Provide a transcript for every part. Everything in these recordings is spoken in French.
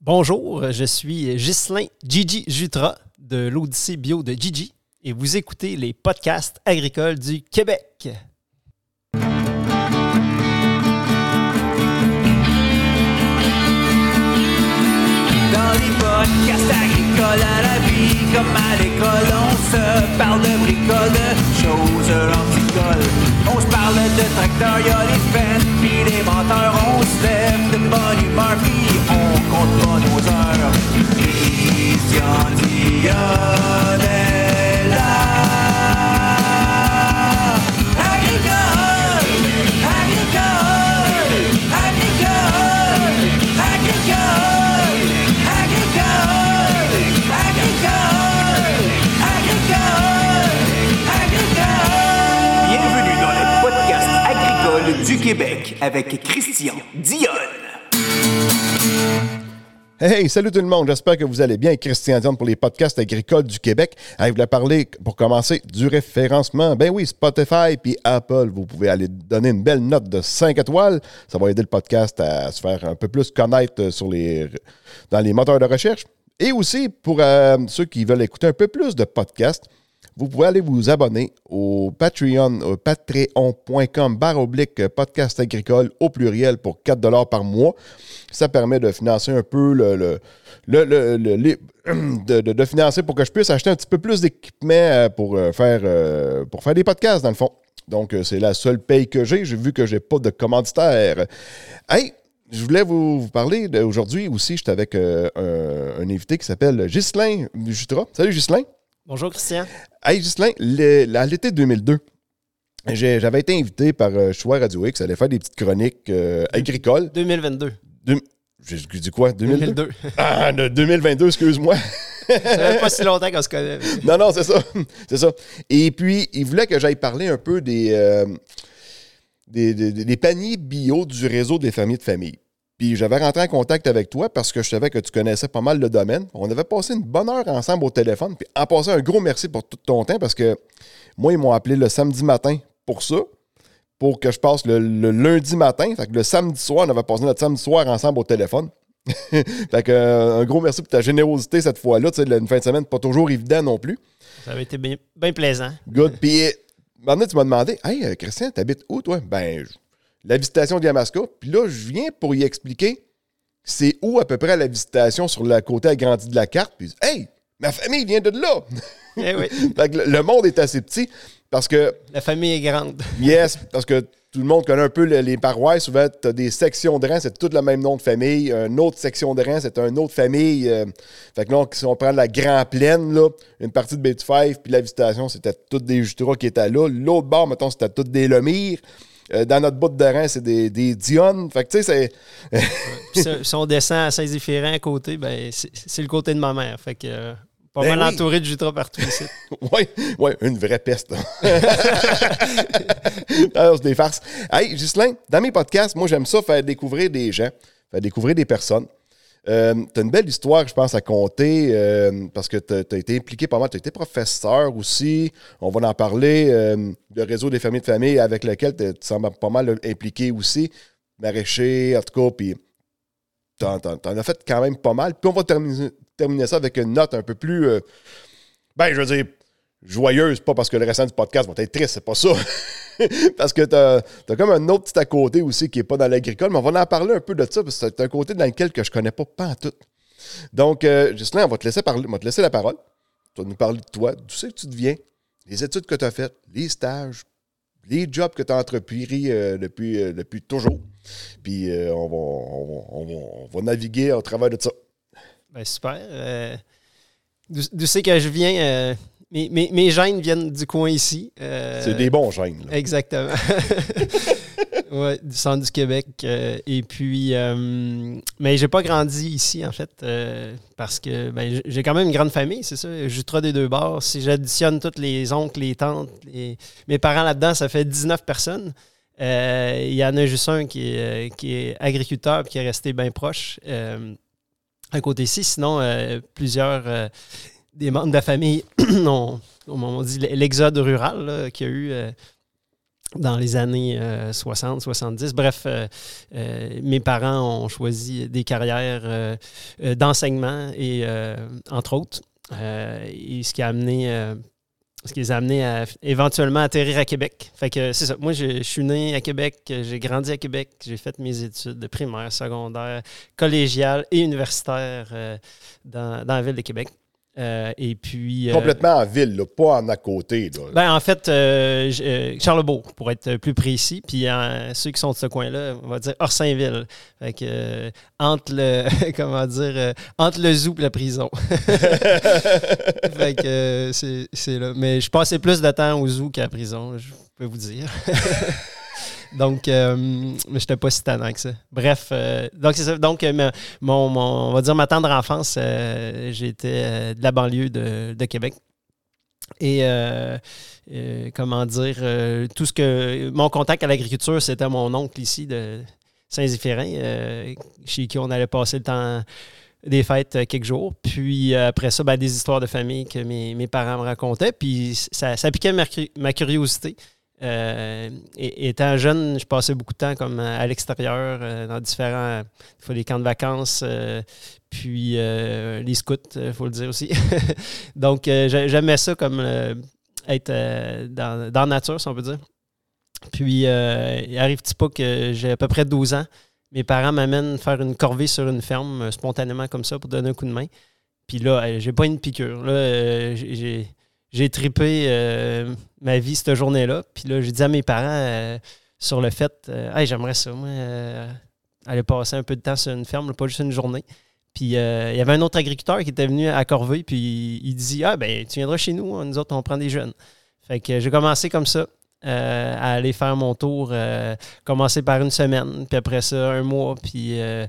Bonjour, je suis Ghislain Gigi Jutra de l'Odyssée Bio de Gigi et vous écoutez les podcasts agricoles du Québec. Dans les podcasts agricoles à la vie, comme à l'école, on se parle de bricoles, de choses anticoles. On se parle de tracteurs, y'a les fans, pis les menteurs, on se lève de bonne humeur, on compte pas nos heures. Christian Dion Québec avec Christian Dionne. Hey, salut tout le monde, j'espère que vous allez bien. Christian Dion pour les podcasts agricoles du Québec. Je voulais parler, pour commencer, du référencement. Ben oui, Spotify puis Apple, vous pouvez aller donner une belle note de 5 étoiles. Ça va aider le podcast à se faire un peu plus connaître sur les, dans les moteurs de recherche. Et aussi, pour euh, ceux qui veulent écouter un peu plus de podcasts, vous pouvez aller vous abonner au Patreon, au patreon.com barre podcast agricole au pluriel pour 4 par mois. Ça permet de financer un peu le, de, financer pour que je puisse acheter un petit peu plus d'équipement euh, pour euh, faire euh, pour faire des podcasts dans le fond. Donc euh, c'est la seule paye que j'ai. J'ai vu que j'ai pas de commanditaire. Hey, je voulais vous, parler aujourd'hui aussi. J'étais avec euh, un, un invité qui s'appelle Ghislain Jutra. Salut Ghislain. Bonjour Christian. Hey, le- à l'été 2002, j'ai- j'avais été invité par euh, Choix Radio X à aller faire des petites chroniques euh, agricoles. 2022. Deux- J'ai dit quoi? 2002? 2002. Ah, de 2022, excuse-moi. Ça fait pas si longtemps qu'on se connaît. non, non, c'est ça. c'est ça. Et puis, il voulait que j'aille parler un peu des, euh, des, des- des paniers bio du réseau des fermiers de famille. Puis j'avais rentré en contact avec toi parce que je savais que tu connaissais pas mal le domaine. On avait passé une bonne heure ensemble au téléphone. Puis en passant, un gros merci pour tout ton temps parce que moi, ils m'ont appelé le samedi matin pour ça, pour que je passe le, le lundi matin. Fait que le samedi soir, on avait passé notre samedi soir ensemble au téléphone. fait que, euh, un gros merci pour ta générosité cette fois-là. Tu sais, une fin de semaine, pas toujours évident non plus. Ça avait été bien, bien plaisant. Good. Puis, maintenant, tu m'as demandé, Hey, euh, Christian, t'habites où, toi? Ben, je- la visitation de Yamaska. Puis là, je viens pour y expliquer c'est où à peu près la visitation sur le côté agrandi de la carte. Puis, hey, ma famille vient de là. Eh oui, fait que le- monde est assez petit parce que, la famille est grande. yes, parce que tout le monde connaît un peu le- les paroisses. Souvent, tu as des sections de rang, c'est tout le même nom de famille. Une autre section de rang, c'est une autre famille. euh, fait que là, si on prend la Grand Plaine, là, une partie de Bay-Five, puis la visitation, c'était toutes des Jutras qui étaient là. L'autre bord, mettons, c'était toutes des Lemire. Euh, dans notre bout de rang, c'est des, des Dionne. Fait que, tu sais, c'est. Si- on descend à Saint-Zéphirin à côté, ben, c'est le côté de ma mère. Fait que euh, pas Ben mal oui. entouré de jutras partout ici. Oui, ouais, une vraie peste. Alors, c'est des farces. Hey, Ghislain, dans mes podcasts, moi, j'aime ça faire découvrir des gens, faire découvrir des personnes. Euh, tu as une belle histoire, je pense, à compter euh, parce que tu as, été impliqué pas mal. Tu as été professeur aussi. On va en parler. Euh, le réseau des familles de famille avec lequel tu sembles pas mal impliqué aussi. Maraîcher, en tout cas. Puis t'en- t'en as fait quand même pas mal. Puis on va terminer, terminer ça avec une note un peu plus. euh, ben, je veux dire, joyeuse, pas parce que le restant du podcast va être triste, c'est pas ça. parce que t'as as comme un autre petit à côté aussi qui est pas dans l'agricole, mais on va en parler un peu de ça, parce que c'est un côté dans lequel que je connais pas pas tout. Donc, euh, Ghislain, on va te laisser parler, on te laisser la parole. Tu vas nous parler de toi, d'où c'est que tu deviens, les études que tu as faites, les stages, les jobs que tu as entrepris euh, depuis, euh, depuis toujours. Puis euh, on, va, on, va, naviguer au travers de ça. Ben, super. D'où c'est que je viens? Mes, mes, mes gènes viennent du coin ici. Euh, C'est des bons gènes. là. Exactement. ouais, du centre du Québec. euh, et puis, euh, mais j'ai pas grandi ici, en fait, parce que ben, j'ai quand même une grande famille, c'est ça. Jutra des deux bords. Si j'additionne tous les oncles, les tantes, les- mes parents là-dedans, ça fait 19 personnes. Il y en a juste un qui est, qui est agriculteur et qui est resté bien proche à côté ici. Sinon, plusieurs des membres de la famille ont, on dit l'exode rural qu'il y a eu euh, dans les années 60, 70. Bref, euh, euh, mes parents ont choisi des carrières euh, euh, d'enseignement et euh, entre autres, euh, et ce qui a amené euh, ce qui les a amenés à éventuellement atterrir à Québec. Fait que c'est ça. Moi, je, suis né à Québec, j'ai grandi à Québec, j'ai fait mes études de primaire, secondaire, collégiale et universitaire euh, dans la ville de Québec. Euh, et puis. euh, Complètement en ville, là, pas en à côté. Là. ben, en fait, euh, Charlebourg, pour être plus précis. Puis ceux qui sont de ce coin-là, on va dire Orsainville. Fait que, entre le, comment dire, entre le zoo et la prison. fait que c'est c'est là. Mais je passais plus de temps au zoo qu'à la prison, je peux vous dire. Donc, euh, mais j'étais pas si tannant que ça. Bref, euh, donc ça. Donc, euh, mon, on va dire ma tendre enfance, j'étais de la banlieue de, Québec. Et comment dire, tout ce que. Mon contact à l'agriculture, c'était mon oncle ici de Saint-Zéphirin, euh, chez qui on allait passer le temps des fêtes quelques jours. Puis après ça, ben, des histoires de famille que mes, parents me racontaient. Puis ça, piquait ma curiosité. Euh, et- étant jeune, je passais beaucoup de temps comme à l'extérieur, euh, dans différents des fois, les camps de vacances, euh, puis euh, les scouts, il faut le dire aussi. Donc, euh, j'ai- j'aimais ça comme euh, être euh, dans, la nature, si on peut dire. Puis, euh, il arrive-t-il pas que j'ai à peu près 12 ans, mes parents m'amènent faire une corvée sur une ferme, euh, spontanément comme ça, pour donner un coup de main. Puis là, euh, j'ai pas une piqûre. Là, euh, j'ai- j'ai tripé euh, ma vie cette journée-là. Puis là, j'ai dit à mes parents euh, sur le fait, euh, hey, j'aimerais ça, moi, aller passer un peu de temps sur une ferme, pas juste une journée. Puis il y avait un autre agriculteur qui était venu à Corvée, puis il dit Ah, ben, tu viendras chez nous, hein, nous autres, on prend des jeunes. Fait que j'ai commencé comme ça. Euh, à aller faire mon tour, euh, commencer par une semaine, puis après ça, un mois, puis euh,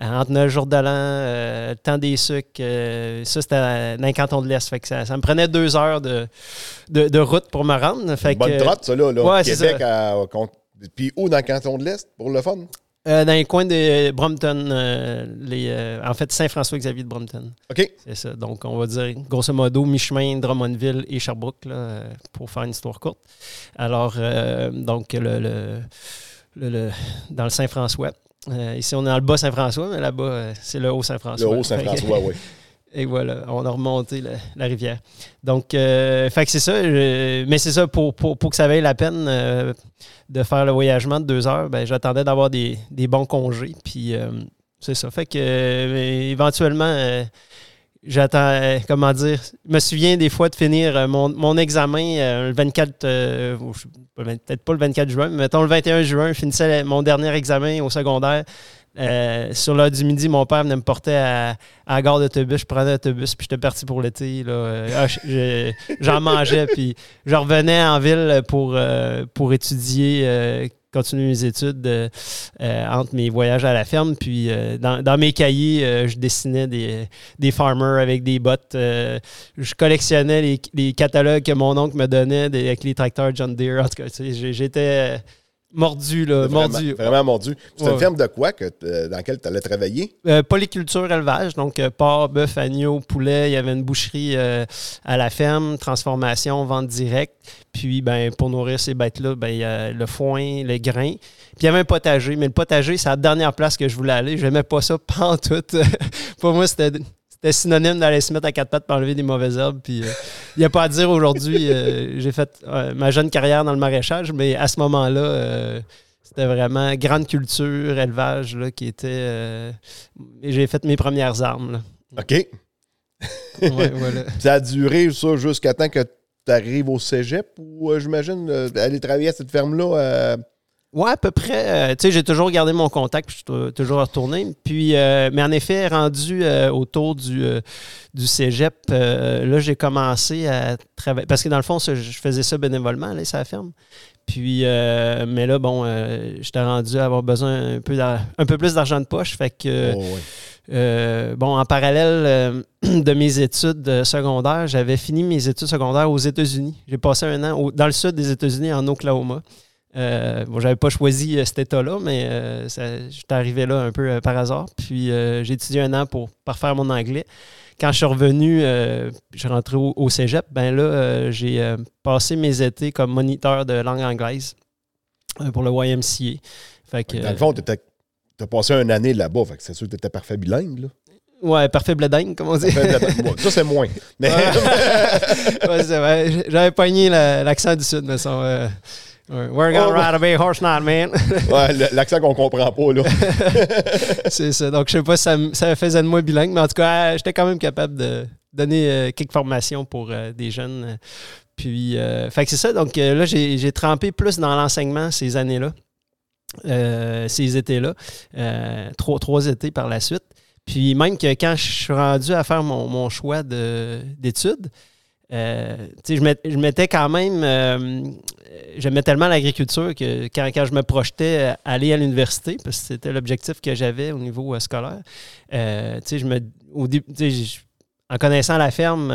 entre neuf jours de l'an, temps des sucres, ça c'était dans le canton de l'Est. Fait que ça, ça me prenait deux heures de, de, de route pour me rendre. Fait Une bonne que, trotte, ça, là. là. Ouais, Québec, à- Puis où dans le canton de l'Est, pour le fun? Euh, dans les coins de Brompton, euh, les, euh, en fait Saint-François-Xavier de Brompton. OK. C'est ça. Donc, on va dire, grosso modo, mi-chemin, Drummondville et Sherbrooke, là, pour faire une histoire courte. Alors, donc, le, le- le- le- dans le Saint-François. Ici, on est dans le bas Saint-François, mais là-bas, c'est le haut Le Saint-François. haut Saint-François, oui. Et voilà, on a remonté la, rivière. Donc, euh, fait que c'est ça. mais c'est ça, pour, pour, pour que ça vaille la peine euh, de faire le voyagement de deux heures, ben, j'attendais d'avoir des, des bons congés. Puis, euh, c'est ça. Fait que, éventuellement, j'attends, comment dire, je me souviens des fois de finir mon, mon examen le 24, euh, ou je sais pas, peut-être pas le 24 juin, mais mettons le 21 juin, je finissais mon dernier examen au secondaire. Euh, sur l'heure du midi, mon père venait me porter à, la gare d'autobus. Je prenais l'autobus, puis j'étais parti pour l'été. Euh, ah, je- je- J'en mangeais, puis je revenais en ville pour, euh, pour étudier, continuer mes études entre mes voyages à la ferme. Puis dans, mes cahiers, je dessinais des, farmers avec des bottes. je collectionnais les, catalogues que mon oncle me donnait avec les tracteurs John Deere. En tout cas, j'étais mordu, là, Vraiment, mordu. vraiment mordu. C'est Ouais. une ferme de quoi que, t- dans laquelle tu allais travailler? Euh, polyculture élevage, donc euh, porc, bœuf, agneau, poulet. Il y avait une boucherie euh, à la ferme, transformation, vente directe. Puis, ben, pour nourrir ces bêtes-là, ben, il y a le foin, le grain. Puis, il y avait un potager. Mais le potager, c'est la dernière place que je voulais aller. Je n'aimais pas ça pantoute. pour moi, c'était. C'était synonyme d'aller se mettre à quatre pattes pour enlever des mauvaises herbes. Puis, euh, il n'y a pas à dire aujourd'hui, euh, j'ai fait euh, ma jeune carrière dans le maraîchage, mais à ce moment-là, c'était vraiment grande culture, élevage, là, qui était. et j'ai fait mes premières armes. là. OK. Ouais, voilà. Ça a duré ça jusqu'à temps que tu arrives au cégep ou, j'imagine, aller travailler à cette ferme-là? Ouais, à peu près. euh, tu sais, j'ai toujours gardé mon contact, puis je suis tou- toujours retourné. Puis, euh, mais en effet, rendu euh, autour du, du cégep, là, j'ai commencé à travailler. Parce que dans le fond, ça, je faisais ça bénévolement, là, ça ferme. Puis, mais là, bon, j'étais rendu à avoir besoin un peu, un peu plus d'argent de poche. Fait que. oh, ouais. Euh, bon, en parallèle euh, de mes études secondaires, j'avais fini mes études secondaires aux États-Unis. J'ai passé un an au- dans le sud des États-Unis, en Oklahoma. Euh, bon, j'avais pas choisi euh, cet état-là, mais euh, j'étais arrivé là un peu euh, par hasard. Puis j'ai étudié un an pour parfaire mon anglais. Quand je suis revenu, je suis rentré au, au cégep, ben là, j'ai passé mes étés comme moniteur de langue anglaise. pour le YMCA. Fait que, Dans le fond, tu as passé une année là-bas, fait que c'est sûr que tu étais parfait bilingue. Là. Ouais, parfait bleding, comme on dit. Ça, c'est moins. Mais, Ouais. J'avais pogné la- l'accent du Sud, mais son. We're gonna Oh, ride a big horse now, man. ouais, l'accent qu'on comprend pas, là. c'est ça. Donc, je sais pas si ça, me- ça faisait de moi bilingue, mais en tout cas, euh, j'étais quand même capable de donner euh, quelques formations pour euh, des jeunes. Puis, euh, fait que c'est ça. Donc, là, j'ai trempé plus dans l'enseignement ces années-là, ces étés-là. Trois, trois étés par la suite. Puis, même que quand je suis rendu à faire mon, mon choix de- d'études, euh, je met- je mettais quand même. euh, J'aimais tellement l'agriculture que quand, quand je me projetais à aller à l'université, parce que c'était l'objectif que j'avais au niveau euh, scolaire, je me. Au début, en connaissant la ferme,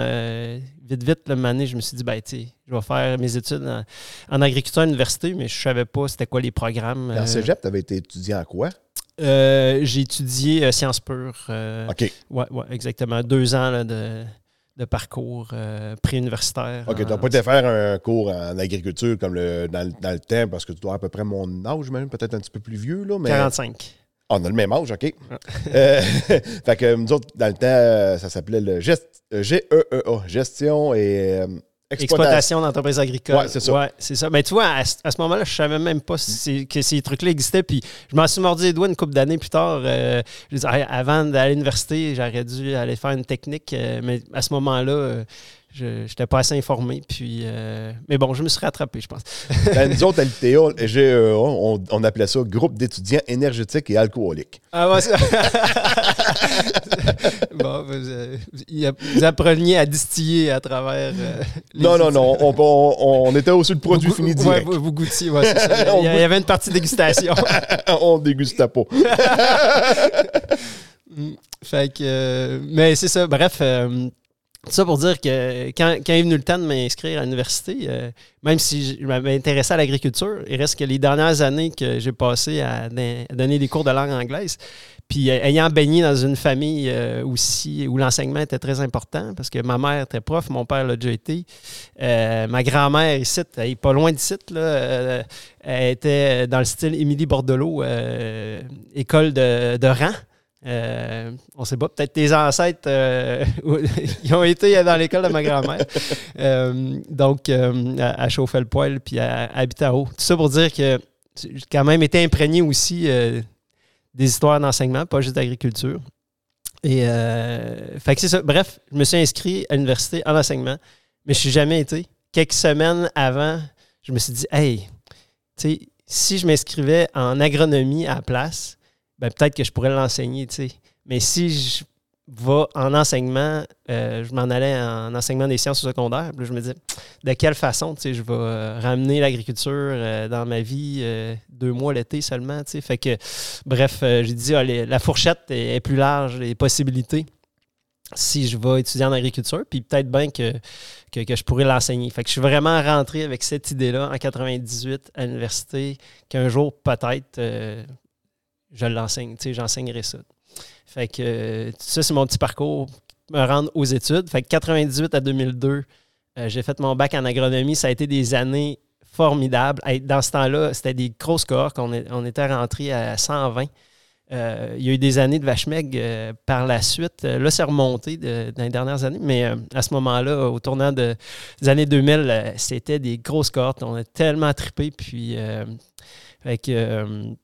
vite, vite, le année, je me suis dit, ben, je vais faire mes études en, en agriculture à l'université, mais je savais pas c'était quoi les programmes. Dans cégep, tu avais été étudiant en quoi? J'ai étudié sciences pures. OK. Ouais, ouais, exactement. Deux ans là, de, de parcours euh, préuniversitaire. OK, tu n'as pas été faire un cours en agriculture comme le, dans, le- dans le temps, parce que tu dois à peu près mon âge, même, peut-être un petit peu plus vieux, là. Mais... 45. Ah, on a le même âge, OK. Euh, fait que nous autres, dans le temps, euh, ça s'appelait le gest- euh, GEEA, gestion et euh, exploitation. D'entreprises agricoles. Ouais, c'est ça. Ouais, c'est ça. Mais tu vois, à, ce- à ce moment-là, je savais même pas si c'est- que ces trucs-là existaient. Puis je m'en suis mordu les doigts une couple d'années plus tard. Euh, je disais, Hey, avant d'aller à l'université, j'aurais dû aller faire une technique. euh, mais à ce moment-là, euh, je n'étais pas assez informé. Puis, euh, mais bon, je me suis rattrapé, je pense. Ben, nous autres, à l'ITA, GEEA, on, on appelait ça groupe d'étudiants énergétiques et alcooliques. Ah ouais, c'est- bon, vous, euh, vous appreniez à distiller à travers. euh, les Non, non, non, on, on- on était au-dessus de produit Vous- fini ouais, direct. vous, vous goûtiez, ouais, ça. Il y, a- il y avait une partie dégustation. on dégustait pas. fait que. euh, mais c'est ça. Bref. Ça pour dire que quand, quand est venu le temps de m'inscrire à l'université, euh, même si je m'avais intéressé à l'agriculture, il reste que les dernières années que j'ai passées à, don- à donner des cours de langue anglaise, puis euh, ayant baigné dans une famille euh, aussi où l'enseignement était très important, parce que ma mère était prof, mon père l'a déjà été. Ma grand-mère ici, elle est pas loin d'ici, elle était dans le style Émilie Bordelot, école de, de rang. Euh, on sait pas, peut-être tes ancêtres, euh, ils ont été dans l'école de ma grand-mère. Euh, donc, elle chauffait le poêle puis elle habitait en haut. Tout ça pour dire que j'ai quand même été imprégné aussi des histoires d'enseignement, pas juste d'agriculture. Et, fait que ça. Bref, je me suis inscrit à l'université en enseignement, mais je suis jamais été. Quelques semaines avant, je me suis dit, hey, tu sais, si je m'inscrivais en agronomie à la place, ben peut-être que je pourrais l'enseigner, tu sais. Mais si je vais en enseignement, euh, je m'en allais en enseignement des sciences au secondaire, puis je me disais, de quelle façon, tu sais, je vais euh, ramener l'agriculture euh, dans ma vie deux mois l'été seulement, tu sais. Fait que, bref, j'ai dit, ah, la fourchette est, plus large, les possibilités si je vais étudier en agriculture, puis peut-être bien que, que, je pourrais l'enseigner. Fait que je suis vraiment rentré avec cette idée-là en 98 à l'université, qu'un jour, peut-être, je l'enseigne, tu sais, j'enseignerai ça. Fait que ça, c'est mon petit parcours, me rendre aux études. Fait que 98 à 2002, euh, j'ai fait mon bac en agronomie. Ça a été des années formidables. Dans ce temps-là, c'était des grosses cohortes. On, on était rentré à 120. Euh, il y a eu des années de vache maigre euh, par la suite. Euh, là, c'est remonté dans les dernières années, mais à ce moment-là, au tournant de- des années 2000, euh, c'était des grosses cohortes. On a tellement trippé, puis fait que,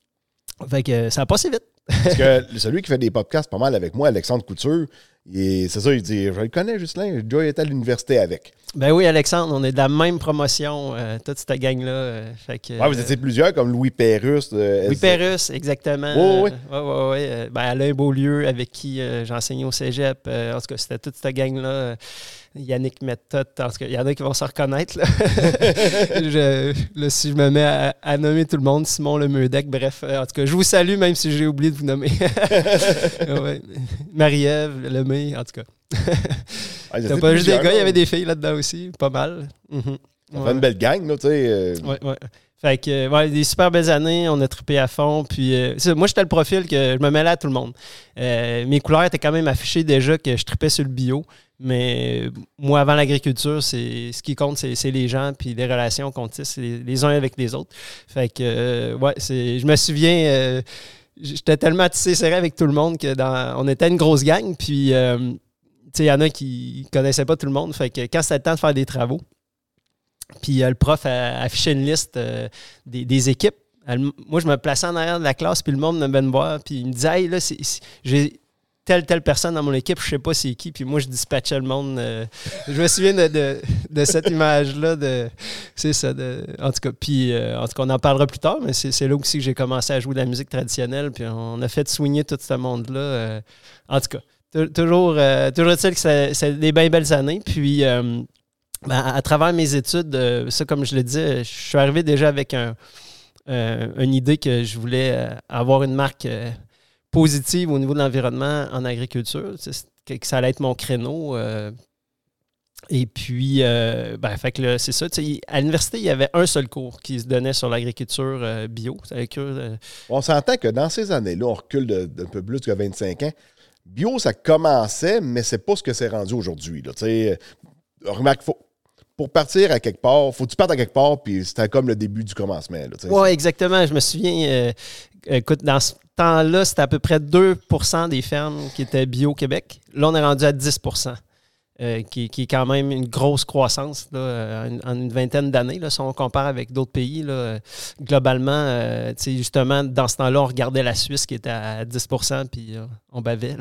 fait que ça a passé vite. Parce que celui qui fait des podcasts pas mal avec moi, Alexandre Couture, il- c'est ça, il dit Je le connais, Justin, déjà été à l'université avec. Ben oui, Alexandre, on est de la même promotion, euh, toute cette gang-là. euh, Ouais, vous étiez plusieurs, comme Louis Pérus. euh, Oui, S- Pérus, exactement. Oui, oui. Euh, ouais, ouais, ouais. Ben, Alain Beaulieu, avec qui euh, j'enseignais au cégep. Euh, en tout cas, c'était toute cette gang-là. Yannick Méthode. En tout cas, il y en a qui vont se reconnaître. Là. je, là, si je me mets à, à nommer tout le monde, Simon Lemeudec, bref. euh, en tout cas, je vous salue, même si j'ai oublié de vous nommer. Ouais. Marie-Ève, Lemay, en tout cas. Ah, T'as pas juste des gars, il y là. avait des filles là-dedans aussi. Pas mal. Mhm. Ça Ouais. fait une belle gang, là, tu sais. euh, Ouais, ouais. Fait que, euh, ouais, des super belles années, on a trippé à fond. Puis, euh, moi, j'étais le profil que je me mêlais à tout le monde. Euh, mes couleurs étaient quand même affichées déjà que je trippais sur le bio. Mais moi, avant l'agriculture, c'est ce qui compte, c'est les gens, puis les relations qu'on tisse les, uns avec les autres. Fait que, euh, ouais, je me souviens, euh, j'étais tellement tissé serré avec tout le monde que on était une grosse gang, puis, euh, tu sais, il y en a qui connaissaient pas tout le monde. Fait que quand c'était le temps de faire des travaux, puis le prof a affiché une liste des, des équipes. Moi, je me plaçais en arrière de la classe, puis le monde me venait voir, puis il me disait Hey, là, j'ai telle, telle personne dans mon équipe, je sais pas c'est qui, puis moi, je dispatchais le monde. euh, je me souviens de, de- de cette image-là, de, c'est ça, de, en tout cas, puis euh, en tout cas, on en parlera plus tard, mais c'est là aussi que j'ai commencé à jouer de la musique traditionnelle, puis on a fait soigner tout ce monde-là. euh, en tout cas, tou- toujours, toujours est-il que c'est des bien belles années, puis. ben, à travers mes études, ça, comme je le disais, je suis arrivé déjà avec un, une idée que je voulais avoir une marque positive au niveau de l'environnement en agriculture. Que, que ça allait être mon créneau. euh. et puis, euh, ben, fait que c'est ça. À l'université, il y avait un seul cours qui se donnait sur l'agriculture euh, bio. On s'entend que dans ces années-là, on recule de- d'un peu plus que 25 ans. Bio, ça commençait, mais c'est pas ce que c'est rendu aujourd'hui. Remarque, faut, pour partir à quelque part, faut que tu partes à quelque part, puis c'était comme le début du commencement. Oui, exactement. Je me souviens, euh, écoute, dans ce temps-là, c'était à peu près 2% des fermes qui étaient bio au Québec. Là, on est rendu à 10 euh, qui, qui est quand même une grosse croissance là, euh, en, une vingtaine d'années. Si on compare avec d'autres pays, là, euh, globalement, euh, justement, dans ce temps-là, on regardait la Suisse qui était à 10% puis on bavait.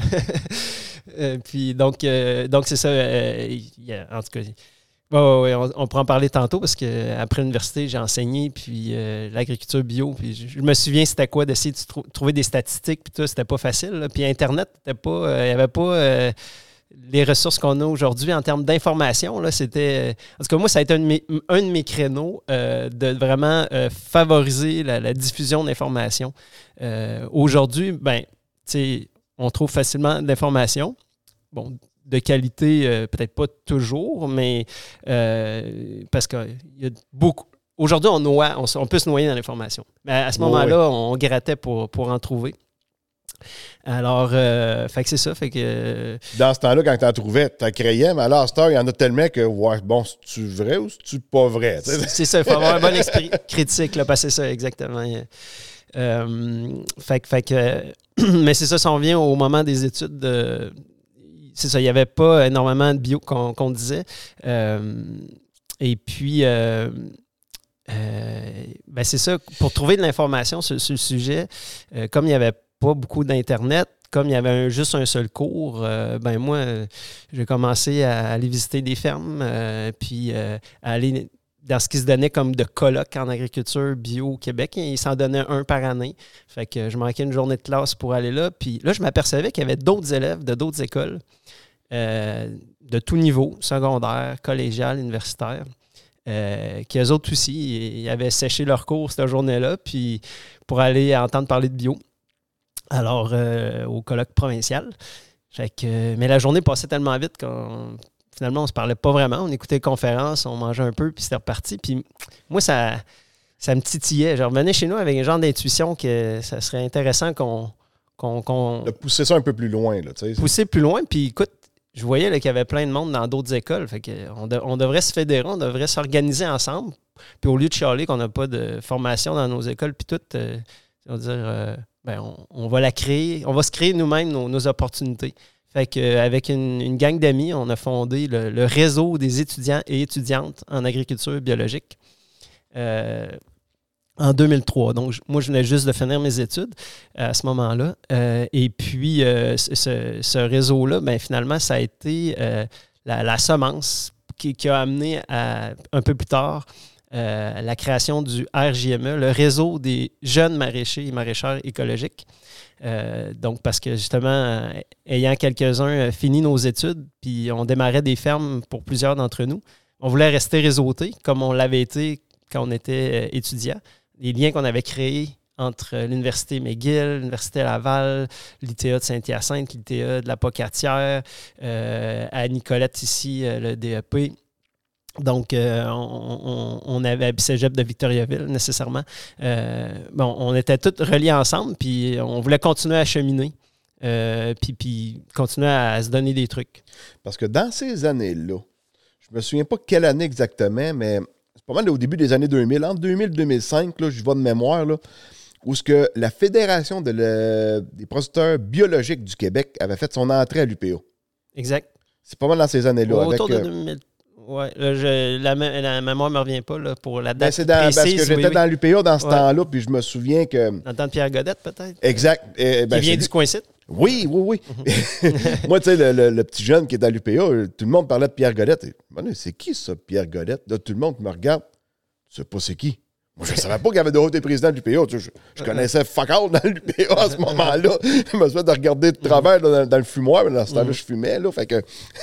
puis donc, c'est ça. en tout cas, Ouais, on, pourra en parler tantôt parce qu'après l'université, j'ai enseigné, puis euh, l'agriculture bio. Puis je, me souviens, c'était quoi d'essayer de trou- trouver des statistiques, puis tout, c'était pas facile. Puis Internet, euh, Il n'y avait pas. euh, les ressources qu'on a aujourd'hui en termes d'information, c'était. En tout cas, moi, ça a été un de mes, créneaux de vraiment favoriser la, diffusion d'informations. Aujourd'hui, ben, on trouve facilement de l'information. Bon, de qualité, euh, peut-être pas toujours, mais euh, parce qu'il y a beaucoup. Aujourd'hui, on, noie, on, peut se noyer dans l'information. Mais à ce Oui, moment-là, on grattait pour, pour en trouver. Alors, euh, fait que c'est ça. Fait que, euh, Dans ce temps-là, quand tu en trouvais, tu créais, mais à l'heure, il y en a tellement que, ouais, bon, c'est-tu vrai ou c'est-tu pas vrai? c'est ça, il faut avoir un bon esprit critique, là, parce que c'est ça, exactement. Euh, fait, que- fait que, mais c'est ça, ça en vient au moment des études. de- c'est ça, il n'y avait pas énormément de bio qu'on disait. Euh, et puis, euh, euh, ben c'est ça, pour trouver de l'information sur, le sujet, comme il n'y avait pas beaucoup d'Internet, comme il y avait juste un seul cours, ben moi, j'ai commencé à aller visiter des fermes, puis à aller dans ce qui se donnait comme de colloques en agriculture bio au Québec. Il s'en donnait un par année. Fait que je manquais une journée de classe pour aller là. Puis là, je m'apercevais qu'il y avait d'autres élèves de d'autres écoles, euh, de tout niveau, secondaire, collégial, universitaire, euh, qui eux autres aussi, ils avaient séché leur cours cette journée-là, puis pour aller entendre parler de bio. Alors, euh, au colloque provincial. Fait que, mais la journée passait tellement vite qu'on finalement, on se parlait pas vraiment. On écoutait les conférences, on mangeait un peu, puis c'était reparti. Puis moi, ça, ça me titillait. Je revenais chez nous avec un genre d'intuition que ça serait intéressant qu'on qu'on qu'on De pousser ça un peu plus loin, là, poussait plus loin. Puis écoute, je voyais qu'il y avait plein de monde dans d'autres écoles. On, de- on devrait se fédérer, on devrait s'organiser ensemble. Puis au lieu de chialer qu'on n'a pas de formation dans nos écoles, puis tout, euh, on va dire, euh, ben, on, va la créer, on va se créer nous-mêmes nos, opportunités. Fait euh, avec une, gang d'amis, on a fondé le, réseau des étudiants et étudiantes en agriculture biologique en 2003. Donc, moi, je venais juste de finir mes études à ce moment-là. Euh, et puis, euh, ce, réseau-là, ben, finalement, ça a été euh, la, semence qui, a amené à, un peu plus tard euh, la création du RJME, le réseau des jeunes maraîchers et maraîcheurs écologiques. Euh, donc, parce que justement, euh, ayant quelques-uns euh, fini nos études, puis on démarrait des fermes pour plusieurs d'entre nous, on voulait rester réseautés comme on l'avait été quand on était euh, étudiant. Les liens qu'on avait créés entre l'Université McGill, l'Université Laval, l'ITA de Saint-Hyacinthe, l'ITA de la Pocatière, euh, à Nicolette ici, euh, le DEP. Donc, euh, on, on- avait cégep de Victoriaville, nécessairement. Euh, bon, on était tous reliés ensemble, puis on voulait continuer à cheminer puis, puis continuer à, se donner des trucs. Parce que dans ces années-là, je me souviens pas quelle année exactement, mais pas mal au début des années 2000, entre 2000 et 2005, là, je vois de mémoire, là, où ce que la Fédération de le- des producteurs biologiques du Québec avait fait son entrée à l'UPA. Exact. C'est pas mal dans ces années-là. Autour avec, de euh, 2000. Ouais, là, je- la, mé- la mémoire ne me revient pas là, pour la ben, date c'est parce que j'étais oui, oui. dans l'UPA dans ce Ouais. temps-là, puis je me souviens que. Dans le temps de Pierre Godette, peut-être. Exact. eh, ben, qui vient du coin-site. Oui, oui, oui. Mhm. Moi, tu sais, le, le- le petit jeune qui est à l'UPA, tout le monde parlait de Pierre Godette. Et, Ben, c'est qui ça, Pierre Godette? Là, tout le monde me regarde. Tu sais pas c'est qui? Moi, je ne savais pas qu'il y avait d'autres présidents de l'UPA. Tu sais, Je, je connaissais fuck all dans l'UPA à ce moment-là. Je me fait de regarder de travers là, dans, dans le fumoir, mais dans ce temps-là, je fumais. Là, fait que,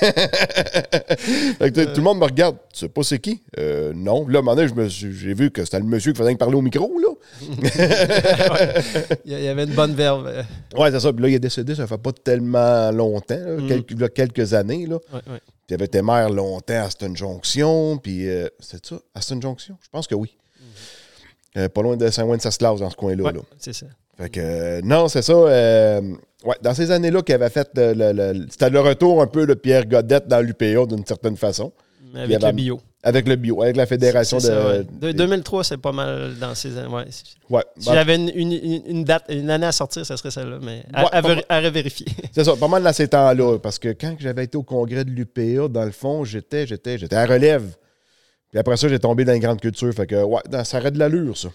Fait tout le monde me regarde. Tu sais pas c'est qui? Euh, non. Là, à un moment donné, j'ai vu que c'était le monsieur qui faisait que parler au micro. Là. Il y avait une bonne verve. Ouais, c'est ça. Puis là, il est décédé, ça fait pas tellement longtemps, là, Mm. quelques, là, quelques années. Là. ouais, ouais. Puis il avait été maire longtemps à Aston Junction. Puis euh, c'est ça, Aston Junction? Je pense que oui. Euh, pas loin de Saint-Wenceslas, dans ce coin-là. Ouais, c'est ça. Fait que, euh, non, c'est ça. euh, ouais, dans ces années-là qu'il avait fait, c'était le retour un peu de Pierre Godette dans l'UPA d'une certaine façon. Mais Avec avait- le bio. Avec le bio, avec la fédération de. ouais. de- De- 2003, c'est pas mal dans ces années. Ouais. Si ouais, si bah, j'avais une, une- une- une date, une année à sortir, ce serait celle-là, mais à, Ouais, à pas ver- mal. à revérifier. c'est ça, pas mal dans ces temps-là. Parce que quand j'avais été au congrès de l'UPA, dans le fond, j'étais, j'étais, j'étais à relève. Puis après ça, j'ai tombé dans une grande culture. Fait que, ouais, dans- ça aurait de l'allure, ça.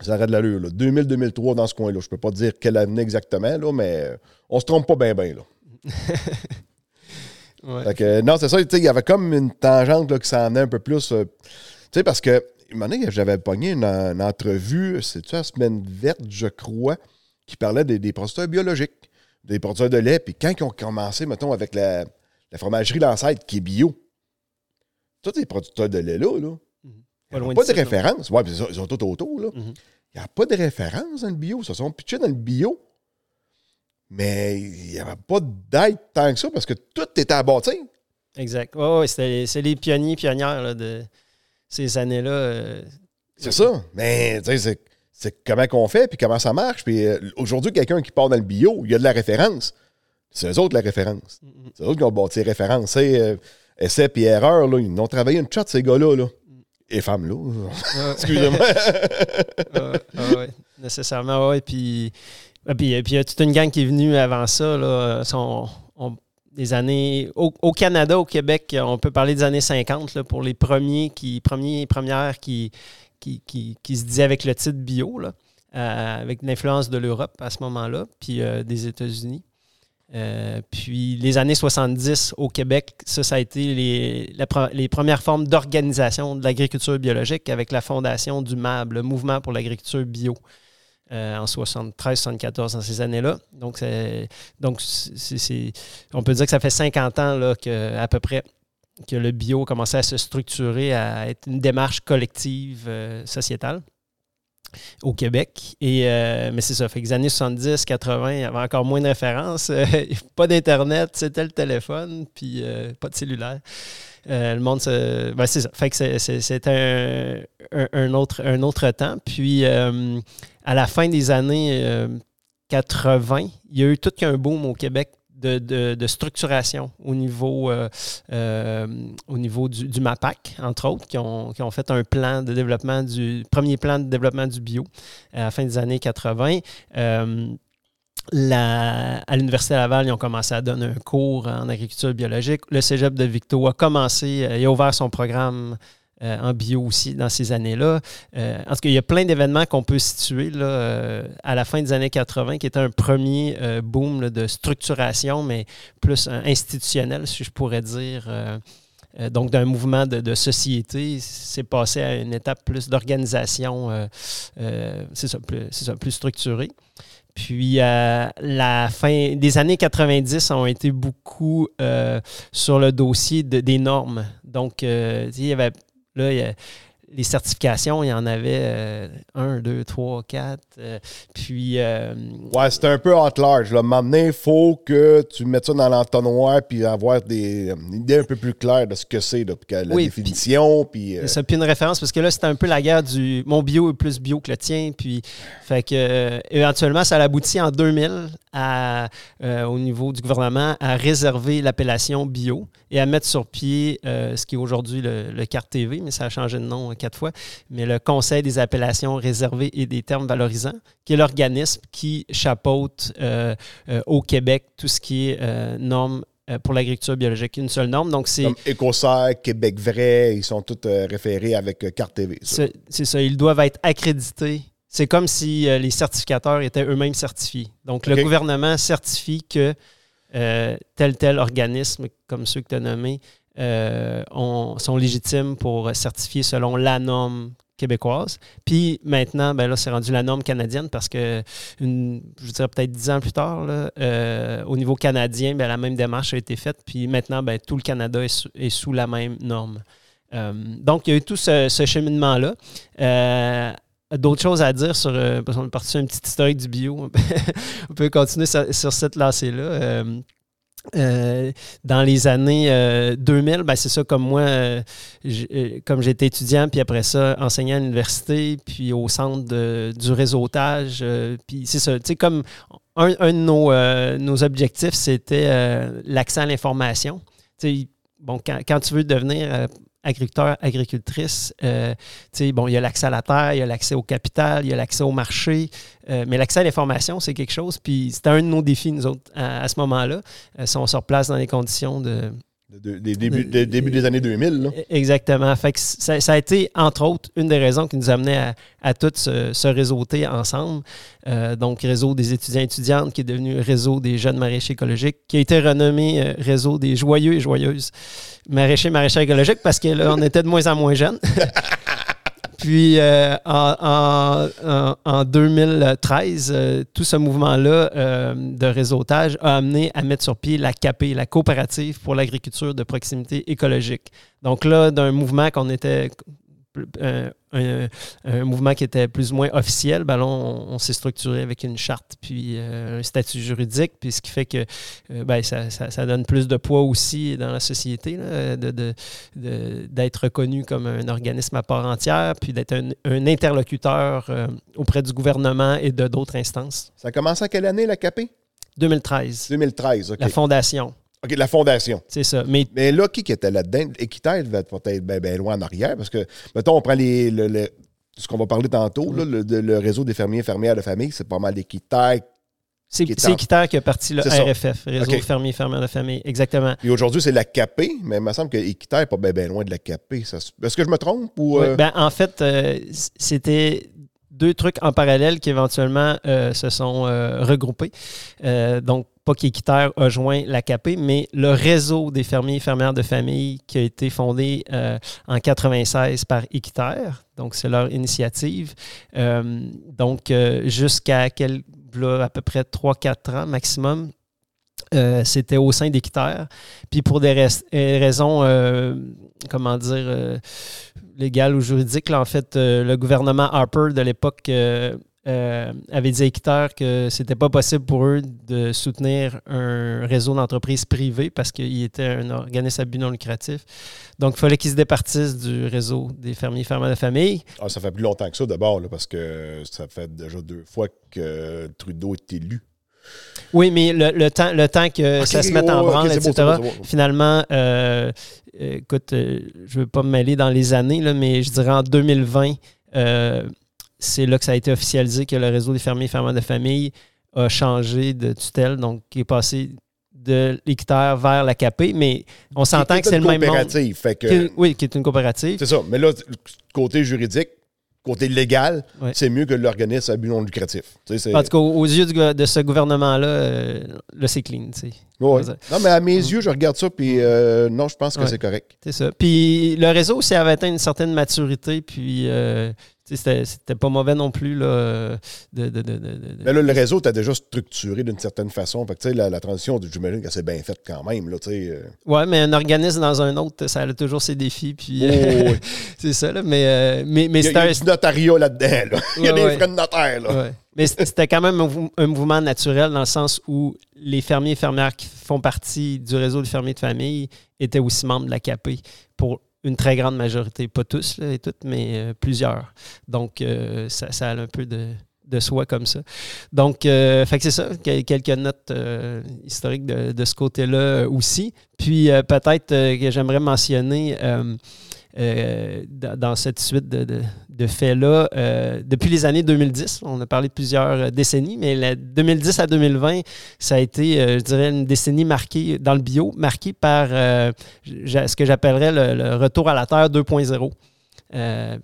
Ça aurait de l'allure, là. 2000-2003 dans ce coin-là. Je peux pas dire quelle année exactement, là, mais on se trompe pas bien, bien, là. Ouais. Fait que, non, c'est ça, tu sais, il y avait comme une tangente là, qui s'en venait un peu plus. euh, tu sais, parce que, j'avais pogné une, une entrevue, c'est-tu la semaine verte, je crois, qui parlait des, des producteurs biologiques, des producteurs de lait. Puis quand ils ont commencé, mettons, avec la, la fromagerie Lancêtre qui est bio, tous ces producteurs de lait-là, là, Pas il n'y loin a pas de là. référence. Ouais, puis ils, sont- sont tous autour, là. Mhm. Il n'y a pas de référence dans le bio. Ils se sont pitchés dans le bio. Mais il n'y avait pas d'aide tant que ça parce que tout était à bâtir. Exact. Ouais, c'était- c'est les pionniers, pionnières là, de ces années-là. euh, C'est ça. Mais tu sais, c'est- comment qu'on fait, puis comment ça marche. Puis euh, aujourd'hui, quelqu'un qui part dans le bio, il y a de la référence. C'est eux autres la référence. Mhm. C'est eux autres qui ont bâti les. C'est euh, essai puis erreur, là. Ils ont travaillé une chat, ces gars-là. Là. Et femmes-là. Excusez-moi. Ouais, nécessairement, ouais. Puis, ouais, puis, puis il y a toute une gang qui est venue avant ça, là, on- des années... Au, au Canada, au Québec, on peut parler des années 50, là, pour les premiers, qui, premiers premières qui, qui, qui, qui se disaient avec le titre bio, là, euh, avec l'influence de l'Europe à ce moment-là, puis euh, des États-Unis. Euh, puis les années 70 au Québec, ça, a été les, les premières formes d'organisation de l'agriculture biologique avec la fondation du MAB, le Mouvement pour l'agriculture bio, euh, en 73-74, dans ces années-là. Donc, donc on peut dire que ça fait 50 ans là, que, à peu près que le bio a commencé à se structurer, à être une démarche collective euh, sociétale au Québec. Et, euh, mais c'est ça, fait que les années 70, 80, il y avait encore moins de références. pas d'Internet, c'était le téléphone, puis euh, pas de cellulaire. Euh, le monde ben, c'est ça. Fait que c'est un, un- un autre, un autre temps. Puis à la fin des années euh, 80, il y a eu tout qu'un boom au Québec de, structuration au niveau, euh, euh, au niveau du, MAPAC, entre autres, qui ont, qui ont fait un plan de développement du premier plan de développement du bio à la fin des années 80. Euh, la- à l'Université Laval, ils ont commencé à donner un cours en agriculture biologique. Le Cégep de Victo a commencé, euh, il a ouvert son programme euh, en bio aussi dans ces années-là. Euh, en tout cas, il y a plein d'événements qu'on peut situer là, euh, à la fin des années 80 qui était un premier boom de structuration, mais plus institutionnel, si je pourrais dire. Donc, d'un mouvement de, société, c'est passé à une étape plus d'organisation, c'est ça, plus, plus structurée. Puis, la fin des années 90 ont été beaucoup sur le dossier de- des normes. Donc, il y avait là, il y a- les certifications, il y en avait euh, un, deux, trois, quatre. euh, puis, euh, Ouais, c'est un peu hot large. Là. Maintenant, il faut que tu mettes ça dans l'entonnoir puis avoir des, une idée un peu plus claire de ce que c'est, là, puis la Oui, définition. Puis, euh, ça, puis une référence, parce que là, c'était un peu la guerre du mon bio est plus bio que le tien. Puis, fait que, euh, éventuellement, ça a abouti en 2000 à, euh, au niveau du gouvernement à réserver l'appellation bio et à mettre sur pied euh, ce qui est aujourd'hui le, le CART TV, mais ça a changé de nom euh, quatre fois, mais le Conseil des appellations réservées et des termes valorisants, qui est l'organisme qui chapeaute euh, euh, au Québec tout ce qui est euh, normes pour l'agriculture biologique. Une seule norme. Donc, c'est. comme Écossaire, Québec Vrai, ils sont tous référés avec Carte TV. C'est ça, ils doivent être accrédités. C'est comme si euh, les certificateurs étaient eux-mêmes certifiés. Donc, le gouvernement certifie que euh, tel tel organisme, comme ceux que tu as nommés, euh, ont- sont légitimes pour certifier selon la norme québécoise. Puis maintenant, ben là, c'est rendu la norme canadienne parce que, une, je dirais peut-être dix ans plus tard, euh, au niveau canadien, ben, la même démarche a été faite. Puis maintenant, ben, tout le Canada est sous, la même norme. Euh, donc, il y a eu tout ce, cheminement-là. D'autres choses à dire sur. parce qu'on est parti sur un petit historique du bio. On peut continuer sur, sur cette lancée-là. Euh, dans les années euh, 2000, ben c'est ça, comme moi, euh, euh, comme j'étais étudiant, puis après ça, enseignant à l'université, puis au centre du réseautage, puis c'est ça, tu sais, comme un, de nos, nos objectifs, c'était l'accès à l'information. Tu sais, bon, quand, quand tu veux devenir euh, agriculteur, agricultrice, euh, bon, il y a l'accès à la terre, il y a l'accès au capital, il y a l'accès au marché, euh, mais l'accès à l'information, c'est quelque chose, puis c'était un de nos défis, nous autres, à, à ce moment-là, euh, si on se replace dans les conditions de, De- de- des débuts, des débuts des années 2000. là. Exactement. Fait que ça, ça a été, entre autres, une des raisons qui nous amenait à, à tous se, se réseauter ensemble. Euh, donc, réseau des étudiants et étudiantes, qui est devenu réseau des jeunes maraîchers écologiques, qui a été renommé euh, réseau des joyeux et joyeuses maraîchers et maraîchers écologiques parce que là, on était de moins en moins jeunes. Puis euh, en, en- en- en 2013, euh, tout ce mouvement-là euh, de réseautage a amené à mettre sur pied la CAP, la coopérative pour l'agriculture de proximité écologique. Donc là, d'un mouvement qu'on était euh, un, un mouvement qui était plus ou moins officiel, ben là, on, on s'est structuré avec une charte puis euh, un statut juridique, puis ce qui fait que euh, ben, ça, ça- ça donne plus de poids aussi dans la société, là, de- de- de- d'être reconnu comme un organisme à part entière, puis d'être un, un interlocuteur euh, auprès du gouvernement et de d'autres instances. Ça a commencé à quelle année, la CAP? 2013, 2013, OK. la fondation, OK, la fondation. c'est ça. Mais Mais là, qui était là-dedans? Devait être peut-être bien ben loin en arrière parce que, mettons, on prend les, le- le- ce qu'on va parler tantôt, là, le, réseau des fermiers et fermières de famille, c'est pas mal d'Équiterre. c'est Équiterre qui a parti le. RFF, Réseau OK. fermier fermière de famille, exactement. Puis aujourd'hui, c'est la CAP, mais il me semble que Équiterre n'est pas bien loin de la CAP. Se- Est-ce que je me trompe? Ou, euh, ben, en fait, euh, c'était deux trucs en parallèle qui éventuellement euh, se sont euh, regroupés. Euh, donc, pas qu'Équiterre a joint la CAP, mais le réseau des fermiers et fermières de famille qui a été fondé en 96 par Équiterre. Donc, c'est leur initiative. Donc, jusqu'à à peu près 3-4 ans maximum, c'était au sein d'Équiterre. Puis pour des rais- raisons, comment dire, légales ou juridiques, là, en fait, euh, le gouvernement Harper de l'époque euh, euh, avait dit à Équiterre que c'était pas possible pour eux de soutenir un réseau d'entreprises privées parce qu'il était un organisme à but non lucratif. Donc, il fallait qu'ils se départissent du réseau des fermiers fermières de famille. ah, ça fait plus longtemps que ça d'abord, parce que ça fait déjà deux fois que Trudeau est élu. Oui, mais le, le temps, le temps que ça se mette en branle, etc., finalement, euh, écoute, euh, je ne veux pas me mêler dans les années, là, mais je dirais en 2020, euh, c'est là que ça a été officialisé que le réseau des fermiers et de famille a changé de tutelle, donc qui est passé de l'équiterre vers la CAP, mais on s'entend que c'est est le même monde. fait que- Qui- oui, qui est une coopérative. C'est ça. Mais là, côté juridique, côté légal, c'est mieux que l'organisme à but non lucratif. Tu sais, c'est- En tout cas, aux yeux du de ce gouvernement-là, euh, là, c'est clean. tu sais. Dire. Non, mais à mes yeux, je regarde ça, puis euh, non, je pense que c'est correct. C'est ça. Puis le réseau aussi avait atteint une certaine maturité, puis euh, c'était pas mauvais non plus. Là, euh, de, Mais là, le réseau était déjà structuré d'une certaine façon. Fait que, la, la transition, j'imagine qu'elle s'est bien faite quand même. Là, euh. Ouais, mais un organisme dans un autre, ça a toujours ses défis. Puis, Oh, oui. c'est ça, là. Mais, euh, mais, mais Il y a, il y c'était a un- du notariat là-dedans. là. Il y a Ouais, des frais de notaire. Là. Ouais. Mais c'était quand même un mouvement naturel dans le sens où les fermiers et fermières qui font partie du réseau de fermiers de famille étaient aussi membres de la CAP pour une très grande majorité. Pas tous et toutes, mais euh, plusieurs. Donc, euh, ça, a un peu de, de soi comme ça. Donc, euh, c'est ça, quel- quelques notes historiques de, de ce côté-là aussi. Puis, peut-être que j'aimerais mentionner dans cette suite de, de- faits-là, euh, depuis les années 2010, on a parlé de plusieurs euh, décennies, mais la 2010 à 2020, ça a été, euh, je dirais, une décennie marquée dans le bio, marquée par ce que j'appellerais le, retour à la Terre 2.0. Euh,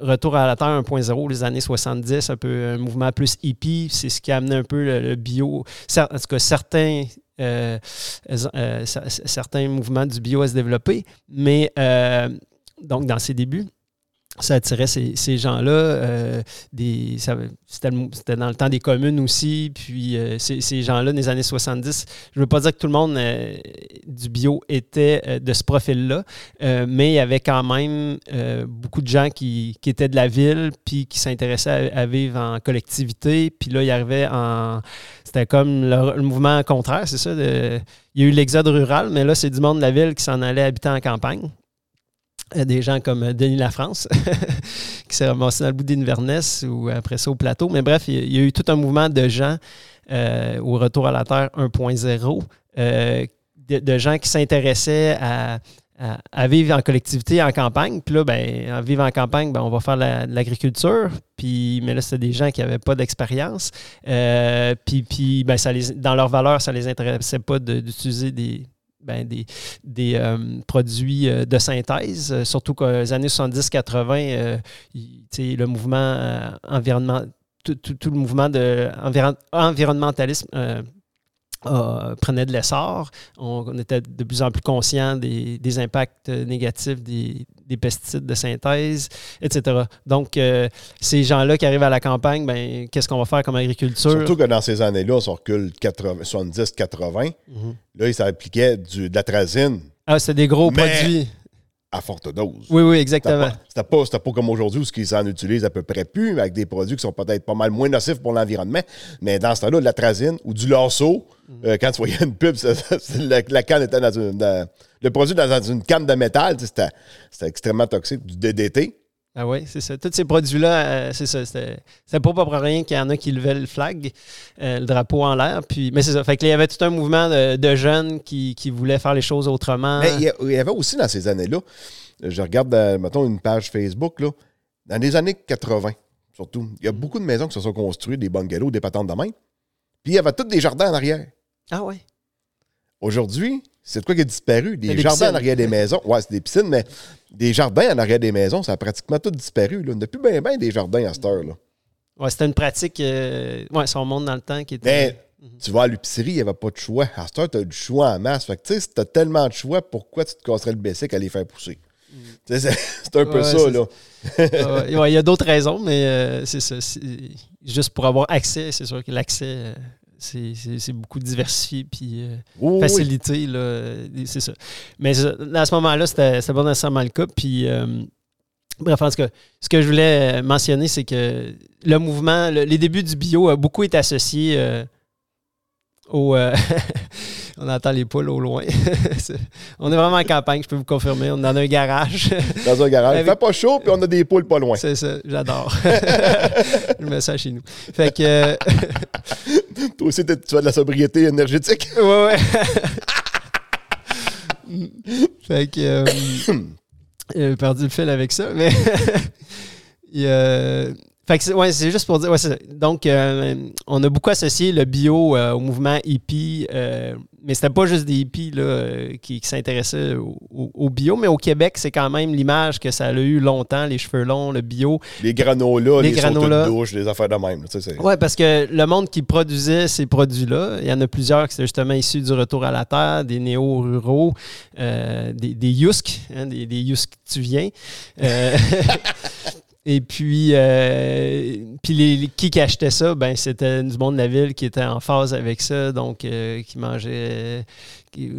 Retour à la Terre 1.0, les années 70, un peu un mouvement plus hippie, c'est ce qui a amené un peu le, bio. En tout cas, certains, cer- certains mouvements du bio à se développer, mais donc dans ses débuts, ça attirait ces, ces gens-là. euh, des- C'était dans le temps des communes aussi. Puis euh, ces, ces gens-là, les années 70, je ne veux pas dire que tout le monde euh, du bio était de ce profil-là, mais il y avait quand même beaucoup de gens qui, qui étaient de la ville, puis qui s'intéressaient à, vivre en collectivité. Puis là, ils arrivaient en. C'était comme le, mouvement contraire, c'est ça. il y a eu l'exode rural, mais là, c'est du monde de la ville qui s'en allait habiter en campagne. Euh, Des gens comme euh, Denis Lafrance, qui s'est ramassé dans le bout d'Inverness ou après ça au plateau. Mais bref, il y a- eu tout un mouvement de gens euh, au retour à la Terre 1.0, euh, de, gens qui s'intéressaient à, vivre en collectivité, en campagne. Puis là, ben, en vivre en campagne, ben, on va faire de l'agriculture. Puis, mais là, c'était des gens qui n'avaient pas d'expérience. Puis, puis ben, ça les, dans leur valeur, ça ne les intéressait pas d'utiliser des, ben, des, des euh, produits euh, de synthèse, euh, surtout qu'aux années 70-80, euh, il- tu sais, le mouvement euh, environnement, tout, tout- le mouvement de environ- environnementalisme prenait de l'essor. On, on était de plus en plus conscient des, des impacts négatifs des, des pesticides de synthèse, etc. Donc, euh, ces gens-là qui arrivent à la campagne, ben, qu'est-ce qu'on va faire comme agriculture? Surtout que dans ces années-là, on se recule 80 70-80. Mhm. Là, ça appliquait du, de la trazine Ah, c'est des gros Mais- produits. À forte dose. Oui, oui, exactement. pas, c'était pas, c'était pas comme aujourd'hui où ce qu'ils en utilisent à peu près plus, mais avec des produits qui sont peut-être pas mal moins nocifs pour l'environnement. Mais dans ce temps-là, de la trazine ou du lasso, Mm. euh, quand tu voyais une pub, ça- ça- c'est la, la canne était dans une. dans- le produit dans, une canne de métal, c'était extrêmement toxique, du DDT. Ah oui, c'est ça. Tous ces produits-là, euh, c'est ça. C'était pas pour rien qu'il y en a qui levaient le flag, euh, le drapeau en l'air. Puis, mais c'est ça. Fait qu'il y avait tout un mouvement de, de jeunes qui, qui voulaient faire les choses autrement. Mais il y avait aussi dans ces années-là, je regarde, euh, mettons, une page Facebook, là, dans les années 80, surtout, il y a beaucoup de maisons qui se sont construites, des bungalows, des patentes de main. Puis il y avait tous des jardins en arrière. Ah ouais. Aujourd'hui, c'est de quoi qui a disparu? Des, jardins piscines. en arrière des maisons. Ouais, c'est des piscines, mais des jardins en arrière des maisons, ça a pratiquement tout disparu. Là. On n'a plus bien ben des jardins à cette heure-là. Ouais, c'était une pratique. euh, ouais, si on monte dans le temps qui était. Mais tu vas à l'épicerie, il n'y avait pas de choix. À cette heure, tu as du choix en masse. Fait que, tu sais, si tu as tellement de choix, pourquoi tu te casserais le basic à les faire pousser? Sais, C'est un peu ça, là. Ouais, il y a d'autres raisons, mais euh, c'est ça. Juste pour avoir accès, c'est sûr que l'accès, euh, c'est- beaucoup diversifié puis euh, oui. facilité, là, c'est ça. Mais à ce moment-là, c'était pas nécessairement le cas. Puis, euh, bref, en tout cas, ce que je voulais euh, mentionner, c'est que le mouvement, le- les débuts du bio a beaucoup été associé euh, au. on entend les poules au loin. On est vraiment en campagne, je peux vous confirmer. On est dans un garage. Dans un garage. Il Avec- fait pas chaud, puis on a des poules pas loin. C'est ça, j'adore. je mets ça chez nous. Fait que. euh, Toi aussi, tu as de la sobriété énergétique. ouais, ouais. fait que. euh, J'ai perdu le fil avec ça, mais. euh, fait que c'est ouais, c'est juste pour dire. Ouais, ça. Donc, euh, on a beaucoup associé le bio euh, au mouvement hippie, euh, mais c'était pas juste des hippies là, euh, qui, qui s'intéressaient au, au- au bio, mais au Québec, c'est quand même l'image que ça a eu longtemps, les cheveux longs, le bio. Les granolas, Les les, granolas. de douche, les affaires de même. Oui, parce que le monde qui produisait ces produits-là, il y en a plusieurs qui étaient justement issus du retour à la terre, des néo-ruraux, des, des Yusk, hein, des, des Yusk tu viens. Et puis, euh, puis les, qui achetait ça, ben, c'était du monde de la ville qui était en phase avec ça, donc euh, qui mangeait. qui-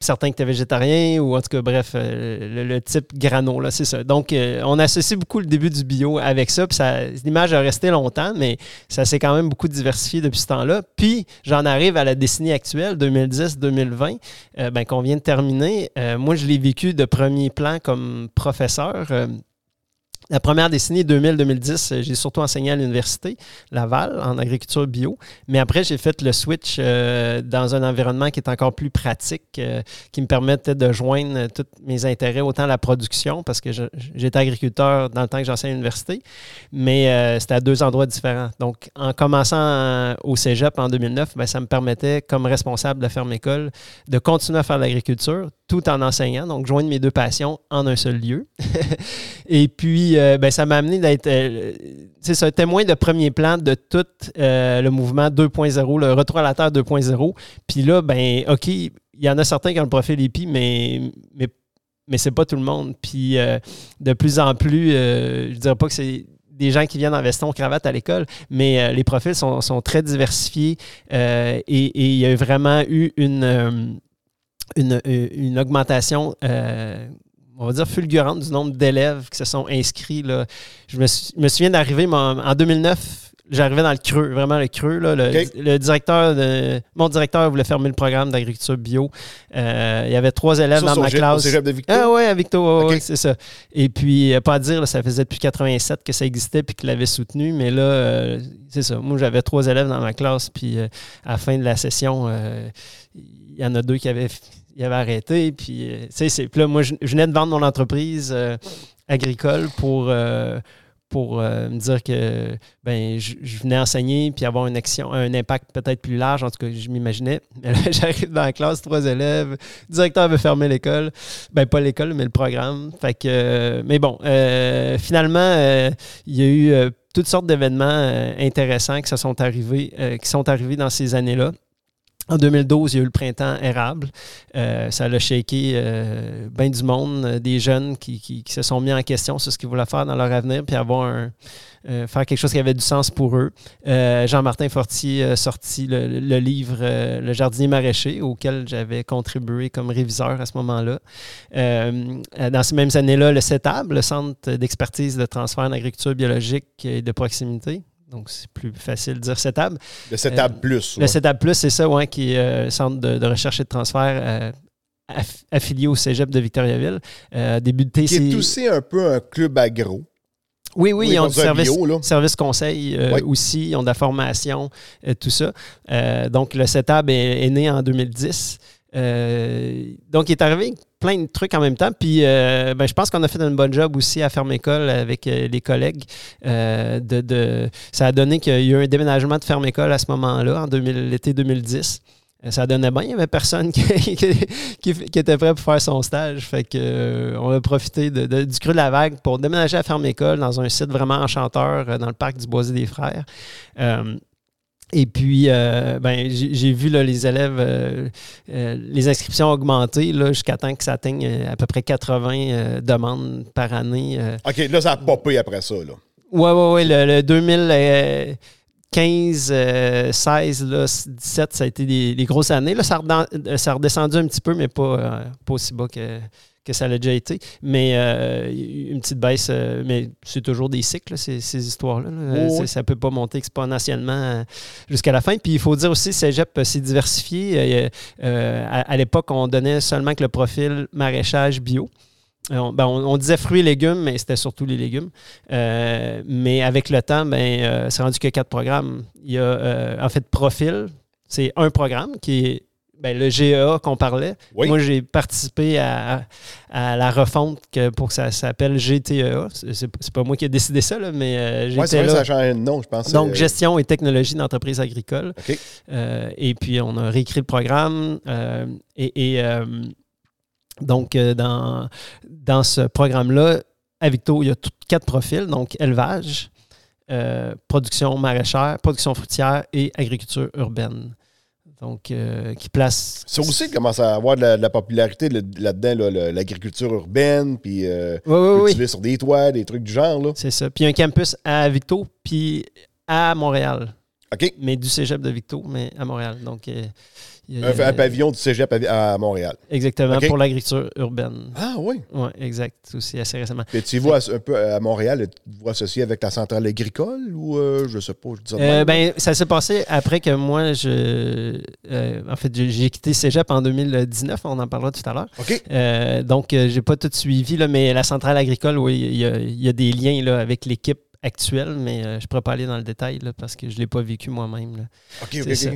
certains qui étaient végétariens, ou en tout cas, bref, euh, le, type grano, là, c'est ça. Donc, on associe beaucoup le début du bio avec ça, puis l'image a resté longtemps, mais ça s'est quand même beaucoup diversifié depuis ce temps-là. Puis, j'en arrive à la décennie actuelle, 2010-2020, euh, ben, qu'on vient de terminer. Moi, je l'ai vécu de premier plan comme professeur. La première décennie 2000-2010, euh, j'ai surtout enseigné à l'université Laval en agriculture bio. Mais après, j'ai fait le switch euh, dans un environnement qui est encore plus pratique, euh, qui me permettait de joindre tous mes intérêts, autant la production, parce que j'étais agriculteur dans le temps que j'enseignais à l'université, mais c'était à deux endroits différents. Donc, en commençant au cégep en 2009, ben, ça me permettait, comme responsable de la ferme école, de continuer à faire l'agriculture tout en enseignant, donc joindre mes deux passions en un seul lieu. Et puis, euh, ben, ça m'a amené d'être euh, c'est ça, témoin de premier plan de tout euh, le mouvement 2.0, le retour à la Terre 2.0. Puis là, ben, OK, il y en a certains qui ont le profil épi, mais, mais, mais c'est pas tout le monde. Puis de plus en plus, je dirais pas que c'est des gens qui viennent en veston, cravate à l'école, mais les profils sont, sont très diversifiés et, il y a vraiment eu une, une, une augmentation euh, on va dire, fulgurante du nombre d'élèves qui se sont inscrits. Là. Je me, sou- me souviens d'arriver en 2009. J'arrivais dans le creux, vraiment le creux. là. Le, directeur, de, mon directeur voulait fermer le programme d'agriculture bio. Euh, il y avait trois élèves Ça, dans ma classe. au de Victo? Ah ouais, à Victo, ouais, c'est ça. Et puis, euh, pas à dire, là, ça faisait depuis 87 que ça existait puis qu'il l'avait soutenu, mais là, euh, c'est ça. Moi, j'avais trois élèves dans ma classe, puis euh, à la fin de la session, euh, il y en a deux qui avaient, ils avaient arrêté. Puis, euh, tu sais, là, moi, je, venais de vendre mon entreprise euh, agricole pour. euh, pour me dire que ben, je, venais enseigner puis avoir une action, un impact peut-être plus large. En tout cas, je m'imaginais. J'arrive dans la classe, trois élèves. Le directeur veut fermer l'école. Ben, pas l'école, mais le programme. Fait que, mais bon, finalement, il y a eu toutes sortes d'événements intéressants qui se sont arrivés, qui sont arrivés dans ces années-là. En 2012, il y a eu le printemps érable. Euh, ça a shaké euh, bien du monde, euh, des jeunes qui, qui- qui se sont mis en question sur ce qu'ils voulaient faire dans leur avenir, puis avoir un, euh, faire quelque chose qui avait du sens pour eux. Euh, Jean-Martin Fortier a sorti le, le livre Le jardinier maraîcher, auquel j'avais contribué comme réviseur à ce moment-là. Dans ces mêmes années-là, le CETAB, le Centre d'expertise de transfert d'agriculture biologique et de proximité. Donc, c'est plus facile de dire CETAB. Le setup plus. Le. CETAB Plus, c'est ça, ouais, qui est euh, centre de, de recherche et de transfert euh, aff- affilié au Cégep de Victoriaville. Euh, débuté, Qui est c'est- aussi un peu un club agro. Oui, oui, Oui, ils ont on du service, bio, là. service conseil euh, Oui. aussi, ils ont de la formation, euh, tout ça. Euh, donc, le CETAB est, est né en 2010. Euh, donc, il est arrivé plein de trucs en même temps. Puis, euh, ben, je pense qu'on a fait une bonne job aussi à Ferme École avec euh, les collègues. Euh, de, de- ça a donné qu'il y a eu un déménagement de Ferme École à ce moment-là, en 2000 l'été 2010. Euh, Ça donnait bien, il n'y avait personne qui, qui- était prêt pour faire son stage. Fait que, on a profité du creux de la vague pour déménager à Ferme École dans un site vraiment enchanteur dans le parc du Boisé des Frères. Et puis, euh, ben, j'ai vu là, les élèves, euh, euh, les inscriptions augmenter jusqu'à temps que ça atteigne à peu près 80 euh, demandes par année. OK, là, ça a popé après ça. Là. Ouais, ouais, ouais. Le, le 2015, euh, 16, là, 17, ça a été des, des grosses années. Là, ça, a redan- ça a redescendu un petit peu, mais pas, euh, pas aussi bas que, que ça l'a déjà été. Mais euh, une petite baisse, euh, mais c'est toujours des cycles, ces, ces histoires-là. Oh. Ça ne peut pas monter exponentiellement euh, jusqu'à la fin. Puis il faut dire aussi, Cégep s'est diversifié. Euh, à à l'époque, on donnait seulement que le profil maraîchage bio. On, ben, on- on disait fruits et légumes, mais c'était surtout les légumes. Mais avec le temps, ben, c'est rendu que quatre programmes. Il y a en fait profil, c'est un programme qui est ben, le GEA qu'on parlait. Oui. Moi, j'ai participé à, à la refonte que, pour que ça s'appelle GTEA. C'est pas moi qui ai décidé ça, là, mais euh, Ouais, j'étais c'est vrai que ça là. a changé de nom, je pense. Donc, Euh, gestion et technologie d'entreprise agricole. OK. Euh, et puis, on a réécrit le programme. euh, et et, donc, dans, dans ce programme-là, à Victo, il y a tout- quatre profils. Donc, élevage, production maraîchère, production fruitière et agriculture urbaine. Donc, euh, qui place. Ça aussi commence à avoir de la, de la popularité là- là-dedans, là, l'agriculture urbaine, puis euh, Oui, oui, oui. cultiver sur des toits, des trucs du genre. Là. C'est ça. Puis il y a un campus à Victo, puis à Montréal. OK. Mais du cégep de Victo, mais à Montréal. Donc, euh, il y Un, a- un pavillon du cégep à, à Montréal. Exactement, pour l'agriculture urbaine. Ah oui. Oui, exact. Aussi assez récemment. Puis tu vois un peu à Montréal, tu vois associé avec la centrale agricole ou euh, je sais pas, je dis ça Euh, ben, ça s'est passé après que moi, je. euh, en fait, j'ai quitté Cégep en 2019, on en parlera tout à l'heure. OK. Euh, donc, j'ai pas tout suivi, là, mais la centrale agricole, oui, il y y a des liens là, avec l'équipe actuelle, mais euh, je ne pourrais pas aller dans le détail là, parce que je ne l'ai pas vécu moi-même. OK, OK, ça.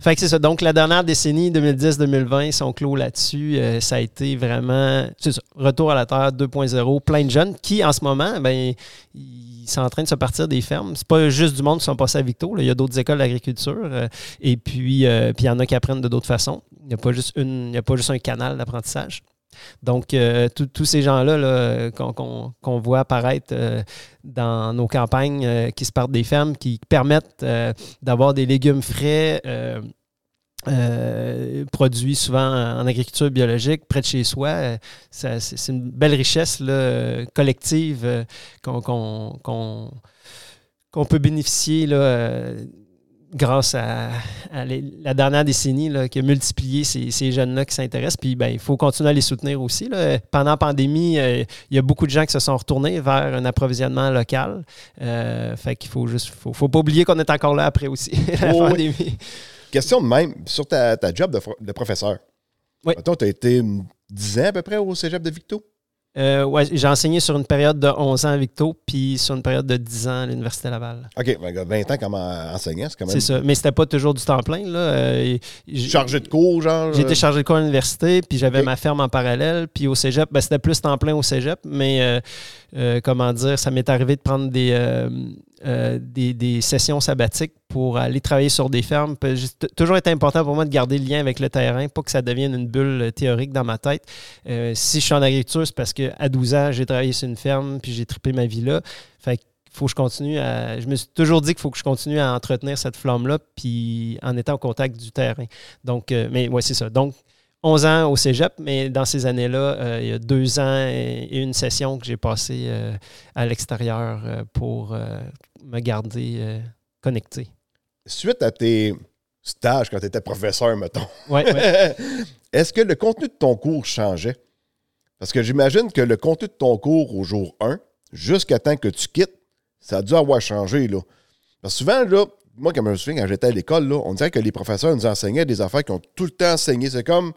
Fait que c'est ça. Donc, la dernière décennie, 2010-2020, si on clôt là-dessus, euh, ça a été vraiment, c'est ça, retour à la Terre 2.0, plein de jeunes qui, en ce moment, ben, ils sont en train de se partir des fermes. C'est pas juste du monde qui sont passés à Victo. là. Il y a d'autres écoles d'agriculture. euh, et puis, puis il y en a qui apprennent de d'autres façons. Il n'y a pas juste une, il n'y a pas juste un canal d'apprentissage. Donc, euh, tous ces gens-là là, qu'on voit apparaître euh, dans nos campagnes euh, qui se partent des fermes, qui permettent d'avoir des légumes frais produits souvent en agriculture biologique près de chez soi. C'est une belle richesse collective qu'on peut bénéficier là, grâce à, à les- la dernière décennie là, qui a multiplié ces, ces jeunes-là qui s'intéressent. Puis ben, il faut continuer à les soutenir aussi. là. Pendant la pandémie, euh, il y a beaucoup de gens qui se sont retournés vers un approvisionnement local. Euh, fait qu'il faut juste. Faut, faut pas oublier qu'on est encore là après aussi, la Oui, oui. pandémie. Question de même, sur ta, ta job de, de professeur. Oui. Tu as été hum, 10 ans à peu près au cégep de Victo? Euh, ouais, j'ai enseigné sur une période de 11 ans à Victo, puis sur une période de 10 ans à l'Université Laval. OK, ben, 20 ans comme en- enseignant, c'est quand même. C'est ça. Mais c'était pas toujours du temps plein. Là. Euh, Chargé de cours, genre. J'ai été chargé de cours à l'université, puis j'avais ma ferme en parallèle. Puis au cégep, ben, c'était plus temps plein au cégep, mais euh, euh, comment dire, ça m'est arrivé de prendre des, euh, euh, des, des sessions sabbatiques pour aller travailler sur des fermes. Puis J'ai t- toujours été important pour moi de garder le lien avec le terrain, pas que ça devienne une bulle théorique dans ma tête. Si je suis en agriculture, c'est parce qu'à 12 ans, j'ai travaillé sur une ferme, puis j'ai trippé ma vie là. Fait faut que je continue à. Je me suis toujours dit qu'il faut que je continue à entretenir cette flamme-là, puis en étant au contact du terrain. Donc, mais ouais, c'est ça. Donc, 11 ans au cégep, mais dans ces années-là, euh, il y a deux ans et une session que j'ai passée euh, à l'extérieur euh, pour me garder connecté. Suite à tes stages quand tu étais professeur, mettons, Ouais, ouais. est-ce que le contenu de ton cours changeait? Parce que j'imagine que le contenu de ton cours au jour 1, jusqu'à temps que tu quittes, ça a dû avoir changé. Là. Parce que souvent, là, moi, comme je me souviens, quand j'étais à l'école, là, on dirait que les professeurs nous enseignaient des affaires qui ont tout le temps enseigné. C'est comme,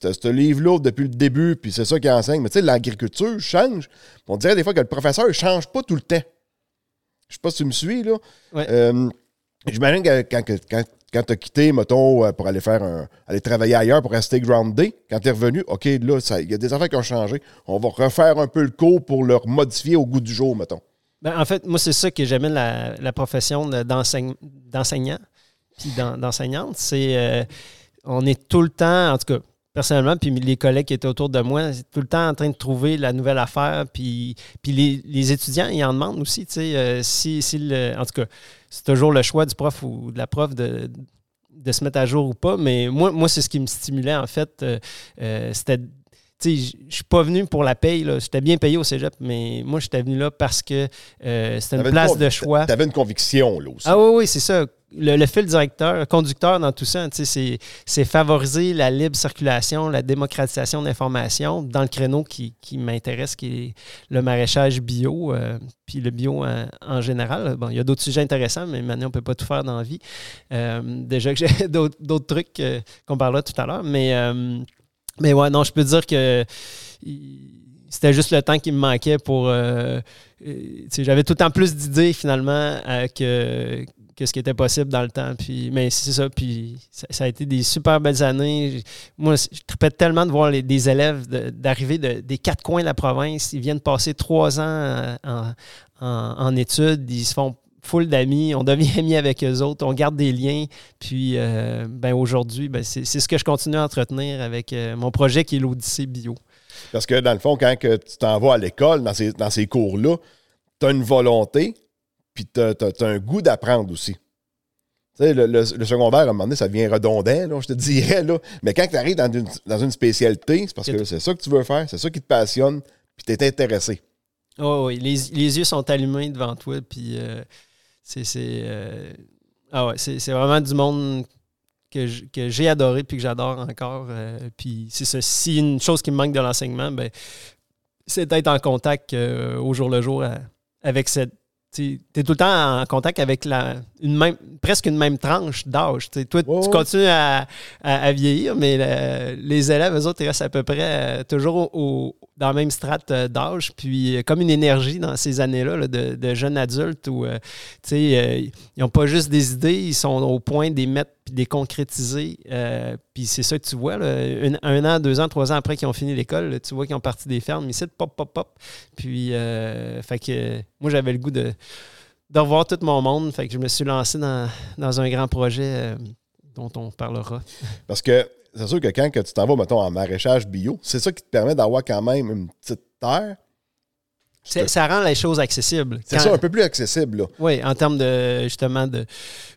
ce livre-là depuis le début, puis c'est ça qu'ils enseignent. Mais tu sais, l'agriculture change. On dirait des fois que le professeur ne change pas tout le temps. Je sais pas si tu me suis, là. Ouais. Euh, J'imagine que quand, quand, quand tu as quitté, mettons, euh, pour aller faire un, aller travailler ailleurs, pour rester groundé, quand tu es revenu, OK, là, il y a des affaires qui ont changé. On va refaire un peu le cours pour le modifier au goût du jour, mettons. Ben, en fait, moi, c'est ça que j'aimais la, la profession d'enseignant puis d'en- d'enseignante. C'est euh, on est tout le temps, en tout cas, personnellement, puis les collègues qui étaient autour de moi, tout le temps en train de trouver la nouvelle affaire. Puis, les, étudiants, ils en demandent aussi. Tu sais, euh, si, si le- en tout cas, c'est toujours le choix du prof ou de la prof de de se mettre à jour ou pas, mais moi, moi c'est ce qui me stimulait, en fait. euh, euh, C'était sais, je suis pas venu pour la paye. là. J'étais bien payé au cégep, mais moi, j'étais venu là parce que euh, c'était une place de choix. Tu avais une conviction, là aussi. Ah oui, oui, c'est ça. Le, le fil directeur, conducteur dans tout ça, c'est, favoriser la libre circulation, la démocratisation d'informations dans le créneau qui, qui m'intéresse, qui est le maraîchage bio, euh, puis le bio en, en général. Bon, il y a d'autres sujets intéressants, mais maintenant, on ne peut pas tout faire dans la vie. Euh, déjà que j'ai d'autres, trucs qu'on parlera tout à l'heure, mais, mais ouais, non, je peux dire que c'était juste le temps qui me manquait pour... euh, euh, j'avais tout le temps plus d'idées finalement euh, que, que ce qui était possible dans le temps. Puis, mais c'est ça. Puis ça, a été des super belles années. Moi, je tripais tellement de voir les- des élèves d'arriver de- des quatre coins de la province. Ils viennent passer trois ans en, en- en études. Ils se font full d'amis. On devient amis avec eux autres. On garde des liens. Puis euh, ben, aujourd'hui, ben, c'est c'est ce que je continue à entretenir avec euh, mon projet qui est l'Odyssée Bio. Parce que dans le fond, quand que tu t'en vas à l'école, dans ces, dans ces cours-là, tu as une volonté, puis tu as, un goût d'apprendre aussi. Tu sais, le, le- le secondaire, à un moment donné, ça devient redondant, là, je te dirais. Là. Mais quand tu arrives dans une, dans une spécialité, c'est parce que c'est ça que tu veux faire, c'est ça qui te passionne, puis tu es intéressé. Oh, oui, les, les yeux sont allumés devant toi, puis euh, c'est. euh, ah ouais, c'est vraiment du monde que j'ai adoré puis que j'adore encore. euh, puis c'est ça. Si une chose qui me manque de l'enseignement, ben, c'est d'être en contact euh, au jour le jour avec cette. Tu es tout le temps en contact avec la, une même, presque une même tranche d'âge. Toi, tu continues à, à- à vieillir, mais le- les élèves, eux autres, ils restent à peu près euh, toujours au- dans la même strate euh, d'âge. Puis, comme une énergie dans ces années-là là, de, de jeunes adultes où euh, ils n'ont pas juste des idées, ils sont au point de les mettre puis de concrétiser. Euh, puis c'est ça que tu vois. là. Un, an, deux ans, trois ans après qu'ils ont fini l'école, tu vois qu'ils ont parti des fermes ici, pop, pop, pop. Puis, euh, fait que moi, j'avais le goût de, de revoir tout mon monde. Fait que je me suis lancé dans, dans un grand projet euh, dont on parlera. Parce que c'est sûr que quand que tu t'en vas, mettons, en maraîchage bio, c'est ça qui te permet d'avoir quand même une petite terre. Ça rend les choses accessibles. C'est Quand- ça, un peu plus accessible. Là. Oui, en termes de justement de.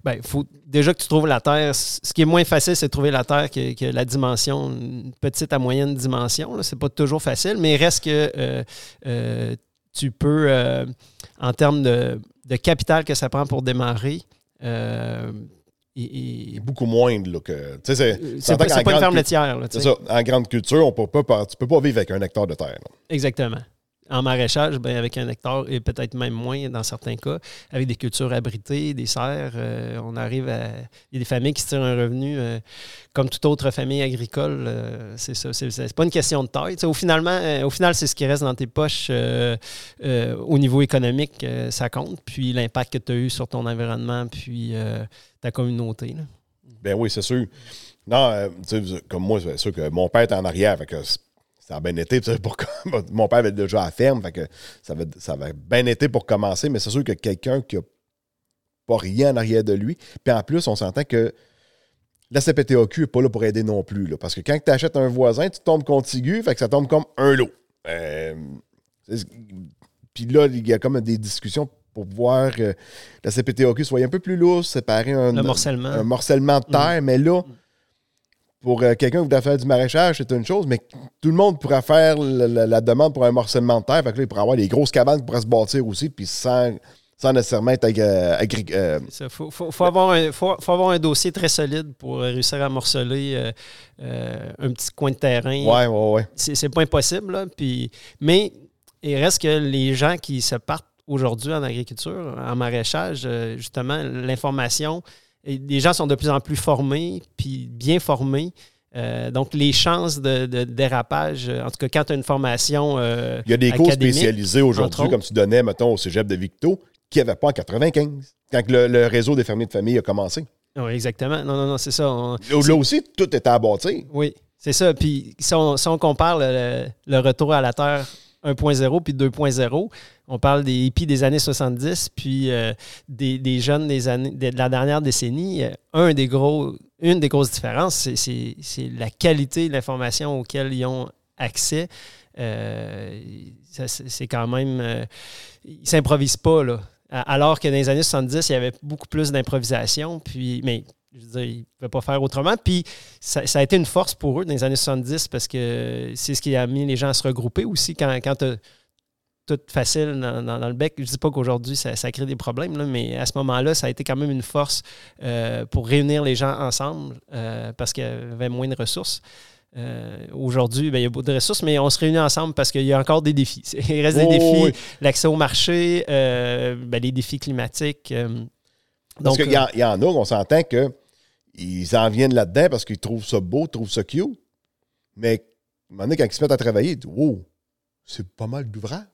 Ben, faut déjà que tu trouves la Terre. Ce qui est moins facile, c'est de trouver la Terre que, que la dimension, une petite à moyenne dimension. C'est pas toujours facile, mais il reste que euh, euh, tu peux, euh, en termes de, de capital que ça prend pour démarrer, et- et- beaucoup moindre. Là, que, c'est, pas, une ferme laitière. C'est ça. En grande culture, on peut pas, tu peux pas vivre avec un hectare de terre. là. Exactement. En maraîchage, ben, avec un hectare et peut-être même moins dans certains cas, avec des cultures abritées, des serres, euh, on arrive à. Il y a des familles qui se tirent un revenu euh, comme toute autre famille agricole. euh, c'est ça. C'est, pas une question de taille. Au, finalement, au final, c'est ce qui reste dans tes poches au niveau économique, ça compte. Puis l'impact que tu as eu sur ton environnement, puis ta communauté. là. Ben oui, c'est sûr. Non, comme moi, c'est sûr que mon père était en arrière. Fait ça a bien été. Pour, mon père avait déjà à la ferme. Fait que ça avait, ça avait bien été pour commencer. Mais c'est sûr que quelqu'un qui a pas rien en arrière de lui. Puis en plus, on s'entend que la CPTAQ n'est pas là pour aider non plus. là. parce que quand tu achètes un voisin, tu tombes contigu. Fait que ça tombe comme un lot. Euh, puis là, il y a comme des discussions pour voir que la CPTAQ soit un peu plus lourde, séparer un, Le morcellement. un morcellement de terre. Mais là, pour euh, quelqu'un qui voudrait faire du maraîchage, c'est une chose, mais tout le monde pourrait faire la, la- la demande pour un morcellement de terre. Fait que là, il pourrait avoir des grosses cabanes qui pourraient se bâtir aussi, puis sans, sans nécessairement être agri- euh, euh, Il faut, faut- faut avoir un, faut, faut avoir un dossier très solide pour réussir à morceler euh, euh, un petit coin de terrain. Ouais, ouais, ouais. C'est pas impossible. Là, puis, mais il reste que les gens qui se partent aujourd'hui en agriculture, en maraîchage, justement, l'information, et les gens sont de plus en plus formés, puis bien formés. Euh, donc, les chances de, de dérapage, euh, en tout cas, quand tu as une formation. euh, Il y a des cours spécialisés aujourd'hui, comme tu donnais, mettons, au cégep de Victo, qu'il n'y avait pas en 95, quand le, le réseau des fermiers de famille a commencé. Oui, exactement. Non, non, non, c'est ça. On- Là, là aussi, tout était à bâtir. Oui, c'est ça. Puis si on, si on compare le, le retour à la Terre 1.0 puis 2.0, on parle des hippies des années 70 puis euh, des, jeunes de la dernière décennie. euh, une des grosses différences, c'est- la qualité de l'information auquel ils ont accès. Euh, c'est quand même... ils ne s'improvisent pas, Alors que dans les années 70, il y avait beaucoup plus d'improvisation. Puis, mais je veux dire, ils ne pouvaient pas faire autrement. Puis ça, ça a été une force pour eux dans les années 70 parce que c'est ce qui a amené les gens à se regrouper aussi quand, quand tout facile dans, dans- dans le bec. Je dis pas qu'aujourd'hui, ça, ça crée des problèmes, là, mais à ce moment-là, ça a été quand même une force euh, pour réunir les gens ensemble euh, parce qu'il y avait moins de ressources. Euh, Aujourd'hui, ben, il y a beaucoup de ressources, mais on se réunit ensemble parce qu'il y a encore des défis. Il reste des défis, oui. l'accès au marché, ben, les défis climatiques. euh, Parce donc, qu'il y, en- il y en a, on s'entend que ils en viennent là-dedans parce qu'ils trouvent ça beau, trouvent ça cute. Mais à un moment donné, quand ils se mettent à travailler, ils disent Wow, c'est pas mal d'ouvrage.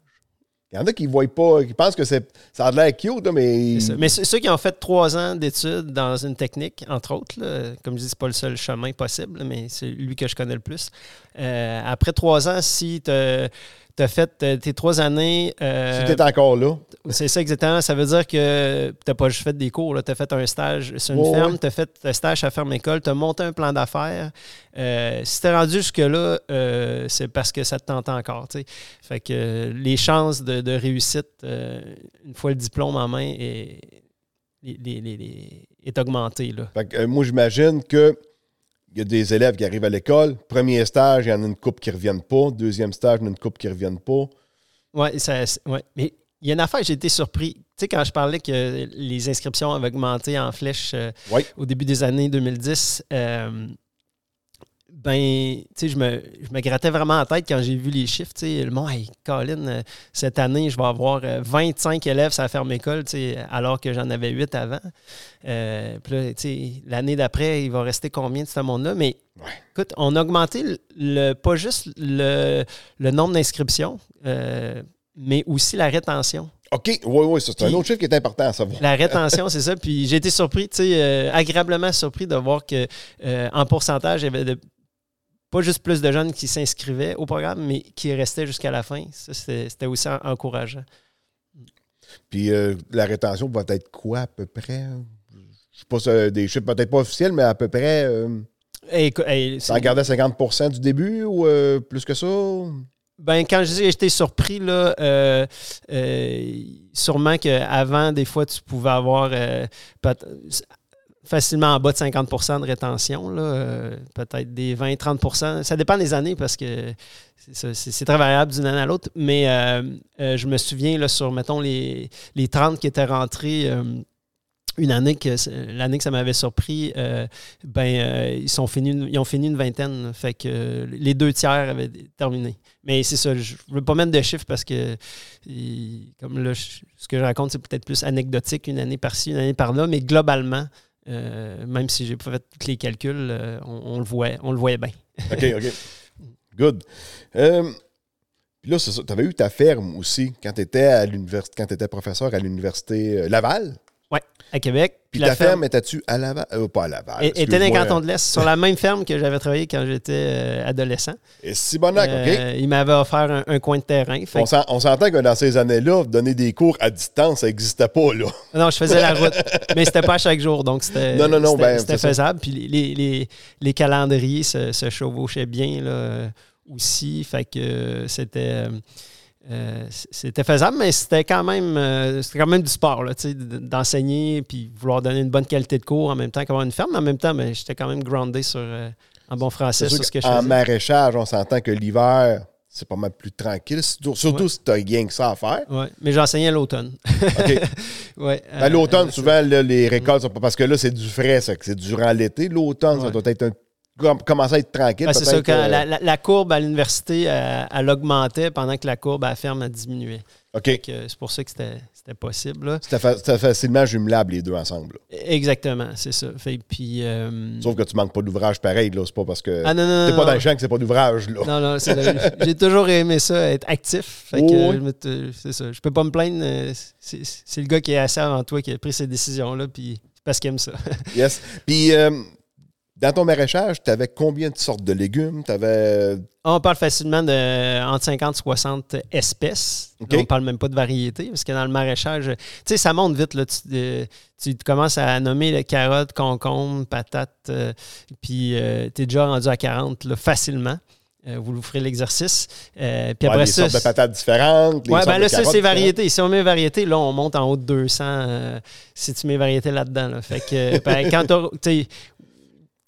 Il y en a qui ne voient pas, qui pensent que ça a l'air cute, mais. Mais ceux qui ont fait trois ans d'études dans une technique, entre autres, comme je dis, c'est pas le seul chemin possible, mais c'est lui que je connais le plus. Euh, après trois ans, si tu as fait euh, tes trois années. euh, Si tu encore là, c'est ça exactement. Ça veut dire que tu n'as pas juste fait des cours, tu as fait un stage sur une ferme, ouais. tu as fait un stage à ferme école, tu as monté un plan d'affaires. Euh, si tu es rendu jusque-là, euh, c'est parce que ça te tente encore. tu. Fait que les chances de, de réussite, une fois le diplôme en main, est, les- les- les- les- est augmenté. Là. Fait que, moi, j'imagine que il y a des élèves qui arrivent à l'école. Premier stage, il y en a une couple qui ne reviennent pas. Deuxième stage, il y en a une couple qui ne reviennent pas. Oui, ouais. mais il y a une affaire, j'ai été surpris. Tu sais, quand je parlais que les inscriptions avaient augmenté en flèche euh, au début des années 2010, euh, ben, tu sais, je me, je me grattais vraiment la tête quand j'ai vu les chiffres. Tu sais, le monde, hey, Colin, euh, cette année, je vais avoir euh, 25 élèves à la ferme école, tu sais, alors que j'en avais 8 avant. Euh, puis là, tu sais, l'année d'après, il va rester combien de ce monde-là? Mais Ouais. écoute, on a augmenté le, le- pas juste le, le nombre d'inscriptions, euh, mais aussi la rétention. OK, oui, oui, ça, c'est un autre chiffre qui est important à savoir. La rétention, c'est ça. Puis j'ai été surpris, tu sais, euh, agréablement surpris de voir que euh, en pourcentage, il y avait de- pas juste plus de jeunes qui s'inscrivaient au programme, mais qui restaient jusqu'à la fin. Ça, c'était aussi en- encourageant. Puis euh, la rétention va être quoi à peu près? Je sais pas si, des chiffres peut-être pas officiels, mais à peu près. Euh, Et, écou- hey, c'est- ça regardait 50% du début ou euh, plus que ça? Ben, quand je dis j'étais surpris, là, euh, euh, sûrement qu'avant, des fois, tu pouvais avoir euh, facilement en bas de 50% de rétention, euh, peut-être des 20-30% Ça dépend des années parce que c'est très variable d'une année à l'autre. Mais euh, euh, je me souviens, là, sur, mettons, les, les 30 qui étaient rentrés. une année que l'année que ça m'avait surpris, ben ils ils ont fini une vingtaine, fait que les deux tiers avaient terminé. Mais c'est ça, je ne veux pas mettre de chiffres parce que comme là, ce que je raconte, c'est peut-être plus anecdotique, une année par-ci, une année par-là, mais globalement, euh, même si j'ai pas fait tous les calculs, euh, on, le voit, on le voyait bien. OK, OK. Good. Euh, puis là. Tu avais eu ta ferme aussi quand tu étais professeur à l'université euh, Laval. À Québec. Puis la ta ferme, étais-tu à Laval? Euh, pas à Laval. est- était dans le canton de l'Est, sur la même ferme que j'avais travaillé quand j'étais euh, adolescent. Et OK? Euh, Il m'avait offert un, un coin de terrain. Fait On s'en- on s'entend que dans ces années-là, donner des cours à distance, ça n'existait pas, là. Non, je faisais la route, mais c'était pas à chaque jour, donc c'était Non, non, non, c'était- ben, faisable. Puis les, les, les calendriers se, se chevauchaient bien là, aussi, fait que euh, c'était euh, c'était faisable, mais c'était quand même euh, c'était quand même du sport, d'enseigner puis vouloir donner une bonne qualité de cours en même temps qu'avoir une ferme, mais en même temps, ben, j'étais quand même groundé sur euh, en bon français C'est sur sûr ce que je en maraîchage, on s'entend que l'hiver, c'est pas mal plus tranquille. Surtout, Ouais. si tu rien que ça à faire. Ouais, mais j'enseignais à l'automne. OK. ouais, À euh, l'automne, euh, souvent, là, les récoltes sont pas. Parce que là, c'est du frais, ça, c'est durant l'été. L'automne, ça doit être un. Com- commencer à être tranquille. Ben, c'est ça, quand euh, la, la- la courbe à l'université, euh, elle augmentait pendant que la courbe à la ferme, elle diminuait. OK. Que C'est pour ça que c'était c'était possible. là. C'était fa- c'était facilement jumelable, les deux ensemble. là. Exactement, c'est ça. Fait, puis, euh, Sauf que tu manques pas d'ouvrage pareil, là. C'est pas parce que. ah non, non, T'es pas dans le champ que c'est pas d'ouvrage, là. Non, non, j'ai toujours aimé ça, être actif. Fait Oh, euh, oui. c'est ça. Je peux pas me plaindre. euh, C'est c'est le gars qui est assis avant toi qui a pris ces décisions-là, puis c'est parce qu'il aime ça. Yes. Puis, euh, dans ton maraîchage, t'avais combien de sortes de légumes? T'avais. On parle facilement de entre 50 et 60 espèces. OK. On parle même pas de variété, parce que dans le maraîchage, tu sais, ça monte vite. Là. Tu, euh, tu commences à nommer les carottes, concombres, patates, euh, puis tu es déjà rendu à 40 là, facilement. Euh, vous ferez l'exercice. Euh, puis Ouais, après les ça. sortes de patates différentes. sortes ben là, ça, c'est variété. Si on met variété, là, on monte en haut de 200 euh, si tu mets variété là-dedans. là. Fait que, ben, quand tu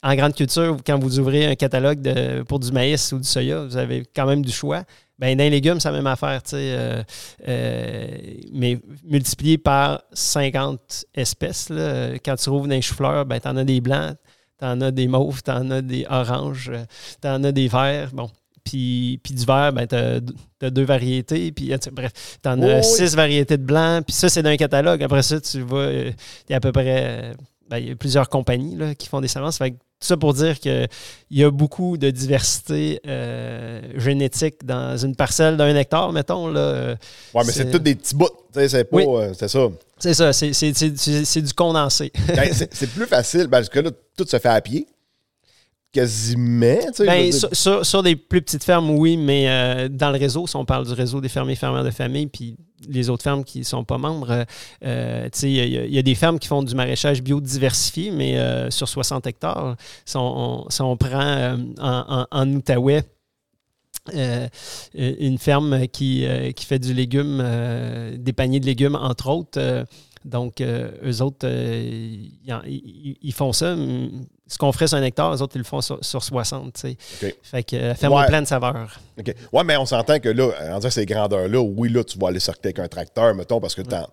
en grande culture, quand vous ouvrez un catalogue de, pour du maïs ou du soya, vous avez quand même du choix. Ben, dans les légumes, c'est la même affaire, tu sais. euh, euh, mais multiplié par 50 espèces, là, quand tu rouvres dans les choux-fleurs, ben, tu en as des blancs, tu en as des mauves, tu en as des oranges, tu en as des verts. Bon. Puis, puis du vert, ben, tu as, deux variétés. Puis, sais, bref, tu en Oh, as oui. six variétés de blanc. Puis ça, c'est dans un catalogue. Après ça, tu vois, euh, il y a à peu près euh, ben, il y a plusieurs compagnies là, qui font des semences. Fait que tout ça pour dire qu'il y a beaucoup de diversité euh, génétique dans une parcelle d'un hectare, mettons. Là, euh, Ouais, mais c'est tous des petits bouts. C'est. Oui. euh, c'est ça. c'est ça, c'est- du condensé. Ben, c'est c'est plus facile parce que là, tout se fait à pied. Quasiment. Ben, sur, sur- sur des plus petites fermes, oui, mais euh, dans le réseau, si on parle du réseau des fermiers fermières de famille, puis les autres fermes qui ne sont pas membres, euh, il y, a- il y a des fermes qui font du maraîchage biodiversifié, mais euh, sur 60 hectares, si on, on- si on prend euh, en, en- en Outaouais, une ferme qui, qui fait du légume, des paniers de légumes, entre autres. Euh, donc, euh, eux autres, euh, ils, font ça. Ce qu'on ferait sur un hectare, eux autres, ils le font sur, sur 60. tu sais. OK. Fait que la ferme Ouais. est pleine de saveurs. OK. Ouais, mais on s'entend que là, en disant ces grandeurs-là, oui, là, tu vas aller sortir avec un tracteur, mettons, parce que t'en,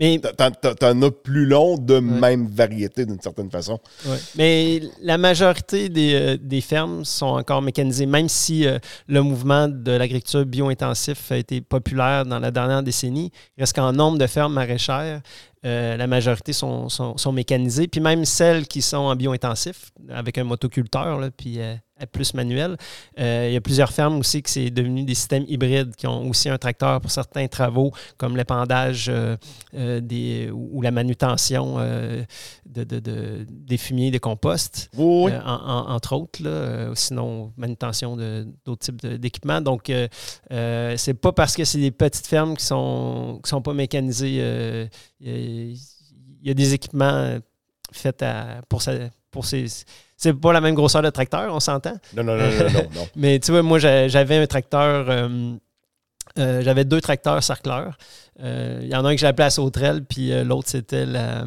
Mais t'en, as plus long de même variété d'une certaine façon. Ouais. Mais la majorité des, euh, des fermes sont encore mécanisées, même si euh, le mouvement de l'agriculture bio-intensif a été populaire dans la dernière décennie. Il reste qu'en nombre de fermes maraîchères, euh, la majorité sont, sont- sont mécanisées. Puis même celles qui sont en bio-intensif, avec un motoculteur, là, puis euh, à plus manuel, euh, il y a plusieurs fermes aussi que c'est devenu des systèmes hybrides qui ont aussi un tracteur pour certains travaux, comme l'épandage des, ou la manutention de, de- de- des fumiers de compost, Oui, oui. en- en- entre autres. Là, sinon, manutention d'autres types d'équipements. Donc, c'est pas parce que c'est des petites fermes qui sont, qui sont pas mécanisées. Euh, Il y, a des équipements euh, faits à- pour, ça, pour ces. C'est pas la même grosseur de tracteur, on s'entend. Non, non, non, non, non, non. Mais tu vois, moi, j'a- j'avais un tracteur. euh, euh, j'avais deux tracteurs sarcleurs. Euh, Il y en a un que j'ai appelé la sauterelle, puis l'autre, c'était la.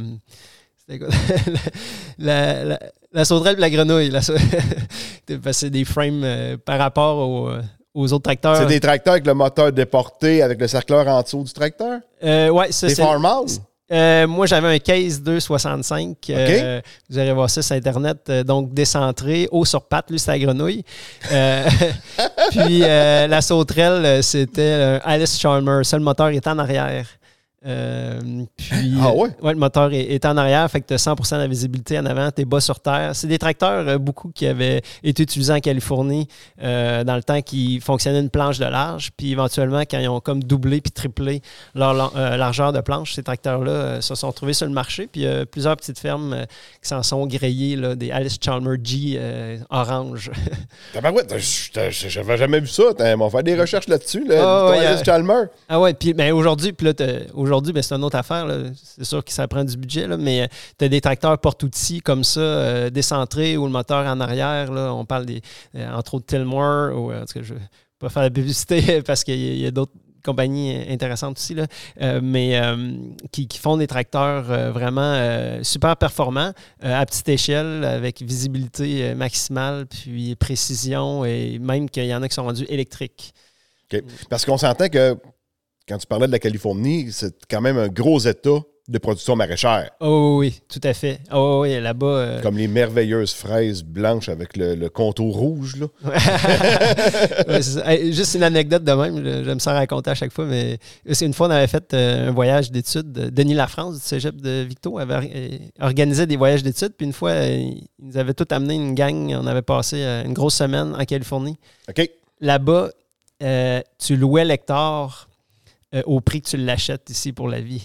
C'était quoi? la, la, la sauterelle et la grenouille. C'est des frames par rapport euh, aux autres tracteurs. C'est des tracteurs avec le moteur déporté, avec le cercleur en dessous du tracteur? Euh, ouais, ça, Des farmhouse? Euh, moi, j'avais un case 265. euh, vous allez voir ça sur Internet. euh, donc, décentré, haut sur patte. Lui, c'est la grenouille. Puis, la sauterelle, c'était Alice Chalmers. Ça, le moteur est en arrière. Euh, puis, Ah ouais? euh, le moteur est, est en arrière, fait que tu as 100 de la visibilité en avant, tu es bas sur terre. C'est des tracteurs, euh, beaucoup qui avaient été utilisés en Californie euh, dans le temps qui fonctionnaient une planche de large. Puis éventuellement, quand ils ont comme doublé puis triplé leur la- largeur de planche, ces tracteurs-là se sont trouvés sur le marché. Puis plusieurs petites fermes qui s'en sont grillées, là, des Alice Chalmers G orange. J'avais jamais vu ça. On va faire des recherches là-dessus, là. Ah, ouais, Alice Chalmers. Ah ouais, puis ben, aujourd'hui, puis là, t'as- aujourd'hui, ben, c'est une autre affaire. C'est sûr que ça prend du budget, mais tu as des tracteurs porte-outils comme ça, euh, décentrés, ou le moteur en arrière. Là, on parle des, euh, entre autres Tilmore, ou euh, en tout cas, je ne vais pas faire la publicité parce qu'il y a- d'autres compagnies intéressantes aussi, là, euh, mais euh, qui, font des tracteurs euh, vraiment euh, super performants, euh, à petite échelle, avec visibilité euh, maximale, puis précision, et même qu'il y en a qui sont rendus électriques. Parce qu'on s'entend que quand tu parlais de la Californie, c'est quand même un gros état de production maraîchère. Oh oui, tout à fait. Oh oui, là-bas. euh, Comme les merveilleuses fraises blanches avec le, le contour rouge. Là. ouais, juste une anecdote de même, je- j'aime ça raconter à chaque fois, mais c'est une fois, on avait fait euh, un voyage d'études. Denis Lafrance du cégep de Victo avait euh, organisé des voyages d'études, puis une fois, il nous avait tout amené une gang. On avait passé une grosse semaine en Californie. OK? Là-bas, euh, tu louais l'hectare euh, au prix que tu l'achètes ici pour la vie.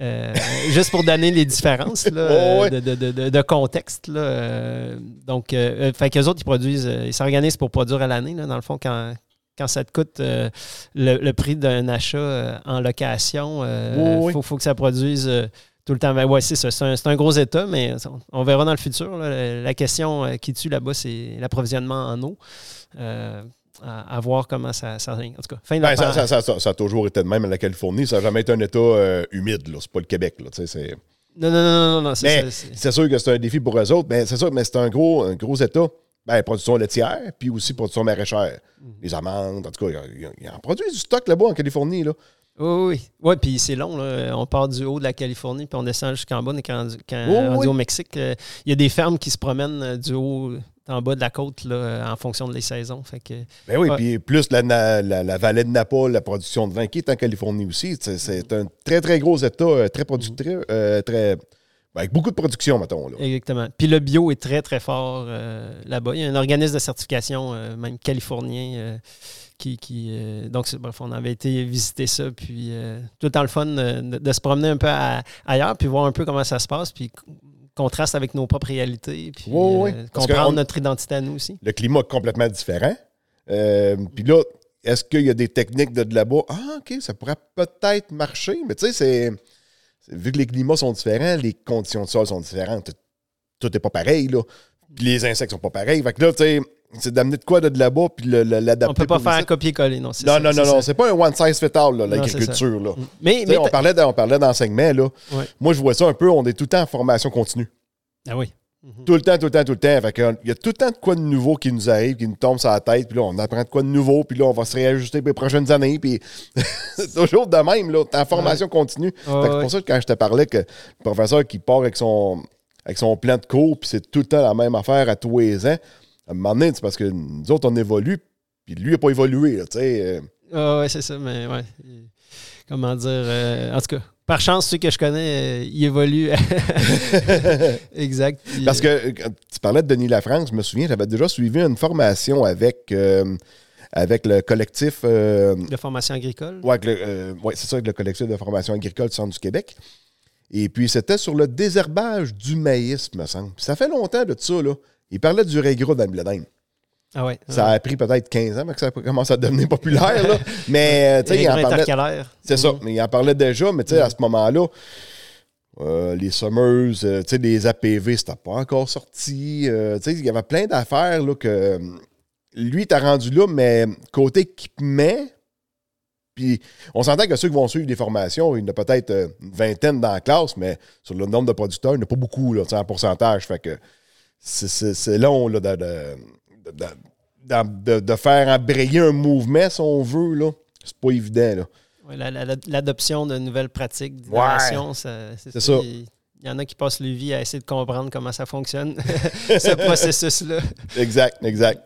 Euh, juste pour donner les différences là, Oh, ouais. de, de- de- contexte. Là, euh, donc, euh, euh, fait qu'eux autres, ils produisent, euh, ils s'organisent pour produire à l'année. Dans le fond, quand, quand ça te coûte euh, le, le prix d'un achat euh, en location, il Oui, oui. faut, faut que ça produise euh, tout le temps. Ben, ouais, c'est un, un gros état, mais on, on verra dans le futur. là. La, la question euh, qui tue là-bas, c'est l'approvisionnement en eau. À, à voir comment ça, ça. En tout cas, fin de la Ben, ça, ça- ça- ça- ça a toujours été de même à la Californie. Ça n'a jamais été un état euh, humide. C'est pas le Québec. Là. C'est- Non, non, non, non, non, c'est sûr que c'est un défi pour eux autres. Mais c'est sûr, mais c'est un gros, un gros état. Ben, production laitière, puis aussi production maraîchère. Mhm. Les amandes, en tout cas, ils en- produisent du stock là-bas en Californie. Là. Oui, oui. Puis c'est long. Là. On part du haut de la Californie, puis on descend jusqu'en bas. On est quand, Oui, rendu oui. au Mexique. euh, Il y a des fermes qui se promènent euh, du haut en bas de la côte là, euh, en fonction de les saisons. Fait que, Ben oui, puis plus la, la, la vallée de Napa, la production de vin qui est en Californie aussi. C'est, c'est un très, très gros état, euh, très producteur, euh, très. ben, avec beaucoup de production, mettons. Là. exactement. Puis le bio est très, très fort euh, là-bas. Il y a un organisme de certification, euh, même californien, euh, qui. qui, euh, donc, bref, on avait été visiter ça. Puis, euh, tout le temps le fun euh, de, de se promener un peu à- ailleurs, puis voir un peu comment ça se passe. Puis, contraste avec nos propres réalités. Puis, Oui, oui, euh, comprendre on- notre identité à nous aussi. Le climat est complètement différent. Euh, puis là, est-ce qu'il y a des techniques de, de là-bas? Ah, OK, ça pourrait peut-être marcher. Mais tu sais, c'est. c'est- Vu que les climats sont différents, les conditions de sol sont différentes, tout n'est pas pareil, là. Puis les insectes sont pas pareils. Fait que là, tu sais, c'est d'amener de quoi de, de là-bas puis l'adapter. On peut pas faire un copier-coller, non. Non, non, c'est non, non, c'est pas un one size fit all, l'agriculture. là. Mais, on parlait de- on parlait d'enseignement, là. Ouais. Moi, je vois ça un peu, on est tout le temps en formation continue. Ah oui. Tout le temps, tout le temps, tout le temps. Fait il y a tout le temps de quoi de nouveau qui nous arrive, qui nous tombe sur la tête, puis là, on apprend de quoi de nouveau, puis là, on va se réajuster pour les prochaines années, puis c'est toujours de même, là. En formation continue. C'est ouais. pour ça que quand je te parlais que le professeur qui part avec son, avec son plan de cours, puis c'est tout le temps la même affaire à tous les ans, à un moment donné, c'est parce que nous autres, on évolue, puis lui, il n'a pas évolué, tu sais. euh, Ah ouais, c'est ça, mais ouais. Comment dire. euh, en tout cas, par chance, ceux que je connais, euh, ils évoluent. exact. Puis, Parce que quand tu parlais de Denis Lafrance, je me souviens, j'avais déjà suivi une formation avec, euh, avec le collectif. De formation agricole. euh, ouais, c'est ça, avec le collectif de formation agricole du Centre du Québec. Et puis, c'était sur le désherbage du maïs, me semble. Ça fait longtemps de ça, là. Il parlait du régro dans le. Ah ouais. Ça a pris peut-être 15 ans que ça commence à devenir populaire, là. Mais, tu sais, il en parlait. C'est ça. Mhm. Mais il en parlait déjà, mais tu sais, à ce moment-là, euh, les Summers, euh, tu sais, les APV, c'était pas encore sorti. Euh, tu sais, il y avait plein d'affaires là, que lui, t'as rendu là, mais côté équipement, puis on s'entend que ceux qui vont suivre des formations, il y en a peut-être une vingtaine dans la classe, mais sur le nombre de producteurs, il n'y en a pas beaucoup, là, tu sais, en pourcentage. Fait que c'est- long là, de, de, faire embrayer un mouvement, si on veut. là. C'est pas évident. Là. Ouais, la- la- L'adoption de nouvelles pratiques d'innovation, c'est ça. Il il y en a qui passent le vie à essayer de comprendre comment ça fonctionne, ce processus-là. Exact, exact.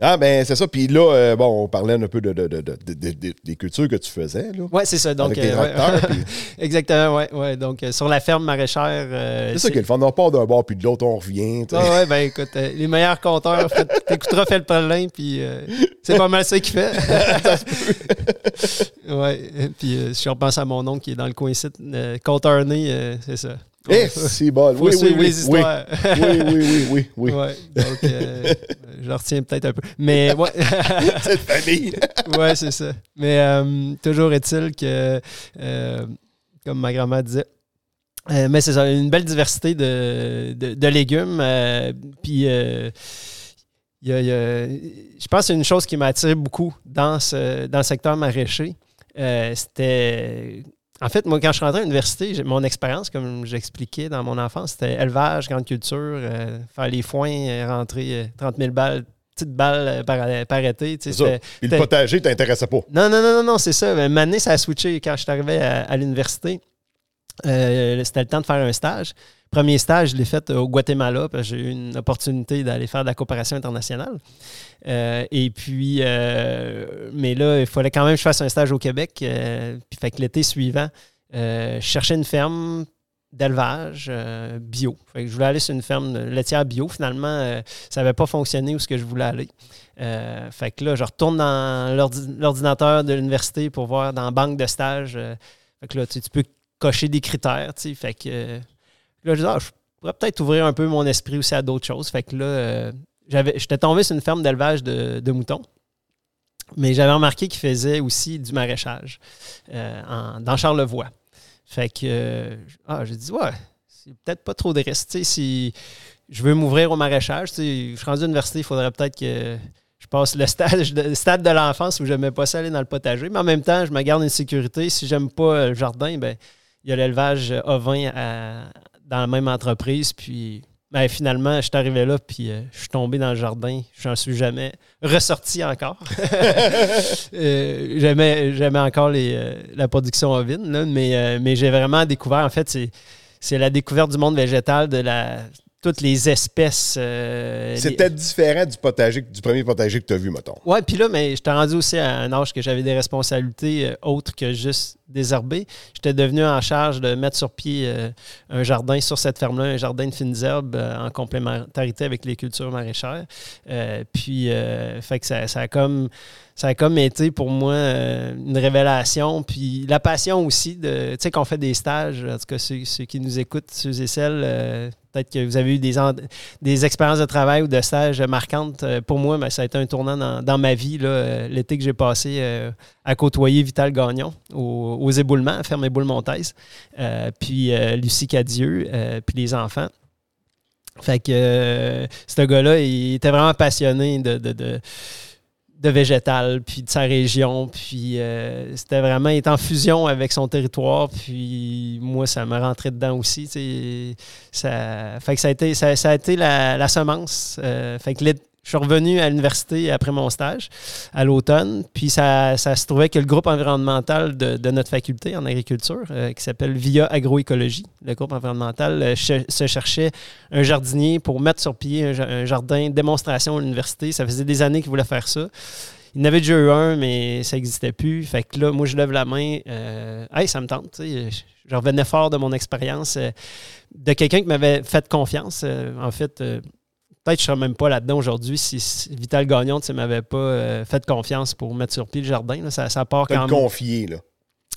Ah, ben, c'est ça. Puis là, euh, bon, on parlait un peu de, de- de- de- de- de- des cultures que tu faisais, là. Oui, c'est ça. Donc, Avec euh, ouais. puis- Exactement, oui. Ouais, donc, euh, sur la ferme maraîchère. C'est ça qui est le fun. On part d'un bord, puis de l'autre, on revient. Ah ouais, ben écoute, les meilleurs compteurs, t'écouteras fait le plein, puis c'est pas mal ça qu'il fait. ouais, puis si je repense à mon oncle qui est dans le coin ici, compteur né, c'est ça. Eh, c'est bon. faut Oui, oui, suivre oui. les Oui, histoires. oui, oui, oui, oui, oui. Ouais, donc euh, je retiens peut-être un peu. Mais ouais, Cette famille. ouais c'est ça. Mais euh, toujours est-il que, euh, comme ma grand-mère disait, euh, mais c'est ça, une belle diversité de, de- de légumes. puis, euh, il y a- il y a- je pense une chose qui m'a attiré beaucoup dans, ce, dans le secteur maraîcher. Euh, C'était. En fait, moi, quand je suis rentré à l'université, mon expérience, comme j'expliquais dans mon enfance, c'était élevage, grande culture, euh, faire les foins, euh, rentrer euh, 30 000 balles, petites balles euh, par, par été. tu sais, le potager t'intéressait pas. non, non, non, non, non, c'est ça. Mais Mané, ça a switché quand je suis arrivé à, à l'université. Euh, C'était le temps de faire un stage. Premier stage, je l'ai fait au Guatemala parce que j'ai eu une opportunité d'aller faire de la coopération internationale. Euh, et puis, euh, mais là, il fallait quand même que je fasse un stage au Québec. Euh, puis, que l'été suivant, euh, je cherchais une ferme d'élevage euh, bio. Fait que je voulais aller sur une ferme laitière bio. Finalement, euh, ça n'avait pas fonctionné où ce que je voulais aller. Euh, fait que là, je retourne dans l'ordi- l'ordinateur de l'université pour voir dans la banque de stage. euh, fait que là, tu, tu peux cocher des critères. tu sais. Fait que euh, là, je dis, ah, je pourrais peut-être ouvrir un peu mon esprit aussi à d'autres choses. Fait que là, euh, j'avais- j'étais tombé sur une ferme d'élevage de, moutons. Mais j'avais remarqué qu'ils faisaient aussi du maraîchage euh, dans Charlevoix. Fait que, euh, ah, j'ai dit, ouais, c'est peut-être pas trop de sais, Si je veux m'ouvrir au maraîchage, je suis rendu à l'université, il faudrait peut-être que je passe le stade de l'enfance où j'aimais pas ça aller dans le potager. Mais en même temps, je me garde une sécurité. Si j'aime pas le jardin, ben il y a l'élevage ovin à- dans la même entreprise. Puis ben, finalement, je suis arrivé là, puis euh, je suis tombé dans le jardin. Je n'en suis jamais ressorti encore. Euh, j'aimais, encore les, euh, la production ovine, là, mais, mais j'ai vraiment découvert, en fait, c'est, la découverte du monde végétal, de la, toutes les espèces. les- C'était différent du potager, du premier potager que tu as vu, mettons. Ouais, puis là, mais j'étais rendu aussi à un âge que j'avais des responsabilités autres que juste désherber. J'étais devenu en charge de mettre sur pied euh, un jardin sur cette ferme-là, un jardin de fines herbes euh, en complémentarité avec les cultures maraîchères. Euh, puis, fait que ça, a comme ça a comme été pour moi une révélation. Puis la passion aussi de, tu sais, qu'on fait des stages, en tout cas ceux, qui nous écoutent, ceux et celles, peut-être que vous avez eu des, des expériences de travail ou de stages marquantes. Pour moi, ben, ça a été un tournant dans, dans ma vie, l'été que j'ai passé à côtoyer Vital Gagnon au- aux éboulements, ferme Éboule Montaise, euh, puis euh, Lucie Cadieux, euh, puis les enfants. Fait que euh, ce gars-là, il était vraiment passionné de, de, de, végétal, puis de sa région. Puis c'était vraiment, il en fusion avec son territoire. Puis moi, ça me rentrait dedans aussi. Ça, fait que ça a été, ça, a été la, semence. Fait que je suis revenu à l'université après mon stage, à l'automne. Puis ça, ça se trouvait que le groupe environnemental de, notre faculté en agriculture, euh, qui s'appelle VIA Agroécologie, le groupe environnemental, euh, se cherchait un jardinier pour mettre sur pied un, ja- un jardin démonstration à l'université. Ça faisait des années qu'il voulait faire ça. Il en avait déjà eu un, mais ça n'existait plus. Fait que là, moi, je lève la main. Euh, hey, ça me tente. Je, revenais fort de mon expérience de quelqu'un qui m'avait fait confiance. En fait, peut-être que je ne serais même pas là-dedans aujourd'hui si, si Vital Gagnon ne m'avait pas euh, fait confiance pour mettre sur pied le jardin. là. Ça, ça part quand même. confié, là.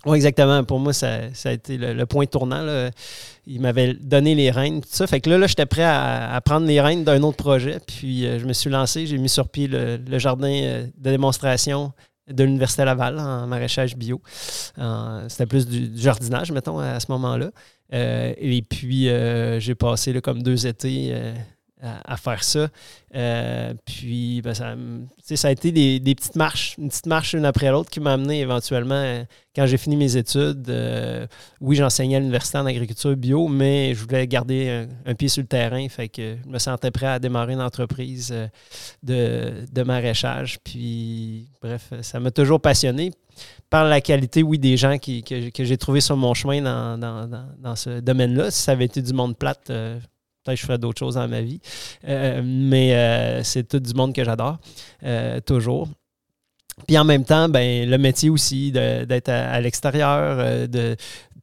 Oui, exactement. Pour moi, ça, ça a été le, le point tournant. là. Il m'avait donné les rênes, tout ça. Fait que là, là j'étais prêt à, à prendre les rênes d'un autre projet. Puis euh, je me suis lancé, j'ai mis sur pied le, le jardin euh, de démonstration de l'Université Laval en maraîchage bio. Euh, C'était plus du, du jardinage, mettons, à, ce moment-là. Euh, et puis, euh, j'ai passé là, comme deux étés à, faire ça. Euh, puis, ben, ça, ça a été des, petites marches, une petite marche une après l'autre qui m'a amené éventuellement, euh, quand j'ai fini mes études, euh, oui, j'enseignais à l'université en agriculture bio, mais je voulais garder un, pied sur le terrain. Fait que je me sentais prêt à démarrer une entreprise de, maraîchage. Puis, bref, ça m'a toujours passionné par la qualité, oui, des gens que, j'ai trouvé sur mon chemin dans, ce domaine-là. Si ça avait été du monde plate, peut-être que je ferais d'autres choses dans ma vie. Euh, mais euh, c'est tout du monde que j'adore, euh, toujours. Puis en même temps, ben, le métier aussi, d'être à, à l'extérieur, de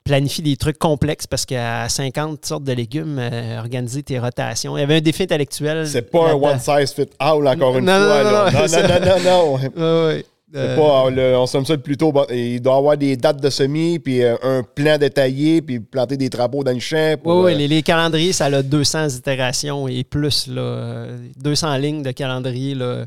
planifier des trucs complexes parce qu'à 50 sortes de légumes, euh, organiser tes rotations. Il y avait un défi intellectuel. C'est pas un one size fit all, encore une Non, non, fois. non, non, non, non, non, non, non. Ouais. C'est Euh, pas, le- on somme ça le plus tôt. Il doit avoir des dates de semis, puis euh, un plan détaillé, puis planter des trapeaux dans le champ. Oui, pour, oui, euh, les, les calendriers, ça a 200 itérations et plus, là, euh, 200 lignes de calendrier. Là,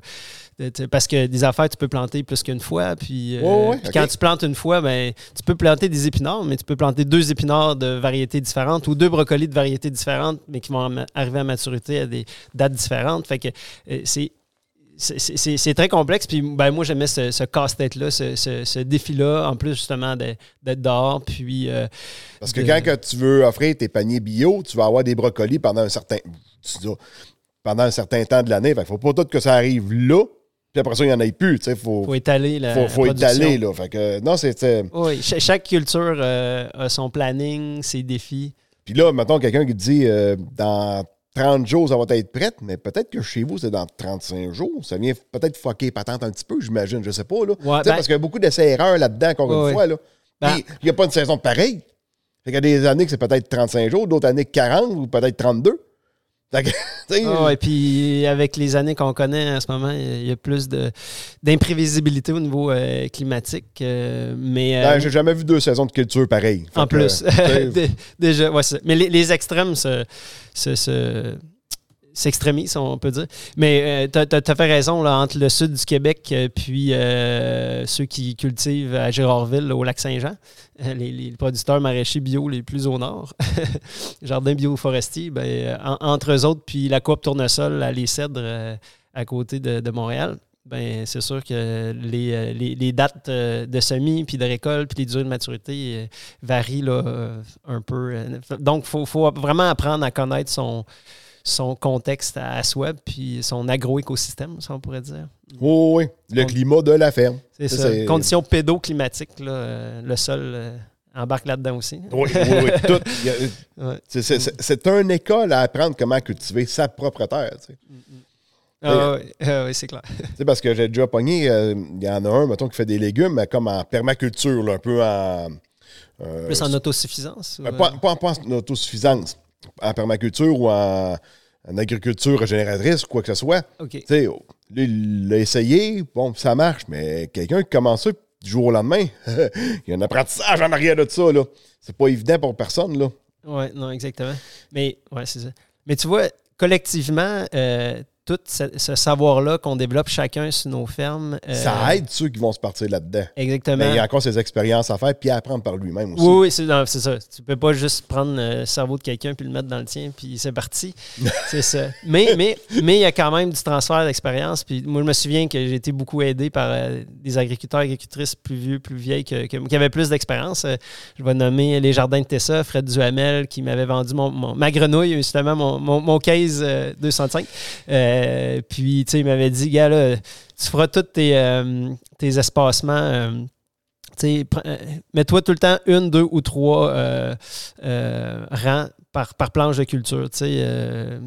parce que des affaires, tu peux planter plus qu'une fois. Puis, euh, ok. quand tu plantes une fois, ben, tu peux planter des épinards, mais tu peux planter deux épinards de variétés différentes ou deux brocolis de variétés différentes, mais qui vont arriver à maturité à des dates différentes. Fait que c'est. C'est- très complexe. Puis ben, moi, j'aimais ce, ce casse-tête-là, ce, ce- ce défi-là, en plus justement d'être dehors. Puis euh, Parce que de- quand que tu veux offrir tes paniers bio, tu vas avoir des brocolis pendant un certain, pendant un certain temps de l'année. Fait qu'il faut pas tout que ça arrive là, puis après ça, il n'y en ait plus. Il faut, faut étaler la, faut, faut la étaler. Là. Fait que, non, c'est. c'est- Oui, cha- chaque culture euh, a son planning, ses défis. Puis là, mettons quelqu'un qui te dit euh, dans 30 jours, ça va être prête, mais peut-être que chez vous, c'est dans 35 jours. Ça vient peut-être fucker patente un petit peu, j'imagine. Je sais pas. Là. Ouais, ben- parce qu'il y a beaucoup d'essais-erreurs là-dedans, encore Ouais, une fois. Là. Ben- il n'y a pas une saison pareille. Fait qu'il y a des années que c'est peut-être 35 jours, d'autres années que 40 ou peut-être 32. Sais, Ah, et puis avec les années qu'on connaît en ce moment, il y a plus d'imprévisibilité au niveau euh, climatique. euh, mais euh, ben, j'ai jamais vu deux saisons de culture pareilles. En plus, déjà, ouais, mais les, les extrêmes se, se- se- s'extrémisent, on peut dire. Mais tu as, fait raison, là, entre le sud du Québec euh, puis euh, ceux qui cultivent à Gérardville, au lac Saint-Jean, euh, les, les producteurs maraîchers bio les plus au nord, jardin bio-forestier, ben, euh, en- entre eux autres, puis la coop tournesol à Les Cèdres euh, à côté de, Montréal. Ben, c'est sûr que les, euh, les- les dates euh, de semis, puis de récolte, puis les durées de maturité euh, varient là, euh, un peu. euh, Donc, il faut, faut vraiment apprendre à connaître son, son contexte à soi, puis son agroécosystème, ça on pourrait dire. Oui, oui, le On- climat de la ferme. C'est Ça, Conditions pédoclimatiques, là, euh, le sol euh, embarque là-dedans aussi. Oui, oui, oui, tout. Ouais. c'est- une école à apprendre comment cultiver sa propre terre. tu sais. Ah, ouais, ah c'est clair. Parce que j'ai déjà pogné, euh, il y en a un, mettons, qui fait des légumes, mais comme en permaculture, là, un peu en. euh, Plus en autosuffisance. ou, euh, pas, euh, pas, pas en autosuffisance, en permaculture ou en, en agriculture régénératrice, quoi que ce soit. OK. Tu essayé, bon, ça marche, mais quelqu'un qui commence ça du jour au lendemain, il y a un apprentissage en arrière de ça, là. C'est pas évident pour personne, là. Oui, non, exactement. Mais, ouais, c'est ça. Mais tu vois, collectivement, euh, tout ce, ce savoir-là qu'on développe chacun sur nos fermes. euh, Ça aide ceux qui vont se partir là-dedans. Exactement. Mais il y a encore ses expériences à faire, puis à apprendre par lui-même aussi. Oui, oui, c'est non, c'est ça. Tu peux pas juste prendre euh, le cerveau de quelqu'un puis le mettre dans le tien, puis c'est parti. c'est ça. Mais mais mais il y a quand même du transfert d'expérience. Puis moi, je me souviens que j'ai été beaucoup aidé par euh, des agriculteurs et agricultrices plus vieux, plus vieilles, que- que- qui avaient plus d'expérience. Euh, je vais nommer les Jardins de Tessa, Fred Duhamel, qui m'avait vendu mon, mon- ma grenouille, justement, mon, mon, mon case euh, 205. Euh, puis, tu sais, il m'avait dit, gars, là, tu feras tous tes, euh, tes espacements. euh, tu sais, mets-toi tout le temps une, deux ou trois rangs par, par planche de culture. tu sais, euh,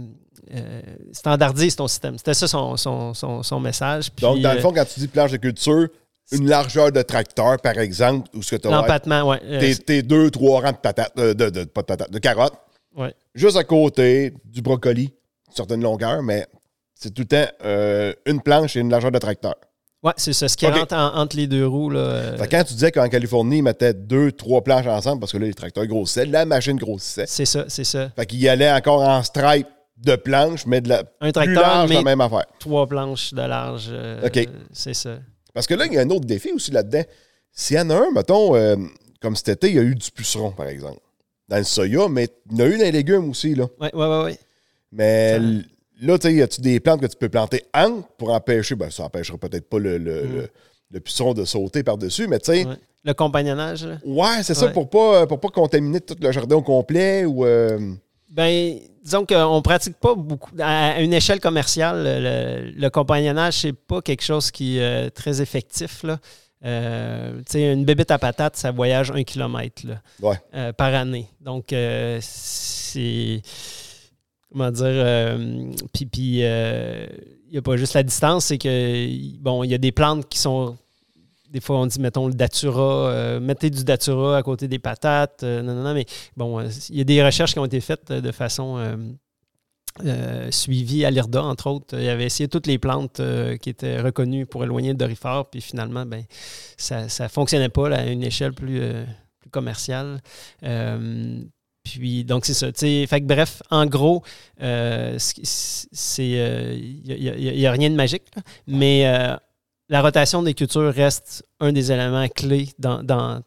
standardise ton système. C'était ça son, son, son, son message. Puis, Donc, dans le fond, quand tu dis planche de culture, une largeur de tracteur, par exemple, où ce que tu as l'empattement, ouais. euh, tes, tes deux, trois rangs de patates, de, de- pas de patates, de carottes, ouais. juste à côté du brocoli, une certaine longueur, mais c'est tout le temps euh, une planche et une largeur de tracteur. Ouais, c'est ça. Ce qui rentre en- entre les deux roues. Là, euh, Fait que quand tu disais qu'en Californie, ils mettaient deux, trois planches ensemble, parce que là, les tracteurs grossissaient, la machine grossissait. c'est ça, c'est ça. Fait qu'il y allait encore en stripe de planches, mais de la Un plus tracteur, large, mais la même affaire. trois planches de large. euh, OK. C'est ça. Parce que là, il y a un autre défi aussi là-dedans. S'il y en a un, mettons, euh, comme cet été, il y a eu du puceron, par exemple. Dans le soya, mais il y en a eu dans les légumes aussi, là. Ouais, ouais, ouais. ouais. Mais Ça- là, tu sais, y a-tu des plantes que tu peux planter entre pour empêcher, ben ça empêchera peut-être pas le, le, Mm. le- le puceron de sauter par-dessus, mais tu sais, Ouais. Le compagnonnage, là. ouais, c'est ça, pour pas, pour pas contaminer tout le jardin au complet ou. euh, Ben, disons qu'on pratique pas beaucoup. À une échelle commerciale, le, le compagnonnage, c'est pas quelque chose qui est euh, très effectif. Là. Euh, tu sais, une bébête à patate, ça voyage un kilomètre là, ouais. euh, par année. Donc, euh, c'est. Comment dire. euh, puis, euh, il n'y a pas juste la distance, c'est que, bon, il y a des plantes qui sont. Des fois, on dit, mettons, le datura, euh, mettez du datura à côté des patates. euh, non, non, non, mais bon, euh, il y a des recherches qui ont été faites euh, de façon euh, euh, suivie à l'IRDA, entre autres. Il avait essayé toutes les plantes euh, qui étaient reconnues pour éloigner le dorifort, puis finalement, ben, ça ne fonctionnait pas à une échelle plus, euh, plus commerciale. Euh, puis, donc, c'est ça. Fait que, bref, en gros, euh, c'est. Il n'y a, rien de magique, mais euh, la rotation des cultures reste un des éléments clés dans, dans,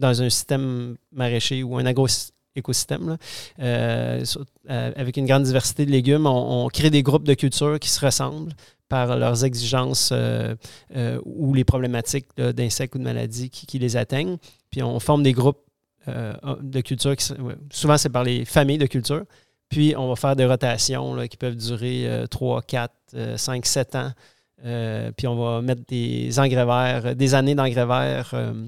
un système maraîcher ou un agro-écosystème. Euh, euh, avec une grande diversité de légumes, on, crée des groupes de cultures qui se ressemblent par leurs exigences euh, euh, ou les problématiques d'insectes ou de maladies qui les atteignent. Puis on forme des groupes euh, de cultures. Qui, souvent, c'est par les familles de cultures. Puis on va faire des rotations là, qui peuvent durer 3, 4, 5, 7 ans. Euh, puis on va mettre des engrais verts, des années d'engrais verts euh,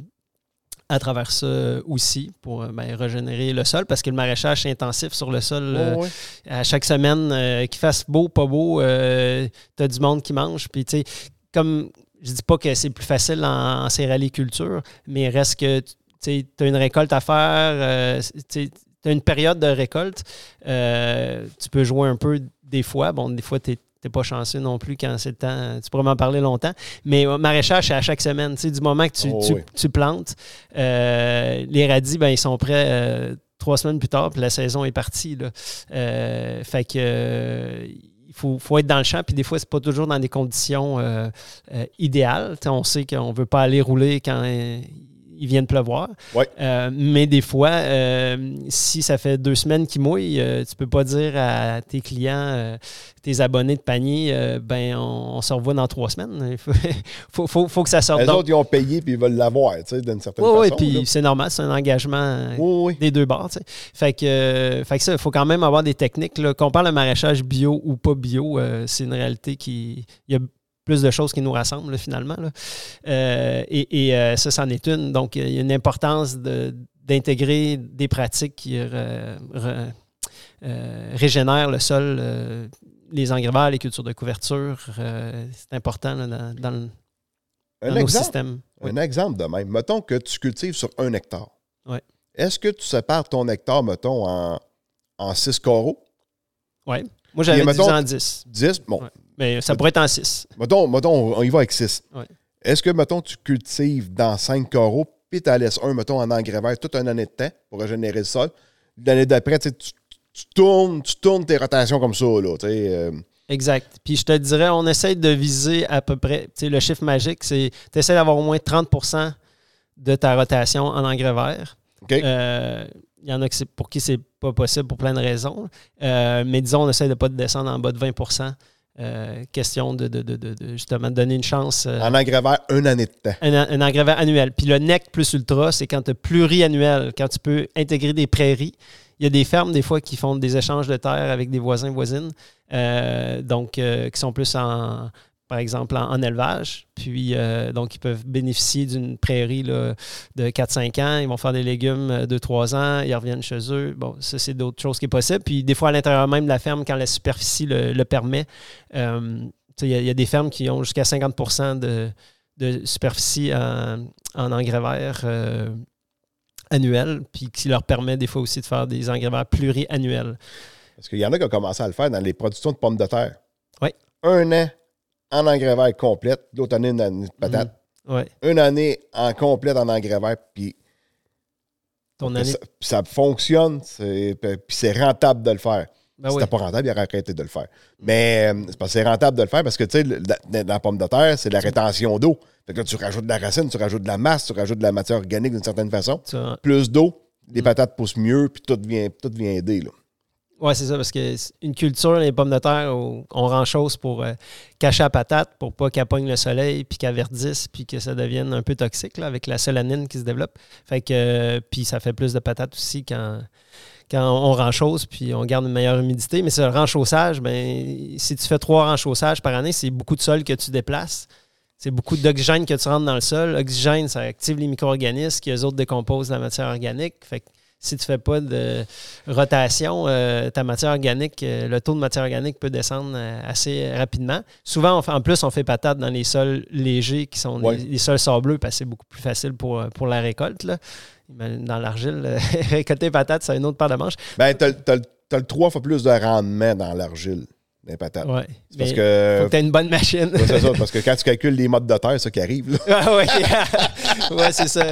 à travers ça aussi pour euh, ben, régénérer le sol parce que le maraîchage c'est intensif sur le sol. euh, à chaque semaine, euh, qu'il fasse beau, pas beau, euh, t'as du monde qui mange. Puis, tu sais, comme je dis pas que c'est plus facile en, en céréaliculture, mais reste que tu as une récolte à faire, euh, tu as une période de récolte. euh, tu peux jouer un peu des fois. Bon, des fois, tu n'es pas chanceux non plus quand c'est le temps. Tu pourrais m'en parler longtemps. Mais euh, maraîchage, c'est à chaque semaine. Tu sais, du moment que tu, Oh, tu- oui. tu plantes, euh, les radis, ben, ils sont prêts euh, trois semaines plus tard, puis la saison est partie. Là. Fait que il faut, faut être dans le champ, puis des fois, c'est pas toujours dans des conditions idéales. Tu on sait qu'on veut pas aller rouler quand il vient de pleuvoir. Ouais. Euh, mais des fois, euh, si ça fait deux semaines qu'il mouille, euh, tu peux pas dire à tes clients, euh, tes abonnés de panier, euh, ben on, on se revoit dans trois semaines. Il faut, faut, faut- faut que ça sorte. Les autres, ils ont payé puis ils veulent l'avoir, tu sais, d'une certaine oui, façon. oui, puis c'est normal, c'est un engagement euh, Oui, oui. des deux bords. tu sais. Fait que, euh, fait que ça, il faut quand même avoir des techniques. Qu'on parle de maraîchage bio ou pas bio, euh, c'est une réalité qui. Il y a plus de choses qui nous rassemblent là, finalement. là. Euh, et et, euh, ça, c'en est une. Donc, il y a une importance de- d'intégrer des pratiques qui euh, re- euh, régénèrent le sol, les engrais verts, les cultures de couverture. c'est important là, dans, dans le- Un dans nos exemple, systèmes. Oui. un exemple de même. Mettons que tu cultives sur un hectare. Ouais. Est-ce que tu sépares ton hectare, mettons, en, en six carreaux? Ouais. Moi, j'avais Et mettons- divisé en 10. 10? Bon, Ouais. Mais ça pourrait être en 6. mettons, mettons, on y va avec 6. Ouais. Est-ce que, mettons, tu cultives dans 5 carreaux, puis tu en laisses un, mettons, en engrais vert toute une année de temps pour régénérer le sol? L'année d'après, tu, tu, tournes, tu tournes tes rotations comme ça, là, tu sais, euh, Exact. Puis je te dirais, on essaye de viser à peu près, tu sais, le chiffre magique, c'est tu essaies d'avoir au moins 30% de ta rotation en engrais vert. OK? Euh, Il y en a pour qui c'est pas possible pour plein de raisons. Euh, mais disons, on essaie de ne pas descendre en bas de 20 Euh, Question de, de- de- de- de justement donner une chance. euh, en engrais vert, une année de temps. un, un annuel. Puis le NEC plus ultra, c'est quand tu as pluriannuel, quand tu peux intégrer des prairies. Il y a des fermes, des fois, qui font des échanges de terre avec des voisins, voisines, euh, donc euh, qui sont plus en, par exemple, en, en élevage. Puis, euh, donc, ils peuvent bénéficier d'une prairie là, de 4-5 ans. Ils vont faire des légumes 2-3 ans. Ils reviennent chez eux. Bon, ça, c'est d'autres choses qui est possible. Puis, des fois, à l'intérieur même de la ferme, quand la superficie le, le permet, euh, il y, a- il y a des fermes qui ont jusqu'à 50 de, de superficie en, en engrais verts euh, annuels, puis qui leur permet des fois aussi de faire des engrais verts pluriannuels. Parce qu'il y en a qui ont commencé à le faire dans les productions de pommes de terre. Oui. Un an en engrais vert complète, l'autre année, une année de patate. Ouais. Une année en complète en engrais vert, puis Ton année. ça, fonctionne, puis c'est rentable de le faire. Ben si oui. c'était pas rentable, il aurait arrêté de le faire. Mais euh, c'est parce que c'est rentable de le faire parce que, tu sais, dans la pomme de terre, c'est la rétention d'eau. Fait que là, tu rajoutes de la racine, tu rajoutes de la masse, tu rajoutes de la matière organique d'une certaine façon. Ça- Plus d'eau, Mm. les patates poussent mieux, puis tout vient, tout vient aider. Là. Ouais, c'est ça, parce que c'est une culture, les pommes de terre, on rend chose pour euh, cacher la patate, pour pas qu'elle pogne le soleil, puis qu'elle verdisse, puis que ça devienne un peu toxique, là, avec la solanine qui se développe. Fait que, euh, puis ça fait plus de patates aussi quand, quand on rend chose, puis on garde une meilleure humidité. Mais ce renchaussage, ben, si tu fais trois renchaussages par année, c'est beaucoup de sol que tu déplaces. C'est beaucoup d'oxygène que tu rentres dans le sol. L'oxygène, ça active les micro-organismes qui, eux autres, décomposent la matière organique. Si tu ne fais pas de rotation, euh, ta matière organique, euh, le taux de matière organique peut descendre euh, assez rapidement. Souvent, on fait- en plus, on fait patate dans les sols légers qui sont Ouais. les, les sols sableux parce que c'est beaucoup plus facile pour, pour la récolte. là. Dans l'argile, récolter patate, c'est une autre paire de manches. Ben, t'as- t'as le trois fois plus de rendement dans l'argile, des patates. Ouais. Parce que. faut que tu aies une bonne machine. Ouais, c'est ça, parce que quand tu calcules les modes de terre, c'est ça qui arrive. Là. Ah ouais, ouais c'est ça.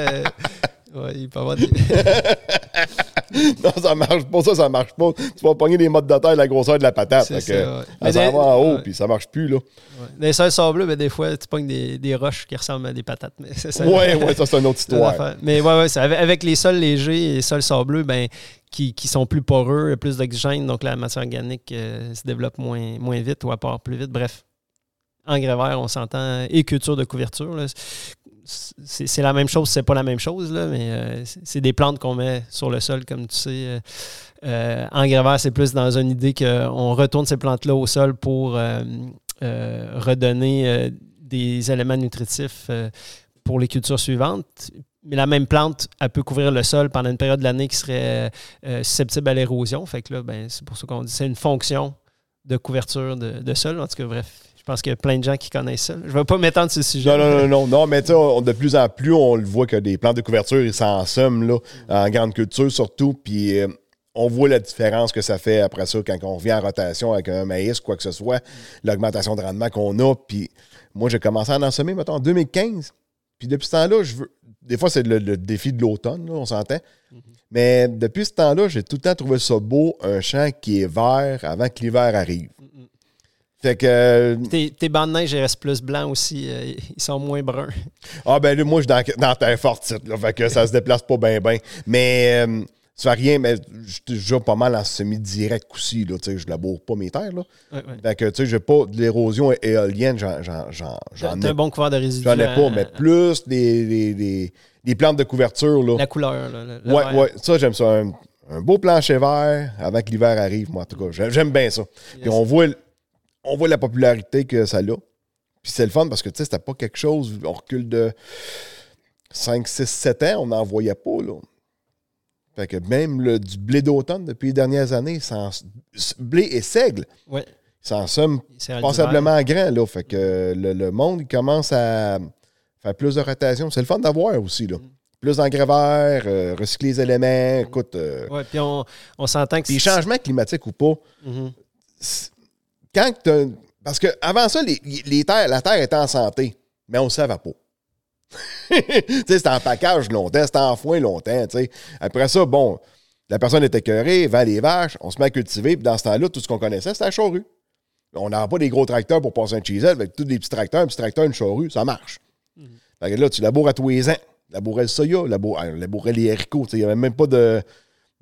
Ouais, il peut avoir des- non, ça marche pas, ça, ça marche pas. Tu vas pogner les modes de terre, la grosseur de la patate. Fait que, ça, ouais. elle s'en des- va en haut, puis ça marche plus. Là. ouais. Dans les sols sableux, ben, des fois, tu pognes des, des roches qui ressemblent à des patates. Mais ça. Ouais, ouais, ça, c'est une autre histoire. Mais ouais, ouais, avec, avec les sols légers et les sols sableux, ben, qui, qui sont plus poreux, plus d'oxygène, donc la matière organique euh, se développe moins, moins vite ou à part plus vite. Bref, engrais vert, on s'entend, et culture de couverture. là. C'est la même chose, c'est pas la même chose, là, mais euh, c'est- des plantes qu'on met sur le sol, comme tu sais. Euh, euh, engrais c'est plus dans une idée qu'on retourne ces plantes-là au sol pour euh, redonner des éléments nutritifs pour les cultures suivantes. Mais la même plante, elle peut couvrir le sol pendant une période de l'année qui serait susceptible à l'érosion. Fait que là, ben, c'est pour ça qu'on dit c'est une fonction de couverture de, de sol. En tout cas, bref, pense qu'il y a plein de gens qui connaissent ça. Je ne vais pas m'étendre sur ce sujet. Non, non, non, non, non, mais tu sais, de plus en plus, on le voit que des plantes de couverture, ils s'en somment, là, en grande culture surtout, puis euh, on voit la différence que ça fait après ça quand on revient en rotation avec un maïs, quoi que ce soit, l'augmentation de rendement qu'on a, puis moi, j'ai commencé à en semer, mettons, en 2015, puis depuis ce temps-là, je veux... Des fois, c'est le, le défi de l'automne, on s'entend. Mais depuis ce temps-là, j'ai tout le temps trouvé ça beau, un champ qui est vert avant que l'hiver arrive. Fait que... euh, Tes, tes bancs de neige, ils restent plus blancs aussi. euh, ils sont moins bruns. Ah ben là, moi, je suis dans, dans terre forte, là, fait que ça se déplace pas bien, bien. Mais euh, ça fait rien, mais je suis déjà pas mal en semi-direct aussi, là, tu sais, je laboure pas mes terres, là. Fait que, tu sais, j'ai pas de l'érosion éolienne, j'en, ai, un bon couvert de résidus. j'en ai pas, à- mais plus des, plantes de couverture, là. La couleur. là, le- ouais, ouais, ça, j'aime ça. Un, un beau plancher vert avant que l'hiver arrive, moi, en tout cas. J'aime, bien ça. Puis on voit, on voit la popularité que ça a. Puis c'est le fun parce que, tu sais, c'était pas quelque chose, on recule de 5, 6, 7 ans, on n'en voyait pas, là. Fait que même le, du blé d'automne depuis les dernières années, sans, blé et seigle, Ouais. ça en somme passablement grand, là. Fait que le, le monde, commence à faire plus de rotation. C'est le fun d'avoir aussi, là. Plus d'engrais verts, euh, recycler les éléments, écoute... euh, puis on, on s'entend que puis c'est- changement climatique ou pas, Mhm. c'est- quand Parce que avant ça, les, les terres, la Terre était en santé, mais on ne savait pas. c'était en package longtemps, c'était en foin longtemps. Après ça, bon, la personne était écœurée, vend les vaches, on se met à cultiver, puis dans ce temps-là, tout ce qu'on connaissait, c'était la charrue. On n'a pas des gros tracteurs pour passer un chisel avec tous des petits tracteurs, un petit tracteur, une charrue, ça marche. Fait que là, tu laboures à tous les ans. Labourais le soya, labourais, euh, labourais les haricots. Il n'y avait même pas de,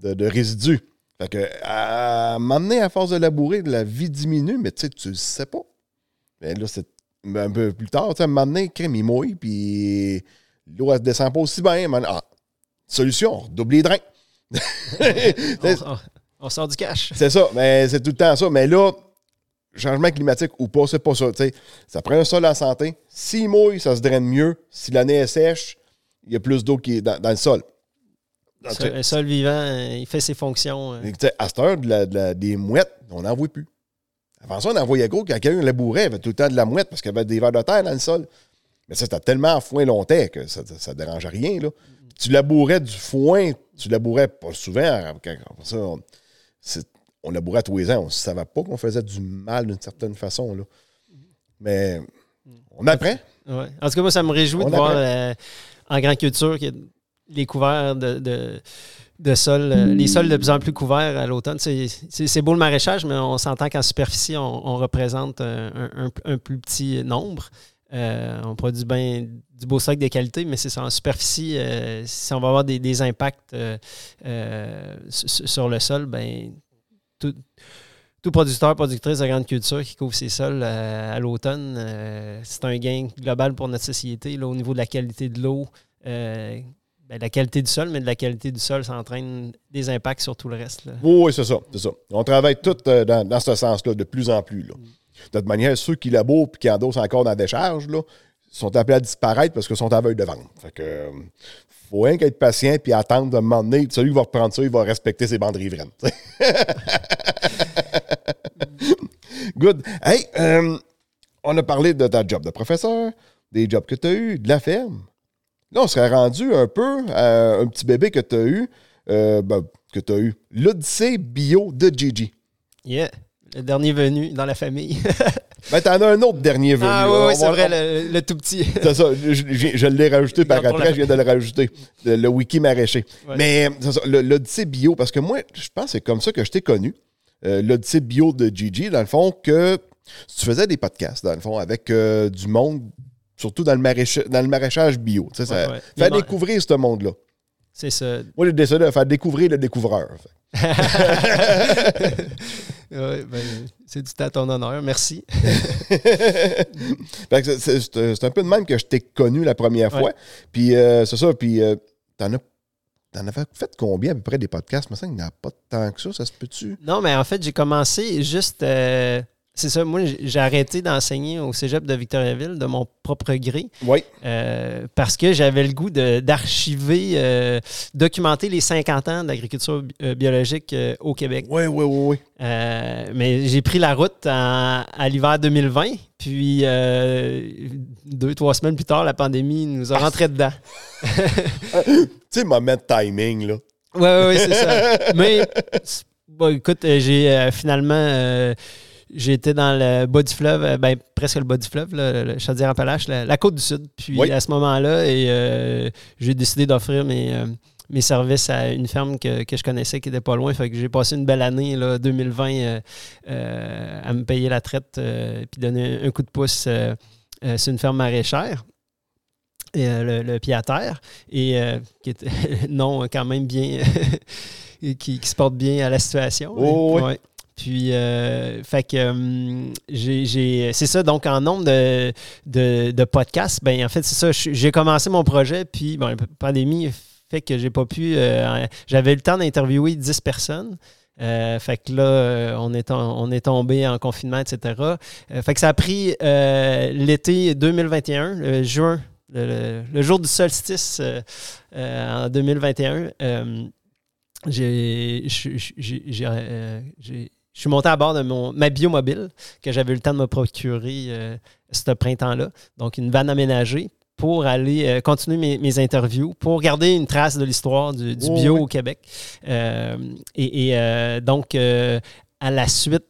de, de résidus. Fait que, à m'amener à force de labourer, la vie diminue, mais tu sais, tu le sais pas. Mais là, c'est un peu plus tard, tu sais, à m'amener, crème, il mouille, puis l'eau, elle ne descend pas aussi bien. Ah, solution, double les drains. On, on- on sort du cash. C'est ça, mais c'est tout le temps ça. Mais là, changement climatique ou pas, c'est pas ça. tu sais. ça prend un sol en santé. S'il mouille, ça se draine mieux. Si l'année est sèche, il y a plus d'eau qui est dans, dans le sol. Un sol vivant, euh, il fait ses fonctions. euh. à cette heure, de la- de la- des mouettes, on n'en voit plus. Avant ça, on en voyait gros. Quand quelqu'un labourait, il y avait tout le temps de la mouette parce qu'il y avait des vers de terre dans le sol. Mais ça, c'était tellement en foin longtemps que ça ne dérangeait rien. Là. Tu labourais du foin, tu labourais pas souvent. quand- quand- ça, on, on labourait tous les ans. On ne savait pas qu'on faisait du mal d'une certaine façon. Là. Mais on apprend. Ouais. En tout cas, moi, ça me réjouit On de voir euh, en grande culture qu'il y a les couverts de, de, sol, euh, les sols de plus en plus couverts à l'automne. C'est beau le maraîchage, mais on s'entend qu'en superficie, on, représente un, un- plus petit nombre. Euh, on produit bien du beau stock de qualité, mais c'est en superficie, euh, si on va avoir des, des impacts sur le sol, ben tout, tout producteur, productrice de grande culture qui couvre ses sols à l'automne, c'est un gain global pour notre société là, au niveau de la qualité de l'eau, ben, la qualité du sol, mais de la qualité du sol, ça entraîne des impacts sur tout le reste. là. Oui, c'est ça, c'est ça. On travaille tout euh, dans, dans ce sens-là, de plus en plus. Là. De toute manière, ceux qui labourent et qui endossent encore dans la décharge, là, sont appelés à disparaître parce qu'ils sont aveugles de vente. Fait que euh, faut rien qu'être patient puis attendre de moment donné. Celui qui va reprendre ça, il va respecter ses bandes riveraines. Good. Hey, euh, on a parlé de ta job de professeur, des jobs que tu as eus, de la ferme. Là, on serait rendu un peu à un petit bébé que tu as eu, euh, ben, que tu as eu, l'Odyssée bio de Gigi. Yeah, le dernier venu dans la famille. Ben, t'en as un autre dernier venu. ah oui, c'est vrai, le, le tout petit. C'est ça, je, je- je l'ai rajouté par après, la- je viens de le rajouter. Le, le wiki maraîcher. Ouais. Mais c'est ça, le- l'Odyssée bio, parce que moi, je pense que c'est comme ça que je t'ai connu. Euh, L'Odyssée bio de Gigi, dans le fond, que tu faisais des podcasts, dans le fond, avec euh, du monde, surtout dans le, maraîchage, dans le maraîchage bio. Tu sais, ça Ouais, mar- découvrir ce monde-là. C'est ça. Moi, j'ai décidé de faire découvrir le découvreur. Ouais, ben, c'est du à ton honneur. Merci. C'est- un peu de même que je t'ai connu la première Ouais. fois. Puis euh, c'est ça, puis euh, t'en as T'en avais fait combien à peu près des podcasts? Mais ça, il n'y en a pas tant que ça, ça se peut-tu? Non, mais en fait, j'ai commencé juste. euh, c'est ça, moi, j'ai arrêté d'enseigner au cégep de Victoriaville de mon propre gré Oui. euh, parce que j'avais le goût d'archiver, euh, documenter les 50 ans d'agriculture euh, biologique euh, au Québec. Oui, oui, oui, oui. Mais j'ai pris la route en- à l'hiver 2020, puis deux, trois semaines plus tard, la pandémie nous a rentré dedans. Tu sais, moment de timing, là. Oui, oui, oui, c'est ça. Mais, bon, écoute, j'ai finalement. Été dans le bas du fleuve, euh, ben, presque le bas du fleuve, là, le Chaudière-Appalaches, la, la côte du Sud. Puis Oui. à ce moment-là, et, euh, j'ai décidé d'offrir mes, euh, mes services à une ferme que, que je connaissais qui n'était pas loin. Fait que j'ai passé une belle année, là, 2020, euh, euh, à me payer la traite puis donner un coup de pouce sur une ferme maraîchère. Et, le, le pied à terre. Et qui était non quand même bien qui, qui se porte bien à la situation. Oh, oui. Ouais. Puis, euh, fait que hum, j'ai, c'est ça. Donc, en nombre de, de, podcasts, ben en fait, c'est ça. J'ai commencé mon projet, puis bon, la pandémie fait que j'ai pas pu. euh, j'avais le temps d'interviewer 10 personnes. Euh, fait que là, euh, on, est on est tombé en confinement, etc. Euh, fait que ça a pris euh, l'été 2021, le juin, le, jour du solstice euh, euh, en 2021. euh, j'ai, je suis monté à bord de mon, ma biomobile que j'avais eu le temps de me procurer euh, ce printemps-là. Donc, une vanne aménagée pour aller euh, continuer mes, mes interviews, pour garder une trace de l'histoire du, du Oh, bio oui. au Québec. Euh, et et, donc, à la suite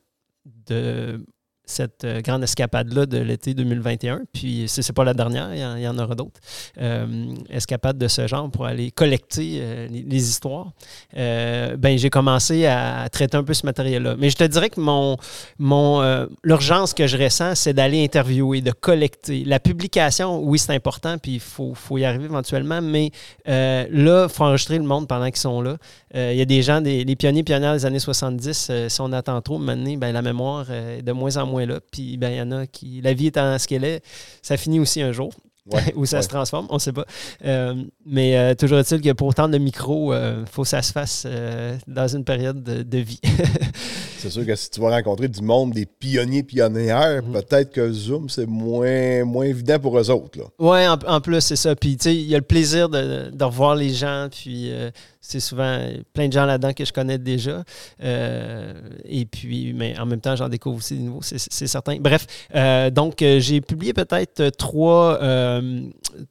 de cette euh, grande escapade-là de l'été 2021. Puis, ce n'est pas la dernière, il y en, aura d'autres. Euh, escapades de ce genre pour aller collecter euh, les, histoires. Euh, ben, j'ai commencé à traiter un peu ce matériel-là. Mais je te dirais que mon, mon, l'urgence que je ressens, c'est d'aller interviewer, de collecter. La publication, oui, c'est important, puis il faut, faut y arriver éventuellement, mais là, il faut enregistrer le monde pendant qu'ils sont là. Il y a des gens, des, les pionniers pionnières des années 70, euh, si on attend trop, maintenant, ben, la mémoire est de moins en moins là. Puis ben, il y en a qui. La vie étant ce qu'elle est, ça finit aussi un jour. Ouais, Où ça ouais. se transforme, on ne sait pas. Euh, mais euh, toujours est-il que pour autant de micro, il faut que ça se fasse euh, dans une période de, de vie. C'est sûr que si tu vas rencontrer du monde, des pionniers, pionnières, Mhm. peut-être que Zoom, c'est moins, moins évident pour eux autres. Là. Oui, en, en plus, c'est ça. Puis, tu sais, il y a le plaisir de, de revoir les gens. Puis, euh, c'est souvent plein de gens là-dedans que je connais déjà. Euh, et puis, mais en même temps, j'en découvre aussi des nouveaux, c'est certain. Bref, euh, donc, euh, j'ai publié peut-être trois,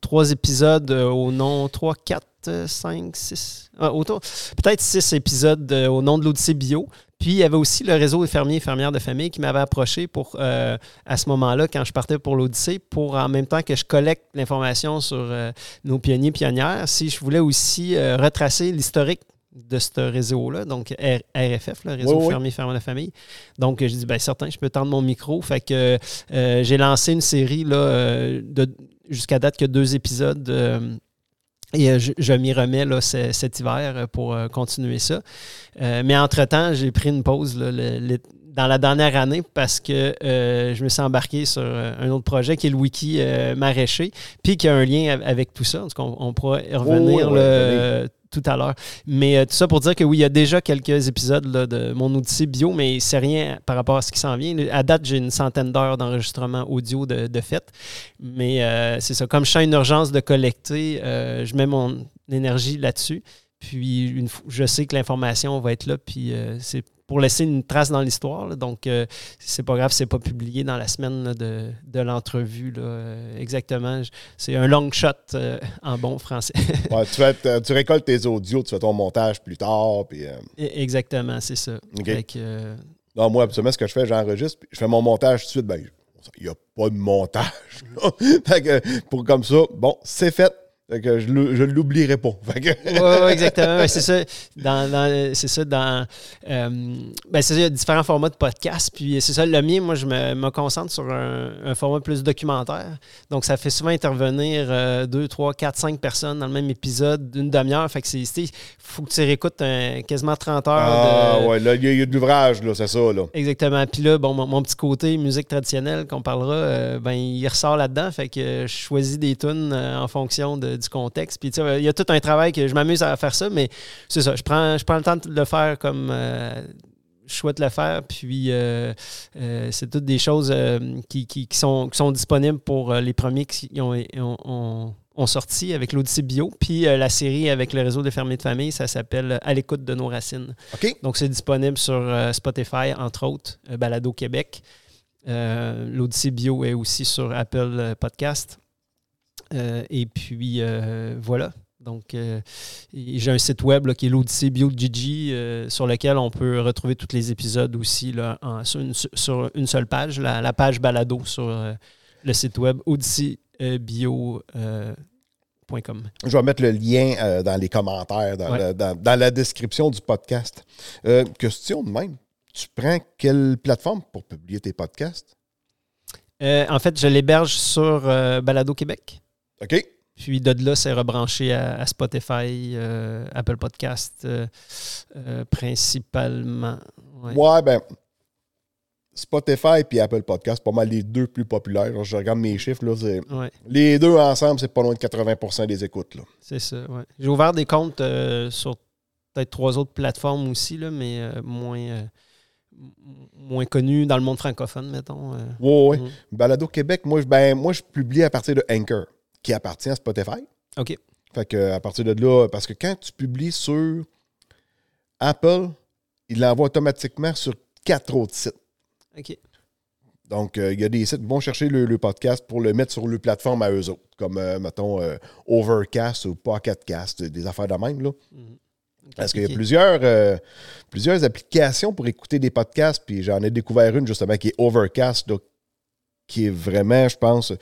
trois épisodes au nom, trois, quatre, euh, cinq, six, ah, autour, peut-être six épisodes au nom de l'Odyssée Bio. Puis, il y avait aussi le réseau des fermiers et fermières de famille qui m'avait approché pour, euh, à ce moment-là, quand je partais pour l'Odyssée, pour en même temps que je collecte l'information sur euh, nos pionniers pionnières, si je voulais aussi euh, retracer l'historique de ce réseau-là, donc RFF, le réseau Oui, oui. fermier fermières de famille. Donc, j'ai dit, ben certain, je peux tendre mon micro. Fait que euh, j'ai lancé une série là, de jusqu'à date que deux épisodes. euh, et euh, je, je m'y remets là, ce- cet hiver euh, pour euh, continuer ça. Euh, mais entre-temps, j'ai pris une pause là, le- le- dans la dernière année parce que euh, je me suis embarqué sur un autre projet qui est le wiki euh, maraîcher, puis qui a un lien av- avec tout ça. Donc, on, on pourra y revenir euh, tout à l'heure. Mais euh, tout ça pour dire que oui, il y a déjà quelques épisodes là, de mon Odyssée bio, mais c'est rien par rapport à ce qui s'en vient. À date, j'ai une centaine d'heures d'enregistrement audio de, de fait. Mais euh, c'est ça, comme je sens une urgence de collecter, euh, je mets mon énergie là-dessus. Puis une je sais que l'information va être là, puis c'est pour laisser une trace dans l'histoire. Donc, euh, c'est pas grave, c'est pas publié dans la semaine là, de, de l'entrevue. Euh, exactement. C'est un long shot euh, en bon français. Ouais, tu, fais- t- tu récoltes tes audios, tu fais ton montage plus tard. Puis, euh, E- exactement, c'est ça. Que, euh, non, moi, absolument, ce que je fais, j'enregistre, puis je fais mon montage tout de suite. Ben, il n'y a pas de montage. là. fait que, pour comme ça, bon, c'est fait. Fait que je ne l'oublierai pas. Que, Oui, ouais, exactement. C'est ça. Dans, dans- c'est ça. Dans, euh, ben, c'est ça, il y a différents formats de podcast. Puis c'est ça, le mien, moi, je me, me concentre sur un, un format plus documentaire. Donc, ça fait souvent intervenir euh, deux, trois, quatre, cinq personnes dans le même épisode d'une demi-heure. Fait que c'est. Il faut que tu réécoutes un- quasiment 30 heures. ah, de- ouais, là, il y, a- il y a de l'ouvrage, là, c'est ça, là. Exactement. Puis là, bon, mon, mon petit côté musique traditionnelle qu'on parlera, euh, ben, il ressort là-dedans. Fait que je choisis des tunes en fonction de- du contexte. Puis il y a tout un travail que je m'amuse à faire ça, mais c'est ça. Je prends, je prends le temps de le faire comme euh, je souhaite le faire. Puis euh, euh, c'est toutes des choses qui, qui- qui sont, qui sont disponibles pour les premiers qui ont, ont- ont- ont sorti avec l'Odyssée Bio. Puis euh, la série avec le réseau des fermiers de famille, ça s'appelle À l'écoute de nos racines. Donc, c'est disponible sur euh, Spotify, entre autres, euh, Balado Québec. L'Odyssée Bio est aussi sur Apple Podcast. Euh, et puis, euh, voilà. Donc, euh, j'ai un site web là, qui est l'Odyssée Bio Gigi, euh, sur lequel on peut retrouver tous les épisodes aussi là, en- sur, une, sur une seule page, la, la page Balado sur euh, le site web odysseebio.com. Je vais mettre le lien dans les commentaires, dans, Ouais. dans- dans la description du podcast. Question de même. Tu prends quelle plateforme pour publier tes podcasts? En fait, je l'héberge sur Balado Québec. OK? Puis de là, c'est rebranché à, à Spotify, euh, Apple Podcast, euh, euh, principalement. Ouais. Ouais, ben, Spotify et Apple Podcast, pas mal les deux plus populaires. Je regarde mes chiffres, là, Ouais, les deux ensemble, c'est pas loin de 80% des écoutes. Là. c'est ça. ouais. J'ai ouvert des comptes sur peut-être trois autres plateformes aussi, là, mais euh, moins, euh, moins connues dans le monde francophone, mettons. euh. Ouais, ouais. Mhm. Balado Québec, moi, je- ben, moi, je publie à partir de Anchor, qui appartient à Spotify. OK. Fait que à partir de là, parce que quand tu publies sur Apple, il l'envoie automatiquement sur quatre autres sites. OK. Donc, euh, il y a des sites qui vont chercher le, le podcast pour le mettre sur le plateforme à eux autres, comme, euh, mettons, euh, Overcast ou Pocketcast, des affaires de même. Là. Mhm. Parce qu'il y a plusieurs, plusieurs applications pour écouter des podcasts, puis j'en ai découvert une justement qui est Overcast, là, qui est vraiment, je pense,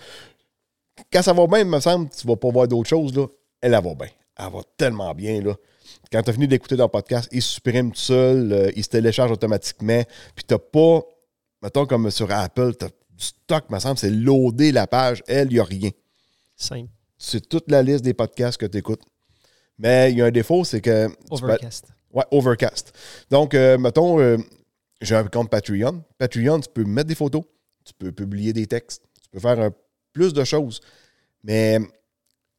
quand ça va bien, il me semble, tu vas pas voir d'autres choses, là, elle, elle va bien. Elle va tellement bien, là. Quand tu as fini d'écouter ton podcast, il se supprime tout seul, euh, il se télécharge automatiquement, puis t'as pas, mettons comme sur Apple, t'as du stock, me semble, c'est loader la page. Elle, il n'y a rien Simple. c'est toute la liste des podcasts que tu écoutes. Mais il y a un défaut, c'est que. tu peux- Overcast. ouais, Overcast. Donc, euh, mettons, euh, j'ai un compte Patreon. Patreon, tu peux mettre des photos, tu peux publier des textes, tu peux faire un- plus de choses. Mais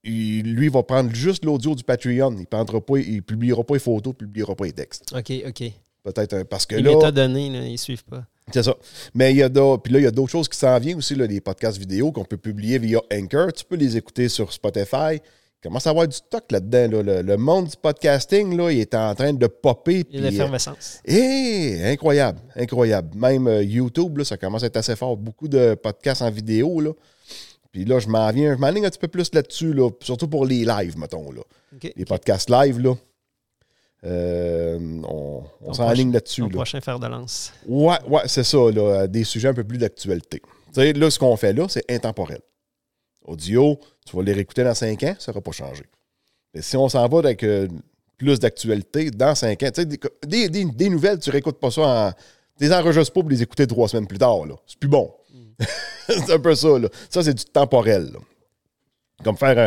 il- lui, il va prendre juste l'audio du Patreon. Il prendra pas, il publiera pas les photos, il publiera pas les textes. OK, OK. Peut-être un- parce que Les là. métadonnées, là, ils suivent pas. C'est ça. Mais il y a d'autres- puis là, il y a d'autres choses qui s'en viennent aussi, là, des podcasts vidéo qu'on peut publier via Anchor. Tu peux les écouter sur Spotify. Il commence à avoir du stock là-dedans. là. Le, le monde du podcasting, là, il est en train de popper. Il y a puis, l'effervescence. euh, eh, incroyable, incroyable. Même euh, YouTube, là, ça commence à être assez fort. Beaucoup de podcasts en vidéo. Là. Puis là, je m'en viens, je m'enligne un petit peu plus là-dessus, là, surtout pour les lives, mettons. Là. Les podcasts live, là. Euh, on on s'enligne là-dessus. Là. prochain fer de lance. Ouais, ouais, c'est ça, là, des sujets un peu plus d'actualité. Tu sais, là, ce qu'on fait là, c'est intemporel. Audio, tu vas les réécouter dans 5 ans, ça n'aura pas changé. Mais si on s'en va avec euh, plus d'actualité, dans 5 ans, tu sais, des, des- des- des nouvelles, tu réécoutes pas ça en. Tu les enregistres pas pour les écouter trois semaines plus tard, là. C'est plus bon. c'est un peu ça, là. Ça, c'est du temporel, là. Comme faire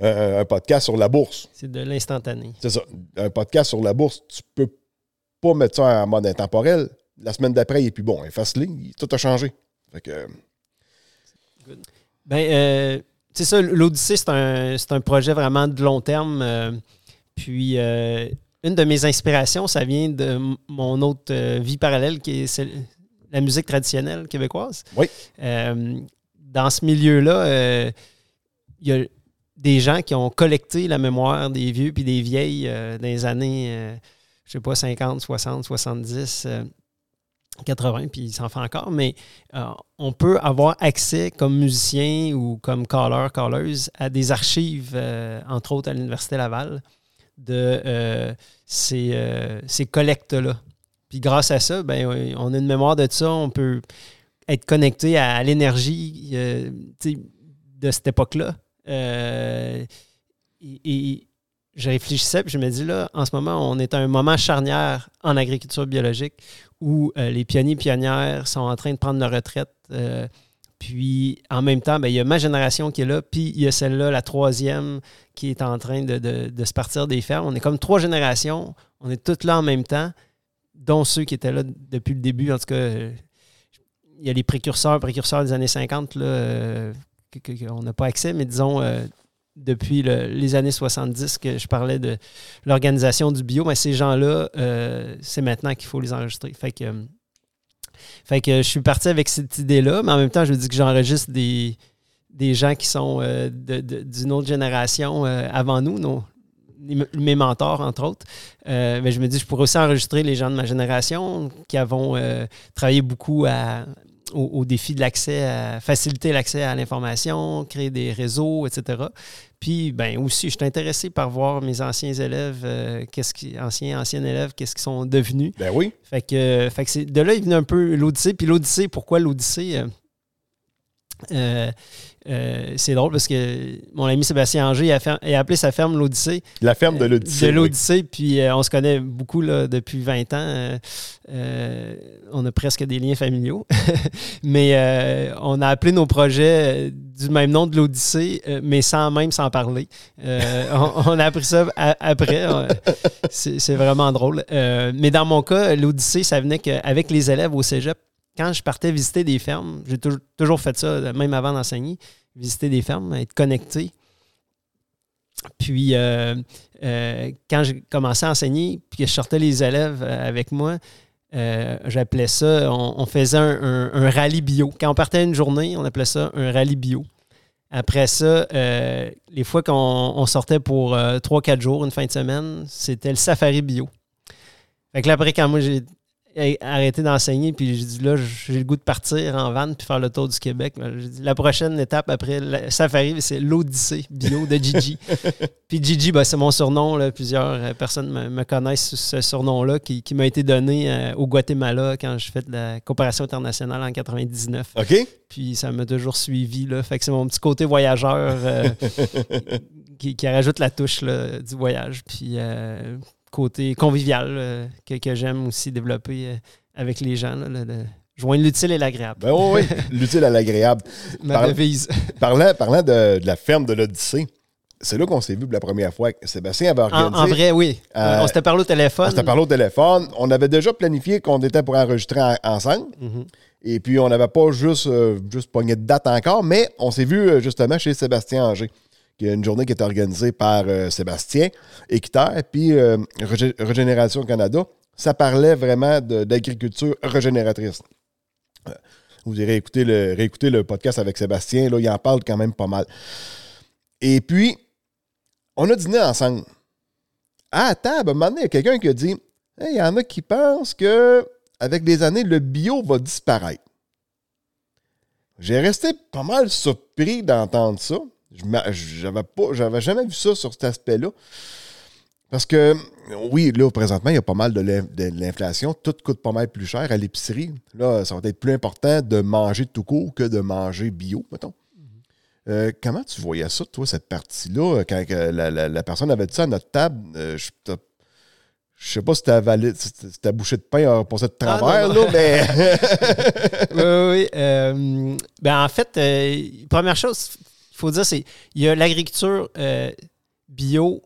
un, un- un podcast sur la bourse. C'est de l'instantané. C'est ça. Un podcast sur la bourse, tu peux pas mettre ça en mode intemporel. La semaine d'après, il est plus bon. Efface-le, tout a changé. Fait que, Ben, euh, c'est ça, l'Odyssée, c'est un, c'est un projet vraiment de long terme. euh, puis, euh, une de mes inspirations, ça vient de mon autre euh, vie parallèle, qui est celle- la musique traditionnelle québécoise. Oui. Euh, dans ce milieu-là, euh, il y a des gens qui ont collecté la mémoire des vieux puis des vieilles euh, dans les années, je sais pas, 50, 60, 70. euh, 80, puis il s'en fait encore, mais euh, on peut avoir accès comme musicien ou comme caller, calleuse à des archives, euh, entre autres à l'Université Laval, de euh, ces, ces collectes-là. Puis grâce à ça, ben, on a une mémoire de ça, on peut être connecté à, l'énergie euh, de cette époque-là. Euh, et, je réfléchissais, puis je me dis là, en ce moment, on est à un moment charnière en agriculture biologique où euh, les pionniers pionnières sont en train de prendre leur retraite. puis en même temps, ben, il y a ma génération qui est là, puis il y a celle-là, la troisième, qui est en train de se partir des fermes. On est comme trois générations, on est toutes là en même temps, dont ceux qui étaient là depuis le début. En tout cas, euh, il y a les précurseurs, précurseurs des années 50, là, euh, qu'on n'a pas accès, mais disons, euh, depuis le- les années 70 que je parlais de l'organisation du bio, mais ces gens-là, c'est maintenant qu'il faut les enregistrer. Fait que, fait que je suis parti avec cette idée-là, mais en même temps, je dis que j'enregistre des, des gens qui sont d'une autre génération avant nous, nos- mes mentors, entre autres. Euh, mais je me dis, je pourrais aussi enregistrer les gens de ma génération qui avons euh, travaillé beaucoup à, au, au défi de l'accès, à faciliter l'accès à l'information, créer des réseaux, etc. Puis, ben aussi, je suis intéressé par voir mes anciens élèves, euh, qu'est-ce qui, anciens, anciens élèves, qu'est-ce qu'ils sont devenus. ben oui. Fait que, fait que c'est, de là, il venait un peu l'Odyssée. Puis l'Odyssée, pourquoi l'Odyssée? Euh, euh, c'est drôle parce que mon ami Sébastien Anger a, a appelé sa ferme l'Odyssée. La ferme de Euh, l'Odyssée. De oui. l'Odyssée, puis on se connaît beaucoup là, depuis 20 ans. On a presque des liens familiaux. mais on a appelé nos projets du même nom de l'Odyssée, mais sans même s'en parler. On, on a appris ça a- après. C'est vraiment drôle. Mais dans mon cas, l'Odyssée, ça venait qu'avec les élèves au cégep, quand je partais visiter des fermes, j'ai tou- toujours fait ça, même avant d'enseigner, visiter des fermes, être connecté. Puis, euh, euh, quand j'ai commencé à enseigner, puis que je sortais les élèves euh, avec moi, euh, j'appelais ça, on, faisait un, un- un rallye bio. Quand on partait une journée, on appelait ça un rallye bio. Après ça, euh, les fois qu'on on sortait pour 3-4 jours, une fin de semaine, c'était le safari bio. Fait que là, après, quand moi j'ai arrêté d'enseigner, puis j'ai dit là, j'ai le goût de partir en van puis faire le tour du Québec. J'ai dit, la prochaine étape après le Safari, c'est l'Odyssée bio de Gigi. puis Gigi, ben, c'est mon surnom. Là. Plusieurs euh, personnes me, me connaissent sous ce surnom-là qui, qui m'a été donné euh, au Guatemala quand je fais de la coopération internationale en 99. OK? Puis ça m'a toujours suivi. Là. Fait que c'est mon petit côté voyageur euh, qui, qui rajoute la touche là, du voyage. Puis euh, côté convivial euh, que, que j'aime aussi développer euh, avec les gens. là, joindre l'utile et l'agréable. Ben oui, oui, l'utile à l'agréable. Ma Parle- devise. Parlant, parlant de, de la ferme de l'Odyssée, c'est là qu'on s'est vu pour la première fois. Sébastien avait organisé. en vrai, oui. Euh, on s'était parlé au téléphone. On s'était parlé au téléphone. On avait déjà planifié qu'on était pour enregistrer en- ensemble. Mhm. Et puis, on n'avait pas juste, euh, juste pogné de date encore, mais on s'est vu justement chez Sébastien Anger, qui est une journée qui est organisée par euh, Sébastien, Équiterre, puis euh, Régé- Régénération Canada. Ça parlait vraiment d'agriculture régénératrice. Euh, Vous irez écouter le, réécouter le podcast avec Sébastien, là, il en parle quand même pas mal. Et puis, on a dîné ensemble. À la table, à un moment donné, il y a quelqu'un qui a dit il y en a qui pensent que avec années, le bio va disparaître. J'ai resté pas mal surpris d'entendre ça. J'avais pas, j'avais jamais vu ça sur cet aspect-là. Parce que, oui, là, présentement, il y a pas mal de l'in- de l'inflation. Tout coûte pas mal plus cher à l'épicerie. Là, ça va être plus important de manger tout court que de manger bio, mettons. Euh, comment tu voyais ça, toi, cette partie-là, quand la, la- la personne avait dit ça à notre table? euh, je je sais pas si ta, valide, si ta bouchée de pain a passé de Ah, travers, non, non. là, mais. oui, oui, oui. Euh, ben, en fait, euh, première chose, faut dire, c'est il y a l'agriculture euh, bio,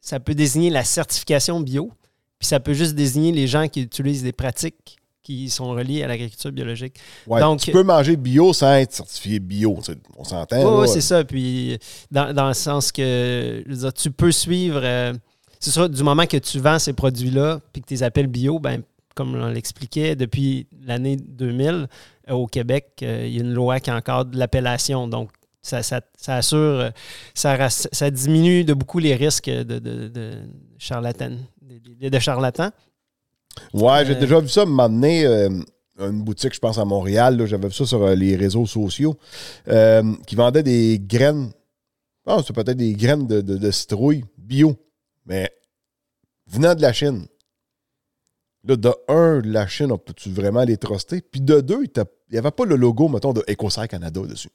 ça peut désigner la certification bio, puis ça peut juste désigner les gens qui utilisent des pratiques qui sont reliées à l'agriculture biologique. Ouais, Donc- tu peux manger bio sans être certifié bio. On s'entend. Oui, c'est ça. Puis, dans, dans le sens que, je veux dire, tu peux suivre. euh, c'est ça, du moment que tu vends ces produits-là, puis que tu les appelles bio, ben, comme on l'expliquait, depuis l'année 2000, euh, au Québec, euh, il y a une loi qui encadre l'appellation. Donc, ça, ça- ça assure, euh, ça, ça diminue de beaucoup les risques de, de, de charlatan, de, charlatans. Ouais, j'ai Euh, déjà vu ça m'amener une boutique, je pense, à Montréal. J'avais vu ça sur euh, les réseaux sociaux euh, qui vendait des graines. Ah, c'est peut-être des graines de, de- de citrouille bio, mais venant de la Chine. Là, de un, la Chine, on peut-tu vraiment les truster? Puis de deux, il n'y avait pas le logo, mettons, de EcoSair Canada dessus.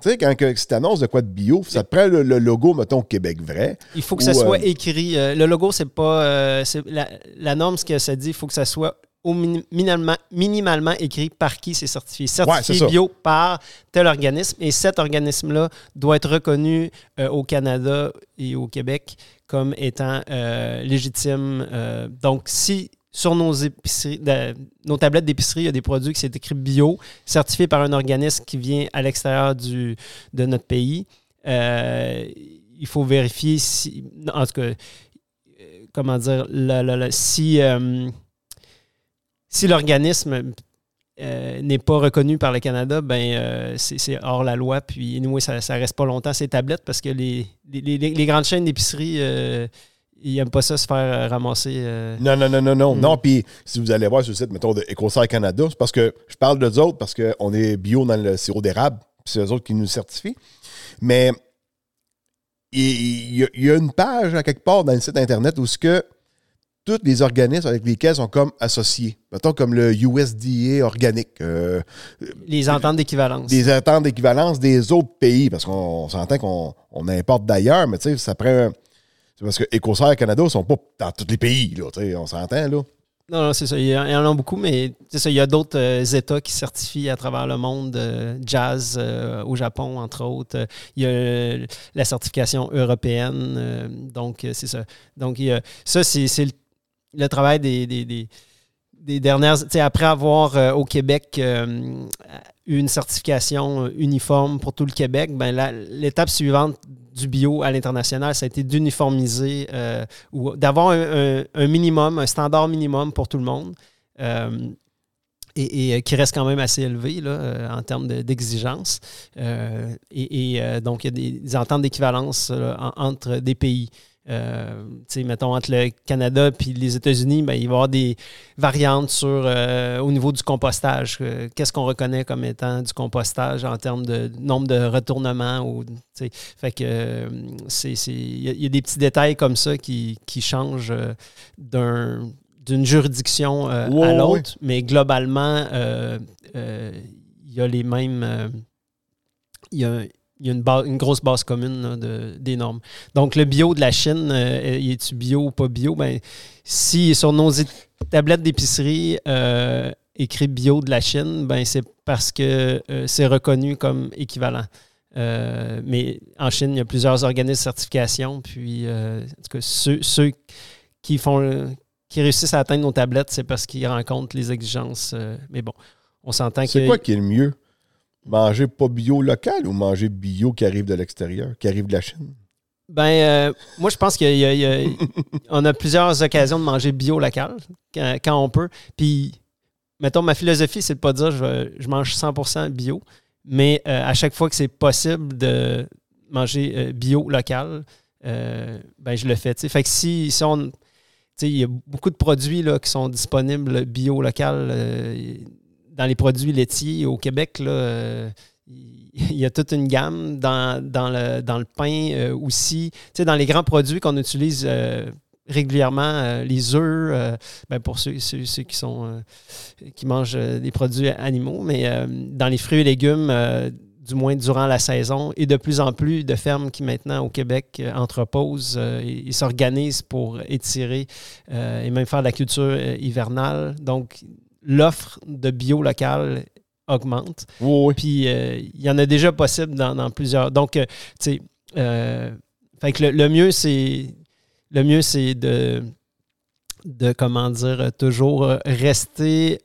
Tu sais, quand que, si t'annonces de quoi de bio, ça te prend le, le logo, mettons, Québec vrai. Il faut que Ou, ça soit euh, écrit. euh, le logo, c'est pas. euh, la, la norme, ce que ça dit, il faut que ça soit au mini- minimalement, minimalement écrit par qui c'est certifié. Certifié bio par tel organisme. Et cet organisme-là doit être reconnu euh, au Canada et au Québec comme étant légitime. Donc, si sur nos épiceries, nos tablettes d'épicerie, il y a des produits qui c'est écrit bio, certifié par un organisme qui vient à l'extérieur de notre pays. Euh, il faut vérifier si, en tout cas, comment dire, si, euh, si l'organisme euh, n'est pas reconnu par le Canada, ben c'est hors la loi. Puis, anyway, ça, ça reste pas longtemps ces tablettes parce que les, les, les- grandes chaînes d'épicerie, ils n'aiment pas ça se faire euh, ramasser. euh, Non, non, non, non, non. Mm. Non, puis si vous allez voir sur le site, mettons, de Canada, c'est parce que je parle d'eux autres parce qu'on est bio dans le sirop d'érable, puis c'est eux autres qui nous certifient. Mais il y, a- il y a une page à quelque part dans le site Internet où ce que tous les organismes avec lesquels sont comme associés. Mettons comme le USDA organique, euh, les ententes d'équivalence. des attentes d'équivalence des autres pays, parce qu'on on s'entend qu'on on importe d'ailleurs, mais tu sais, ça prend. un- C'est parce que EcoSair Canada ne sont pas dans tous les pays, là, on s'entend, là. Non, non, c'est ça. Il y, en a beaucoup, mais ça, il y a d'autres euh, États qui certifient à travers le monde euh, jazz euh, au Japon, entre autres. Il y a la certification européenne. donc, c'est ça. Donc, ça, c'est le, travail des, dernières. Après avoir au Québec une certification uniforme pour tout le Québec, ben, l'étape suivante du bio à l'international, ça a été d'uniformiser euh, ou d'avoir un, minimum, un standard minimum pour tout le monde. euh, et, euh, qui reste quand même assez élevé là, en termes de- d'exigence. Et donc, il y a des, ententes d'équivalence en- entre des pays. Euh, mettons, entre le Canada et les États-Unis, ben, il va y avoir des variantes sur, euh, au niveau du compostage. Euh, Qu'est-ce qu'on reconnaît comme étant du compostage en termes de nombre de retournements? Ou, fait que il y, a- il y a des petits détails comme ça qui, qui changent d'un, d'une juridiction à l'autre, mais globalement, il y a les mêmes. il y a, il y a une, ba- une grosse base commune là, de, des normes. Donc, le bio de la Chine, euh, est-tu bio ou pas bio? Ben, si sur nos tablettes d'épicerie euh, écrit bio de la Chine, ben, c'est parce que euh, c'est reconnu comme équivalent. Mais en Chine, il y a plusieurs organismes de certification. Puis, en tout cas, ceux, ceux qui font qui réussissent à atteindre nos tablettes, c'est parce qu'ils rencontrent les exigences. mais bon, on s'entend que. C'est quoi qui est le mieux? Manger pas bio local ou manger bio qui arrive de l'extérieur, qui arrive de la Chine? Ben, euh, moi, je pense qu'on a, plusieurs occasions de manger bio local quand, quand on peut. Puis, mettons, ma philosophie, c'est de pas dire je, je mange 100% bio, mais euh, à chaque fois que c'est possible de manger euh, bio local, ben, je le fais. Fait que si, si on. tu sais, Il y a beaucoup de produits là, qui sont disponibles bio local dans les produits laitiers au Québec. Euh, il y a toute une gamme dans, le, pain euh, aussi. Tu sais, dans les grands produits qu'on utilise euh, régulièrement, les œufs, ben pour ceux, ceux, ceux qui sont qui mangent des produits animaux, mais dans les fruits et légumes, du moins durant la saison, et de plus en plus de fermes qui maintenant au Québec entreposent et, et s'organisent pour étirer et même faire de la culture hivernale. Donc, l'offre de bio local augmente. Oui. Puis euh, il y en a déjà possible dans, dans plusieurs. Donc, euh, tu sais, euh, fait que le, le mieux, c'est le mieux, c'est de, de, comment dire, toujours rester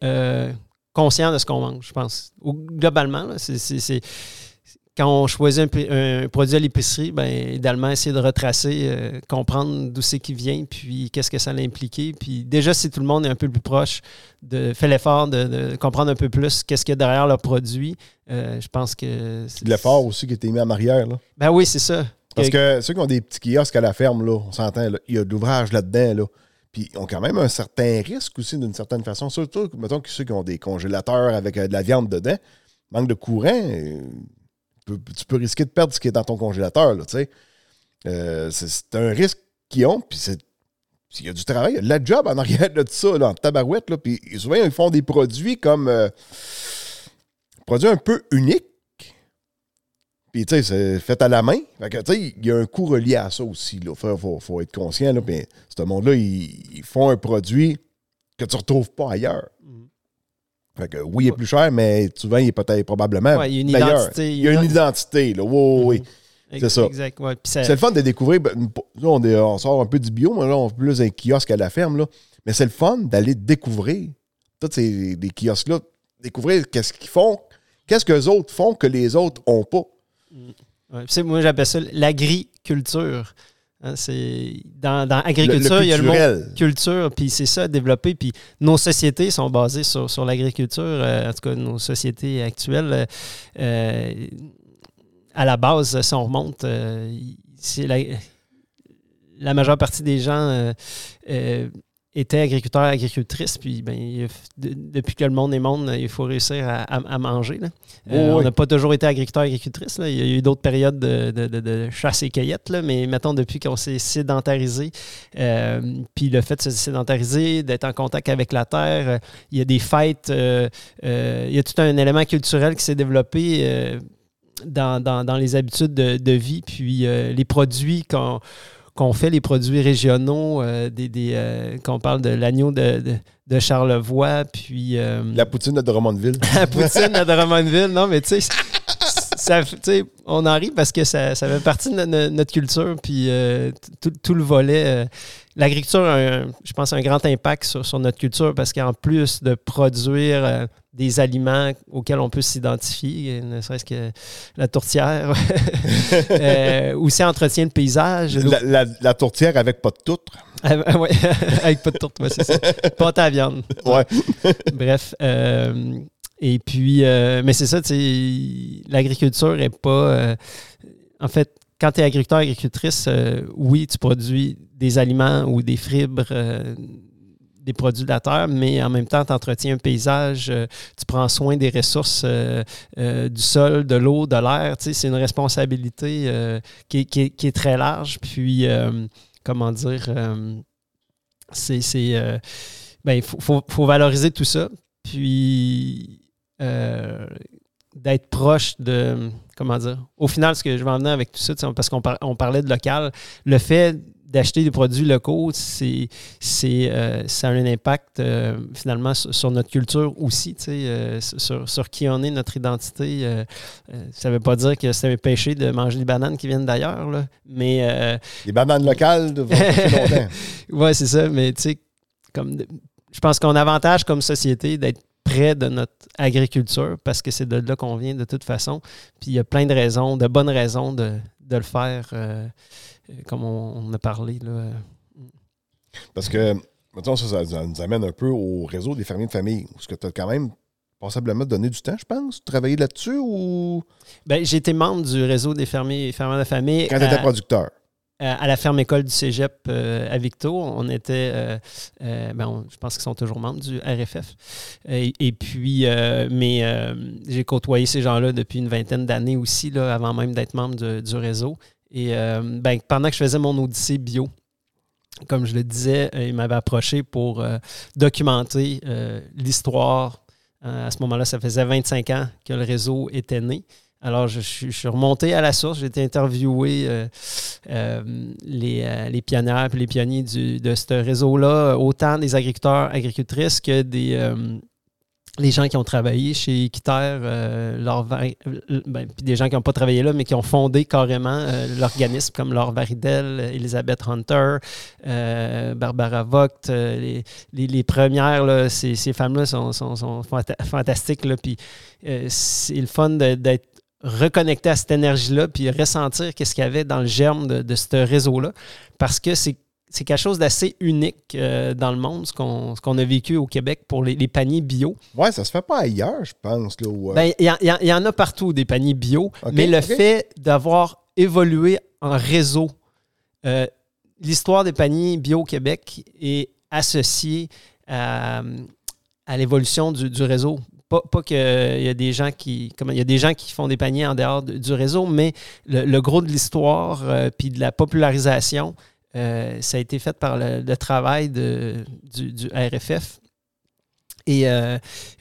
conscient de ce qu'on mange, je pense. Ou, globalement, c'est- quand on choisit un, produit à l'épicerie, ben, idéalement, essayer de retracer, euh, comprendre d'où c'est qu'il vient, puis qu'est-ce que ça a impliqué. Puis déjà, si tout le monde est un peu plus proche, de, fait l'effort de, de comprendre un peu plus qu'est-ce qu'il y a derrière leur produit, euh, je pense que... c'est- De l'effort aussi qui a été mis en arrière. Là. Ben oui, c'est ça. Parce que ceux qui ont des petits kiosques à la ferme, là, on s'entend, là, il y a de l'ouvrage là-dedans. Là. Puis ils ont quand même un certain risque aussi d'une certaine façon. Surtout, mettons que ceux qui ont des congélateurs avec euh, de la viande dedans, manque de courant, tu peux risquer de perdre ce qui est dans ton congélateur. Là. Euh, c'est, un risque qu'ils ont, puis c'est. Il y a du travail, la job en arrière de ça, là, en tabarouette. Là, puis souvent, ils font des produits comme. euh, produits un peu uniques. Puis, tu sais, c'est fait à la main. Que, tu sais, il y a un coût relié à ça aussi. Il faut, faut, être conscient. Là, puis, ce monde-là, ils, ils font un produit que tu ne retrouves pas ailleurs. Mhm. Fait que, oui, il est plus cher, mais souvent, il est peut-être probablement Ouais, il y a une meilleur. identité. Il y a une identité. Là. Oui, oui, oui. c'est ça. Exact. ouais. Puis ça- C'est le fun de découvrir. ben, Là, on, est- on sort un peu du bio, mais là, on fait plus un kiosque à la ferme. Là. Mais c'est le fun d'aller découvrir tous ces des kiosques-là, découvrir qu'est-ce qu'ils font, qu'est-ce que les autres font que les autres n'ont pas. Ouais, puis c'est- moi, j'appelle ça l'agriculture. Hein, c'est dans, dans agriculture, Le- le il y a le mot culture, puis c'est ça, développer. Puis nos sociétés sont basées sur, sur l'agriculture, euh, en tout cas nos sociétés actuelles. euh, euh, à la base, si on remonte, euh, c'est la, la majeure partie des gens étaient agriculteurs, agricultrices. Puis ben, il- de- depuis que le monde est monde, il faut réussir à, à- à manger. là. Euh, Oui, On n'a pas toujours été agriculteurs, agricultrices. là. Il y a eu d'autres périodes de, de- de- de chasse et cueillette, là, mais mettons depuis qu'on s'est sédentarisé, euh, puis le fait de se sédentariser, d'être en contact avec la terre, euh, il y a des fêtes, il y a tout un élément culturel qui s'est développé. dans, dans- dans les habitudes de, vie, puis les produits qu'on qu'on fait, les produits régionaux, euh, des, des, euh, qu'on parle de l'agneau de, de- de Charlevoix, puis euh, La poutine de Drummondville. la poutine à Drummondville. Non, mais tu sais, on en rit parce que ça, ça fait partie de no- no- notre culture, puis tout, tout le volet. L'agriculture a, un- je pense, un grand impact sur, sur notre culture parce qu'en plus de produire des aliments auxquels on peut s'identifier, ne serait-ce que la tourtière, euh, aussi entretien de paysage. La, la- la tourtière avec pas de toutre. Ah, ouais, avec pas de tourte, ouais, c'est ça. Pâte à viande. Ouais. Bref. euh, et puis, euh, mais c'est ça, tu sais, l'agriculture est pas. euh, en fait, quand tu es agriculteur, agricultrice, oui, tu produis des aliments ou des fibres, des produits de la terre, mais en même temps, tu entretiens un paysage, euh, tu prends soin des ressources euh, euh, du sol, de l'eau, de l'air. C'est une responsabilité qui, est- très large. Puis, comment dire, c'est. euh, ben, il faut, faut- valoriser tout ça. Puis, d'être proche de. Comment dire? Au final, ce que je vais en venir avec tout ça, parce qu'on par- on parlait de local, le fait d'acheter des produits locaux, c'est, euh, ça a un impact euh, finalement sur, sur notre culture aussi, tu sais, euh, sur, sur qui on est, notre identité. ça ne veut pas dire que c'est un péché de manger des bananes qui viennent d'ailleurs, là, mais Les bananes locales longtemps. ouais, c'est ça, mais tu sais, comme de- je pense qu'on a avantage comme société d'être près de notre agriculture parce que c'est de là qu'on vient de toute façon. Puis il y a plein de raisons, de bonnes raisons de, de le faire, euh, comme on, on a parlé. Là. Parce que, mettons, ça, ça, nous amène un peu au réseau des fermiers de famille. Est-ce que tu as quand même passablement donné du temps, je pense, travailler là-dessus ou? Ben, j'ai été membre du réseau des fermiers et fermières de famille. quand tu étais à- producteur? à, la ferme école du Cégep euh, à Victo. On était, euh, euh, ben, on- je pense qu'ils sont toujours membres du RFF. Et, et puis, euh, mais euh, j'ai côtoyé ces gens-là depuis une vingtaine d'années aussi, là, avant même d'être membre de- du réseau. Et euh, ben, pendant que je faisais mon odyssée bio, comme je le disais, euh, il m'avait approché pour euh, documenter l'histoire. À ce moment-là, ça faisait 25 ans que le réseau était né. Alors, je, suis- remonté à la source. J'ai été interviewé les, les pionnières et les pionniers de ce réseau-là, autant des agriculteurs, agricultrices que des les gens qui ont travaillé chez Équiterre, euh, euh, ben, des gens qui n'ont pas travaillé là, mais qui ont fondé carrément euh, l'organisme, comme Laure Varidel, Elisabeth Hunter, euh, Barbara Vogt. les, les- premières, là, ces, ces femmes-là sont, sont- sont fanta- fantastiques. Là, puis c'est le fun d'être reconnecté à cette énergie-là, puis ressentir qu'est-ce qu'il y avait dans le germe de, de ce réseau-là, parce que c'est c'est quelque chose d'assez unique euh, dans le monde, ce qu'on ce qu'on a vécu au Québec pour les, les paniers bio. Ouais, ça se fait pas ailleurs, je pense. Euh, Ben, Il y, y en- il y en a partout des paniers bio, mais le fait d'avoir évolué en réseau, euh, l'histoire des paniers bio au Québec est associée à, à l'évolution du, du réseau. Pas, pas qu'il y a des gens qui il y a des gens qui font des paniers en dehors de- du réseau, mais le, le gros de l'histoire puis de la popularisation, euh, ça a été fait par le, travail du, RFF. Et euh,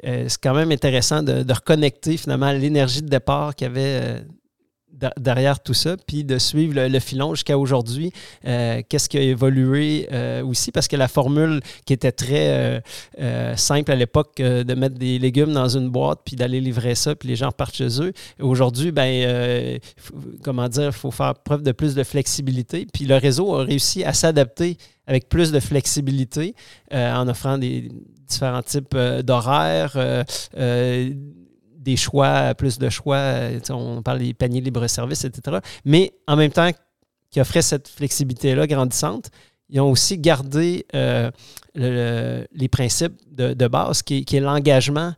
euh, c'est quand même intéressant de, de reconnecter finalement l'énergie de départ qu'il y avait derrière tout ça, puis de suivre le, filon jusqu'à aujourd'hui. Euh, Qu'est-ce qui a évolué euh, aussi? Parce que la formule qui était très euh, simple à l'époque, de mettre des légumes dans une boîte puis d'aller livrer ça, puis les gens repartent chez eux. Aujourd'hui, ben, comment dire, il faut faire preuve de plus de flexibilité. Puis le réseau a réussi à s'adapter avec plus de flexibilité en offrant des différents types d'horaires, des choix, plus de choix. euh, on parle des paniers libre-service, etc. Mais en même temps qui offraient cette flexibilité-là grandissante, ils ont aussi gardé euh, le- le- les principes de, base, qui est, qui est l'engagement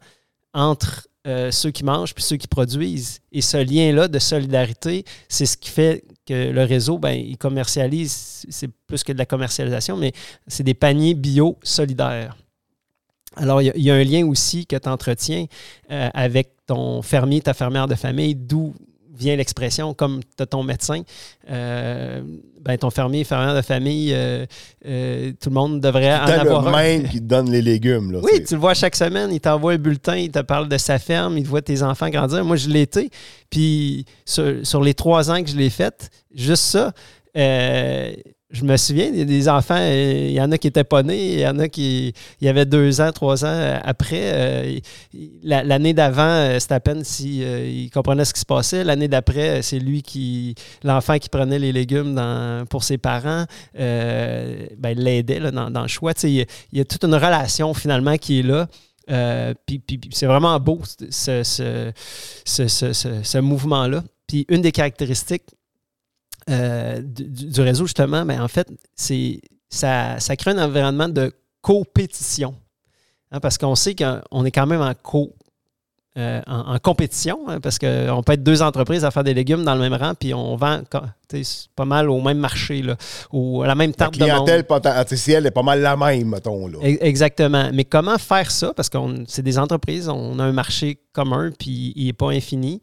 entre euh, ceux qui mangent puis ceux qui produisent. Et ce lien-là de solidarité, c'est ce qui fait que le réseau, ben, il commercialise, c'est plus que de la commercialisation, mais c'est des paniers bio solidaires. Alors, il y, a- il y a un lien aussi que tu entretiens euh, avec ton fermier, ta fermière de famille, d'où vient l'expression, comme tu as ton médecin, euh, ben, ton fermier, fermière de famille, euh, euh, tout le monde devrait en avoir le un. même qui te donne les légumes. Là, Oui, tu le vois chaque semaine, il t'envoie un bulletin, il te parle de sa ferme, il te voit tes enfants grandir. Moi, je l'ai été. Puis sur, sur les trois ans que je l'ai fait, juste ça, je me souviens, des enfants, euh, il y en a qui n'étaient pas nés, il y en a qui il avait deux ans, trois ans euh, après. euh, L'année d'avant, c'était à peine s'il il comprenait ce qui se passait. L'année d'après, c'est lui qui, l'enfant qui prenait les légumes pour ses parents, ben, l'aidait dans, dans le choix. Il y, a, toute une relation finalement qui est là. Puis, c'est vraiment beau ce- ce- ce- ce mouvement-là. Puis une des caractéristiques euh, du, réseau, justement, ben, en fait, c'est ça, ça crée un environnement de compétition. Hein, parce qu'on sait qu'on est quand même en, co, euh, en, en compétition, hein, parce qu'on peut être deux entreprises à faire des légumes dans le même rang, puis on vend pas mal au même marché, là, au- à la même La tarte de monde. clientèle potentielle est pas mal la même, mettons. Là. Exactement. Mais comment faire ça? Parce que c'est des entreprises, on a un marché commun, puis il n'est pas infini.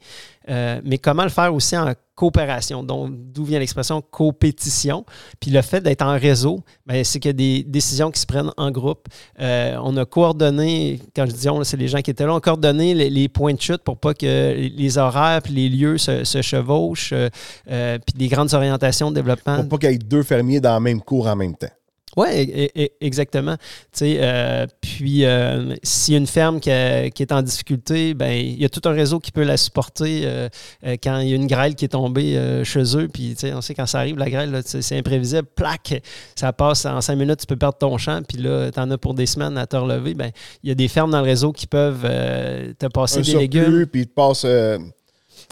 Euh, mais comment le faire aussi en coopération? Donc, d'où vient l'expression compétition? Puis le fait d'être en réseau, ben, c'est qu'il y a des décisions qui se prennent en groupe. Euh, on a coordonné, quand je dis on, c'est les gens qui étaient là, on a coordonné les, les points de chute pour pas que les horaires puis les lieux se, chevauchent, euh, puis des grandes orientations de développement. Pour pas qu'il y ait deux fermiers dans la même cour en même temps. Oui, exactement. Tu sais, euh, puis, euh, s'il y a une ferme qui, a- qui est en difficulté, ben il y a tout un réseau qui peut la supporter euh, euh, quand il y a une grêle qui est tombée euh, chez eux. Puis, on sait quand ça arrive, la grêle, c'est imprévisible. Plaque, ça passe en cinq minutes, tu peux perdre ton champ. Puis là, tu en as pour des semaines à te relever. Ben, il y a des fermes dans le réseau qui peuvent euh, te passer Un des surplus, légumes. puis te euh,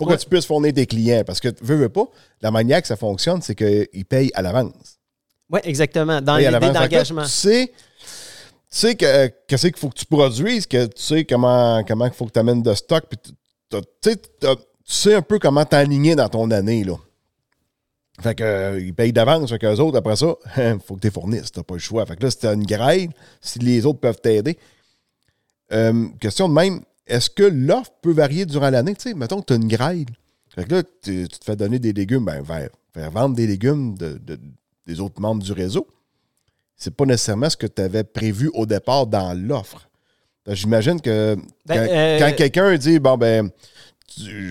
Ouais. que tu puisses fournir tes clients. Parce que, veux, veux pas, la manière que ça fonctionne, c'est qu'ils payent à l'avance. Oui, exactement. Dans l'idée d'engagement. Tu sais, tu sais que, qu'est-ce qu'il faut que tu produises, que tu sais comment comment il faut que tu amènes de stock, puis tu- sais, un peu comment t'aligner dans ton année, là. Fait que, euh, ils payent d'avance, fait qu'eux autres, après ça, il faut que tu les fournisses, t'as pas le choix. Fait que là, si t'as une grêle, si les autres peuvent t'aider. Euh, question de même, est-ce que l'offre peut varier durant l'année? Tu sais, mettons que tu as une grêle. Fait que là, tu, tu te fais donner des légumes, ben, faire, faire vendre des légumes de- de- des autres membres du réseau. C'est pas nécessairement ce que tu avais prévu au départ dans l'offre. J'imagine que Ben, quand, euh, quand quelqu'un dit bon ben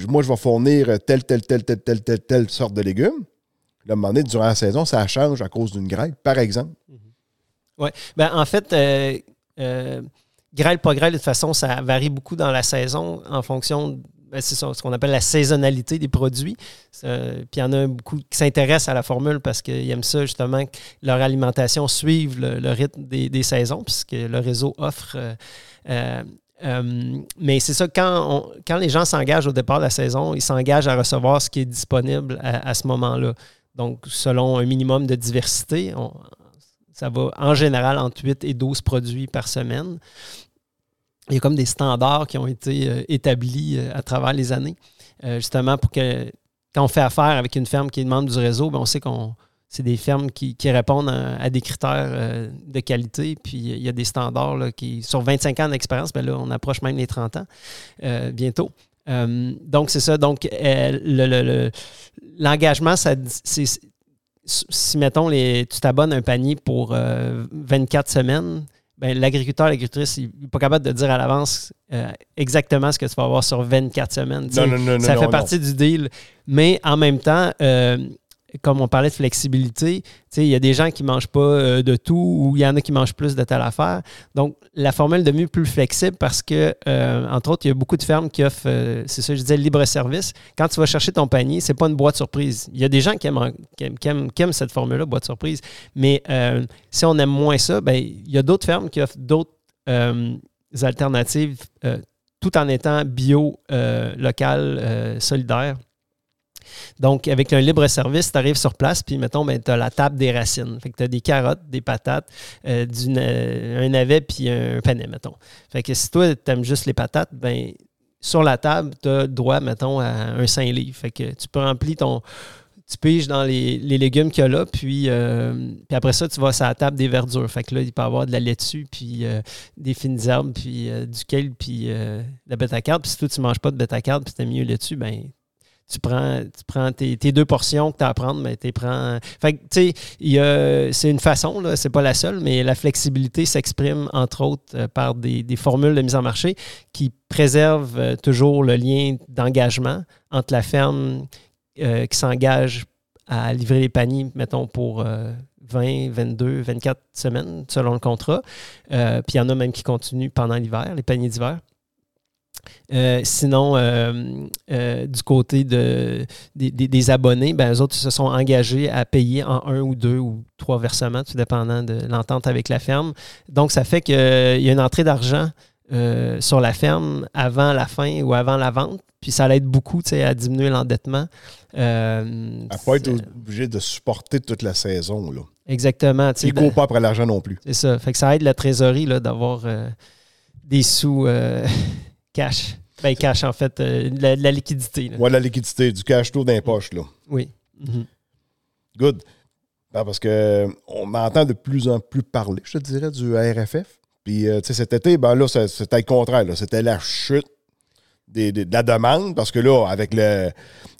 moi je vais fournir telle, telle, telle, telle, telle, telle, telle sorte de légumes, là, à un moment donné, durant la saison, ça change à cause d'une grêle, par exemple. Oui. Ben, en fait, euh, euh, grêle, pas grêle, de toute façon, ça varie beaucoup dans la saison en fonction. Ben, c'est ce qu'on appelle la saisonnalité des produits. Puis il y en a beaucoup qui s'intéressent à la formule parce qu'ils aiment ça, justement, que leur alimentation suive le, rythme des, saisons, puisque le réseau offre. euh, euh, euh, mais c'est ça, quand, quand les gens s'engagent au départ de la saison, ils s'engagent à recevoir ce qui est disponible à, ce moment-là. Donc, selon un minimum de diversité, ça va en général entre 8 et 12 produits par semaine. Il y a comme des standards qui ont été euh, établis euh, à travers les années, euh, justement pour que quand on fait affaire avec une ferme qui est membre du réseau, ben, on sait qu'on c'est des fermes qui, répondent à, des critères de qualité. Puis il y a des standards là, qui, sur 25 ans d'expérience, ben là, on approche même les 30 ans bientôt. Donc, c'est ça. Donc, le- le- le- l'engagement, c'est, si, mettons, les, tu t'abonnes à un panier pour euh, 24 semaines, l'agriculteur, l'agricultrice, il n'est pas capable de dire à l'avance euh, exactement ce que tu vas avoir sur 24 semaines. Non, non, non, ça fait partie du deal. Mais en même temps, euh, comme on parlait de flexibilité, il y a des gens qui ne mangent pas euh, de tout ou il y en a qui mangent plus de telle affaire. Donc, la formule devenue plus flexible parce que, euh, entre autres, il y a beaucoup de fermes qui offrent, euh, c'est ça, je disais, libre service. Quand tu vas chercher ton panier, c'est pas une boîte surprise. Il y a des gens qui aiment, cette formule-là, boîte surprise. Mais si on aime moins ça, ben, il y a d'autres fermes qui offrent d'autres alternatives tout en étant bio, local, solidaire. Donc, avec un libre service, tu arrives sur place, puis mettons, ben, tu as la table des racines. Fait que tu as des carottes, des patates, euh, un navet, puis un panais, mettons. Fait que si toi, tu aimes juste les patates, ben sur la table, tu as droit, mettons, à un 5 livres. Fait que tu peux remplir ton. Tu piges dans les, légumes qu'il y a là, puis, euh, après ça, tu vas sur la table des verdures. Fait que là, il peut y avoir de la laitue, puis euh, des fines herbes, puis du kale, puis de la bêta-carde. Puis si toi, tu ne manges pas de bêta-carde, puis tu as mieux laitue, ben tu prends, tu prends tes, deux portions que tu as à prendre, mais tu prends. Fait que, tu sais, c'est une façon, là, c'est pas la seule, mais la flexibilité s'exprime, entre autres, euh, par des, des formules de mise en marché qui préservent euh, toujours le lien d'engagement entre la ferme euh, qui s'engage à livrer les paniers, mettons, pour euh, 20, 22, 24 semaines, selon le contrat. Puis il y en a même qui continuent pendant l'hiver, les paniers d'hiver. Euh, sinon, euh, euh, du côté de, des, des- des abonnés, ben, eux autres se sont engagés à payer en un ou deux ou trois versements, tout dépendant de l'entente avec la ferme. Donc, ça fait qu'il y a une entrée d'argent sur la ferme avant la fin ou avant la vente. Puis ça l'aide beaucoup à diminuer l'endettement. À pas être obligé de supporter toute la saison. Là. Exactement. Il ne court pas après l'argent non plus. c'est ça. Fait que ça aide la trésorerie d'avoir des sous cash. Ben, cash, en fait, euh, la, liquidité. là. Ouais, la liquidité, du cash dans les poches. Là. Oui. Mhm. Good. Ben, parce que on m'entend de plus en plus parler, je te dirais, du RFF. Puis, euh, tu sais, cet été, ben là, c'était le contraire. là. C'était la chute des- des- de la demande. Parce que là, avec le,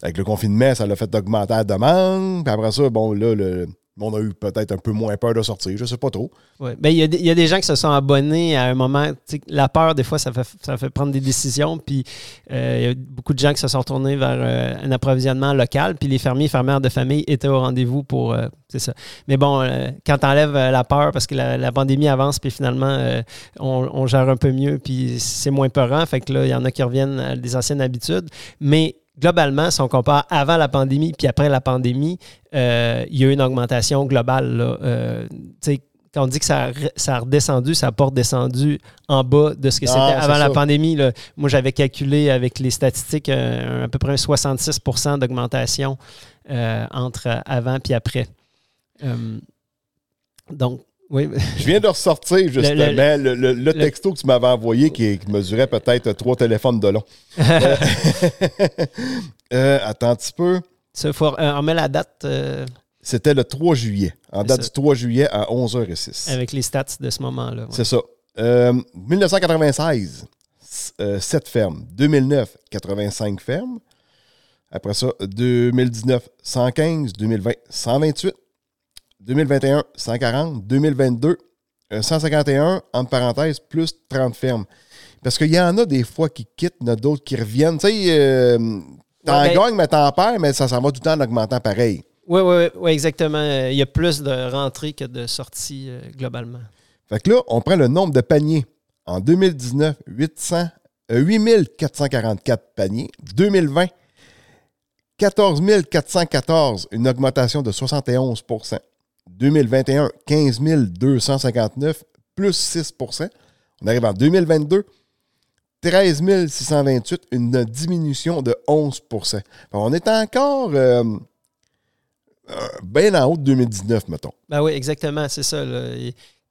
avec le confinement, ça l'a fait augmenter la demande. Puis après ça, bon, là, le, on a eu peut-être un peu moins peur de sortir. Je sais pas trop. Ouais. Ben, il, y a des, gens qui se sont abonnés à un moment. La peur, des fois, ça fait, ça fait prendre des décisions. Puis euh, il y a beaucoup de gens qui se sont tournés vers euh, un approvisionnement local. Puis les fermiers, fermières de famille étaient au rendez-vous pour. euh, c'est ça. Mais bon, quand tu enlèves la peur, parce que la, pandémie avance, puis finalement, on, on gère un peu mieux, puis c'est moins peurant. Fait que là, il y en a qui reviennent à des anciennes habitudes. Mais globalement, si on compare avant la pandémie puis après la pandémie, euh, il y a eu une augmentation globale. Là. Euh, quand on dit que ça a, ça a redescendu, ça n'a pas redescendu en bas de ce que c'était avant la pandémie. là. Moi, j'avais calculé avec les statistiques euh, à peu près un 66% d'augmentation entre avant et après. Donc, oui. Je viens de ressortir justement le, le- le- le texto que tu m'avais envoyé qui, qui mesurait peut-être trois téléphones de long. Euh, euh, attends un petit peu. Ça, faut, euh, on met la date euh, C'était le 3 juillet. En date du 3 juillet à 11h06. avec les stats de ce moment-là. ouais. C'est ça. Euh, 1996, 7 fermes. 2009, 85 fermes. Après ça, 2019, 115. 2020, 128. 2021, 140. 2022, euh, 151, entre parenthèses, plus 30 fermes. Parce qu'il y en a des fois qui quittent, il y en a d'autres qui reviennent. Tu sais, euh, t'en Ouais, ben- gagnes, mais t'en perds, mais ça s'en va tout le temps en augmentant pareil. Oui, oui, oui, exactement. Euh, Il y a plus de rentrées que de sorties euh, globalement. Fait que là, on prend le nombre de paniers. En 2019, 800, euh, 8444 paniers. 2020, 14 414, une augmentation de 71 2021, 15 259, plus 6% On arrive en 2022, 13 628, une diminution de 11 Fait On est encore euh, euh, bien en haut de 2019, mettons. Ben oui, exactement, c'est ça.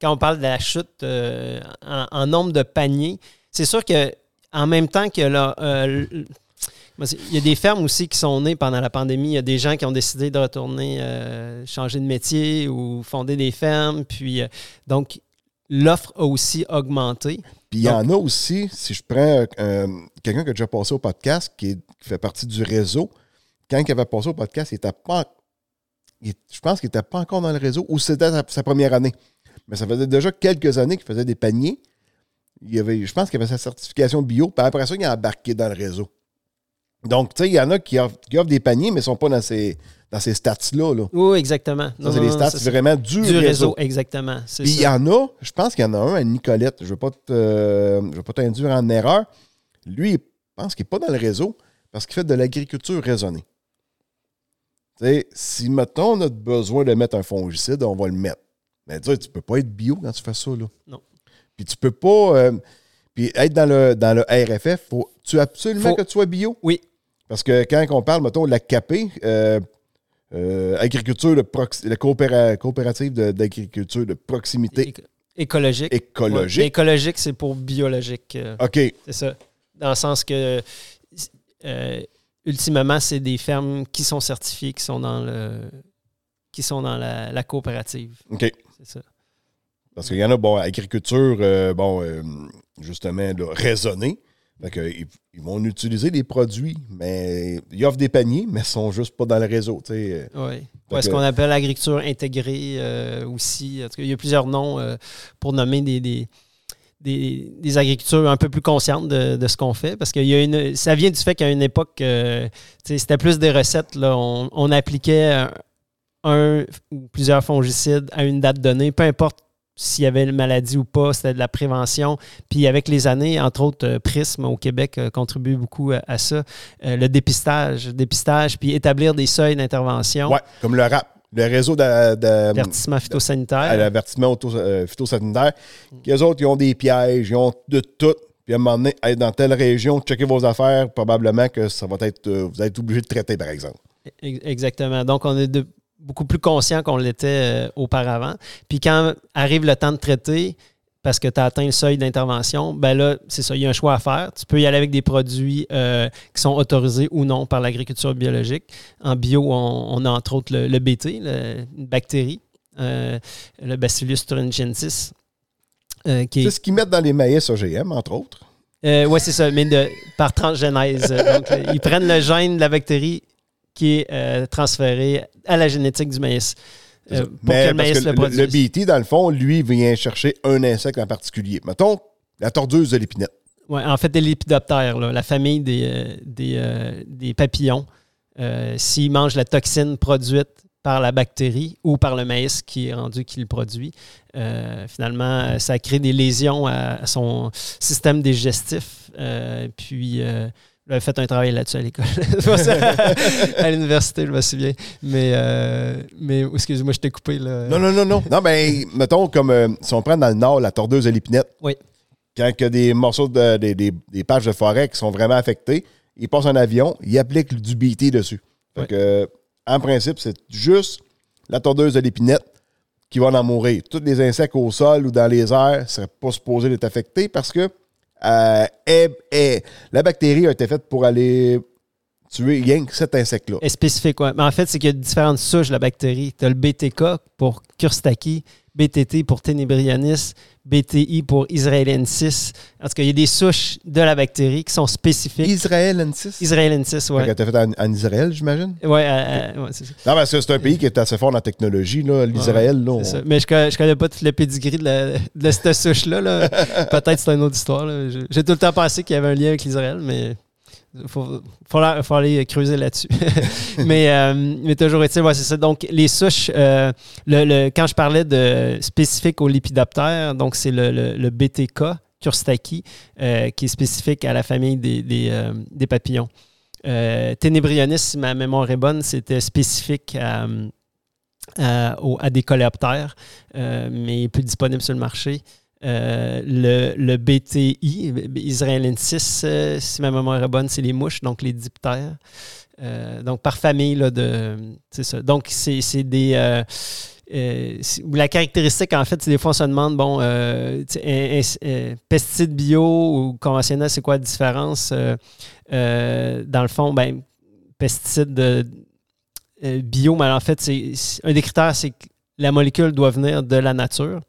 Quand on parle de la chute euh, en, nombre de paniers, c'est sûr que en même temps que là, il y a des fermes aussi qui sont nées pendant la pandémie. Il y a des gens qui ont décidé de retourner euh, changer de métier ou fonder des fermes. Puis euh, donc l'offre a aussi augmenté. Puis il y en a aussi, si je prends euh, quelqu'un qui a déjà passé au podcast, qui, est- qui fait partie du réseau, quand il avait passé au podcast, il était pas. il- je pense qu'il n'était pas encore dans le réseau ou c'était sa, sa première année. Mais ça faisait déjà quelques années qu'il faisait des paniers. Il avait, je pense qu'il avait sa certification bio. Puis après ça, il a embarqué dans le réseau. Donc, tu sais, il y en a qui offrent, qui offrent des paniers, mais ils ne sont pas dans ces, dans ces stats-là. Là. Oui, exactement. Ça, c'est les stats ça. vraiment du, du réseau. réseau, exactement. c'est Puis il y en a, je pense qu'il y en a un à Nicolette, je ne veux pas je t'induire en erreur. Lui, il pense qu'il n'est pas dans le réseau parce qu'il fait de l'agriculture raisonnée. Tu sais, si, mettons, on a besoin de mettre un fongicide, on va le mettre. Mais tu sais, tu peux pas être bio quand tu fais ça, là. Non. Puis tu peux pas... euh, puis être dans le, dans le RFF, faut, tu absolument Faut- que tu sois bio? Oui, Parce que quand on parle, mettons, de la CAP, euh, euh, agriculture de prox- la coopéra- coopérative de- d'agriculture de, proximité éco- écologique. écologique. Ouais, écologique, c'est pour biologique. euh, OK. C'est ça. Dans le sens que, euh, ultimement, c'est des fermes qui sont certifiées, qui sont dans le qui sont dans la, la coopérative. OK. C'est ça. Parce qu'il y en a, bon, agriculture, euh, bon, justement, là, raisonnée. Fait que, ils, ils vont utiliser des produits, mais ils offrent des paniers, mais ils sont juste pas dans le réseau. tu sais. Oui. Ouais, ce qu'on appelle l'agriculture intégrée euh, aussi. En tout cas, il y a plusieurs noms euh, pour nommer des, des, des, des agricultures un peu plus conscientes de, de ce qu'on fait. Parce que y a une, ça vient du fait qu'à une époque, euh, c'était plus des recettes. Là. On, on appliquait un, un ou plusieurs fongicides à une date donnée, peu importe s'il y avait une maladie ou pas, c'était de la prévention. Puis avec les années, entre autres, euh, Prism au Québec euh, contribue beaucoup à, à ça. Euh, le dépistage, dépistage, puis établir des seuils d'intervention. Ouais, comme le RAP, le réseau de- de- Avertissement à phytosanitaire. l'avertissement euh, phytosanitaire. Les autres, ils ont des pièges, ils ont de tout. Puis à un moment donné, être dans telle région, checker vos affaires, probablement que ça va être, euh, vous êtes obligé de traiter, par exemple. Ex- Exactement. Donc, on est de- beaucoup plus conscient qu'on l'était euh, auparavant. Puis quand arrive le temps de traiter, parce que tu as atteint le seuil d'intervention, ben là, c'est ça, il y a un choix à faire. Tu peux y aller avec des produits euh, qui sont autorisés ou non par l'agriculture biologique. En bio, on, a entre autres le, BT, une bactérie, euh, le Bacillus thuringiensis. Euh, c'est ce qu'ils mettent dans les maïs OGM, entre autres. oui, c'est ça, mais de, par transgénèse. Donc, ils prennent le gène de la bactérie qui est transféré à la génétique du maïs. Euh, le, BT, dans le fond, lui, vient chercher un insecte en particulier. Mettons, la tordeuse de l'épinette. Oui, en fait, l'épidoptère, la famille des, euh, euh, des, papillons. S'ils mangent la toxine produite par la bactérie ou par le maïs qui est rendu qu'il produit, finalement, ça crée des lésions à, son système digestif. puis j'avais fait un travail là-dessus à l'école. à l'université, je me souviens. Mais, euh, mais excuse-moi, je t'ai coupé. Là. Non, non, non, non. Non, mais mettons, comme euh, si on prend dans le nord la tordeuse de l'épinette. Oui. Quand il y a des morceaux, de, des, des, pages de forêt qui sont vraiment affectées, ils passent en avion, ils appliquent du BT dessus. Fait que, en principe, c'est juste la tordeuse de l'épinette qui va en mourir. Tous les insectes au sol ou dans les airs ne seraient pas supposés d'être affectés parce que euh, la bactérie a été faite pour aller tuer rien cet insecte-là. Spécifique, oui. Mais en fait, c'est qu'il y a différentes souches de la bactérie. Tu as le BTK pour Kurstaki, BTT pour Tenebrianis, BTI pour Israelensis. En tout cas, il y a des souches de la bactérie qui sont spécifiques. Israelensis? Israelensis, oui. Tu as fait en, Israël, j'imagine? Oui, euh, euh, c'est ça. Non, parce que c'est un pays qui est assez fort la technologie, l'Israël. Ouais, ça. Mais je ne connais pas tout le pedigree de, de cette souche-là. Peut-être c'est une autre histoire. J'ai tout le temps pensé qu'il y avait un lien avec l'Israël, mais il faut, faut, aller creuser là-dessus. mais, euh, mais toujours est-il, c'est ça. Donc, les souches, euh, quand je parlais de spécifique aux lépidoptères, donc c'est le, BTK, Kurstaki, euh, qui est spécifique à la famille des, papillons. Ténébrionis, si ma mémoire est bonne, c'était spécifique à, à, des coléoptères, mais plus disponible sur le marché. Euh, le, le, BTI, israélensis, euh, si ma mémoire est bonne, c'est les mouches, donc les diptères. Euh, donc, par famille, là, de, c'est ça. Donc, c'est, des. la caractéristique, en fait, c'est des fois, on se demande, bon, pesticides bio ou conventionnels, c'est quoi la différence? dans le fond, ben, pesticides bio, mais en fait, c'est, un des critères, c'est la molécule doit venir de la nature.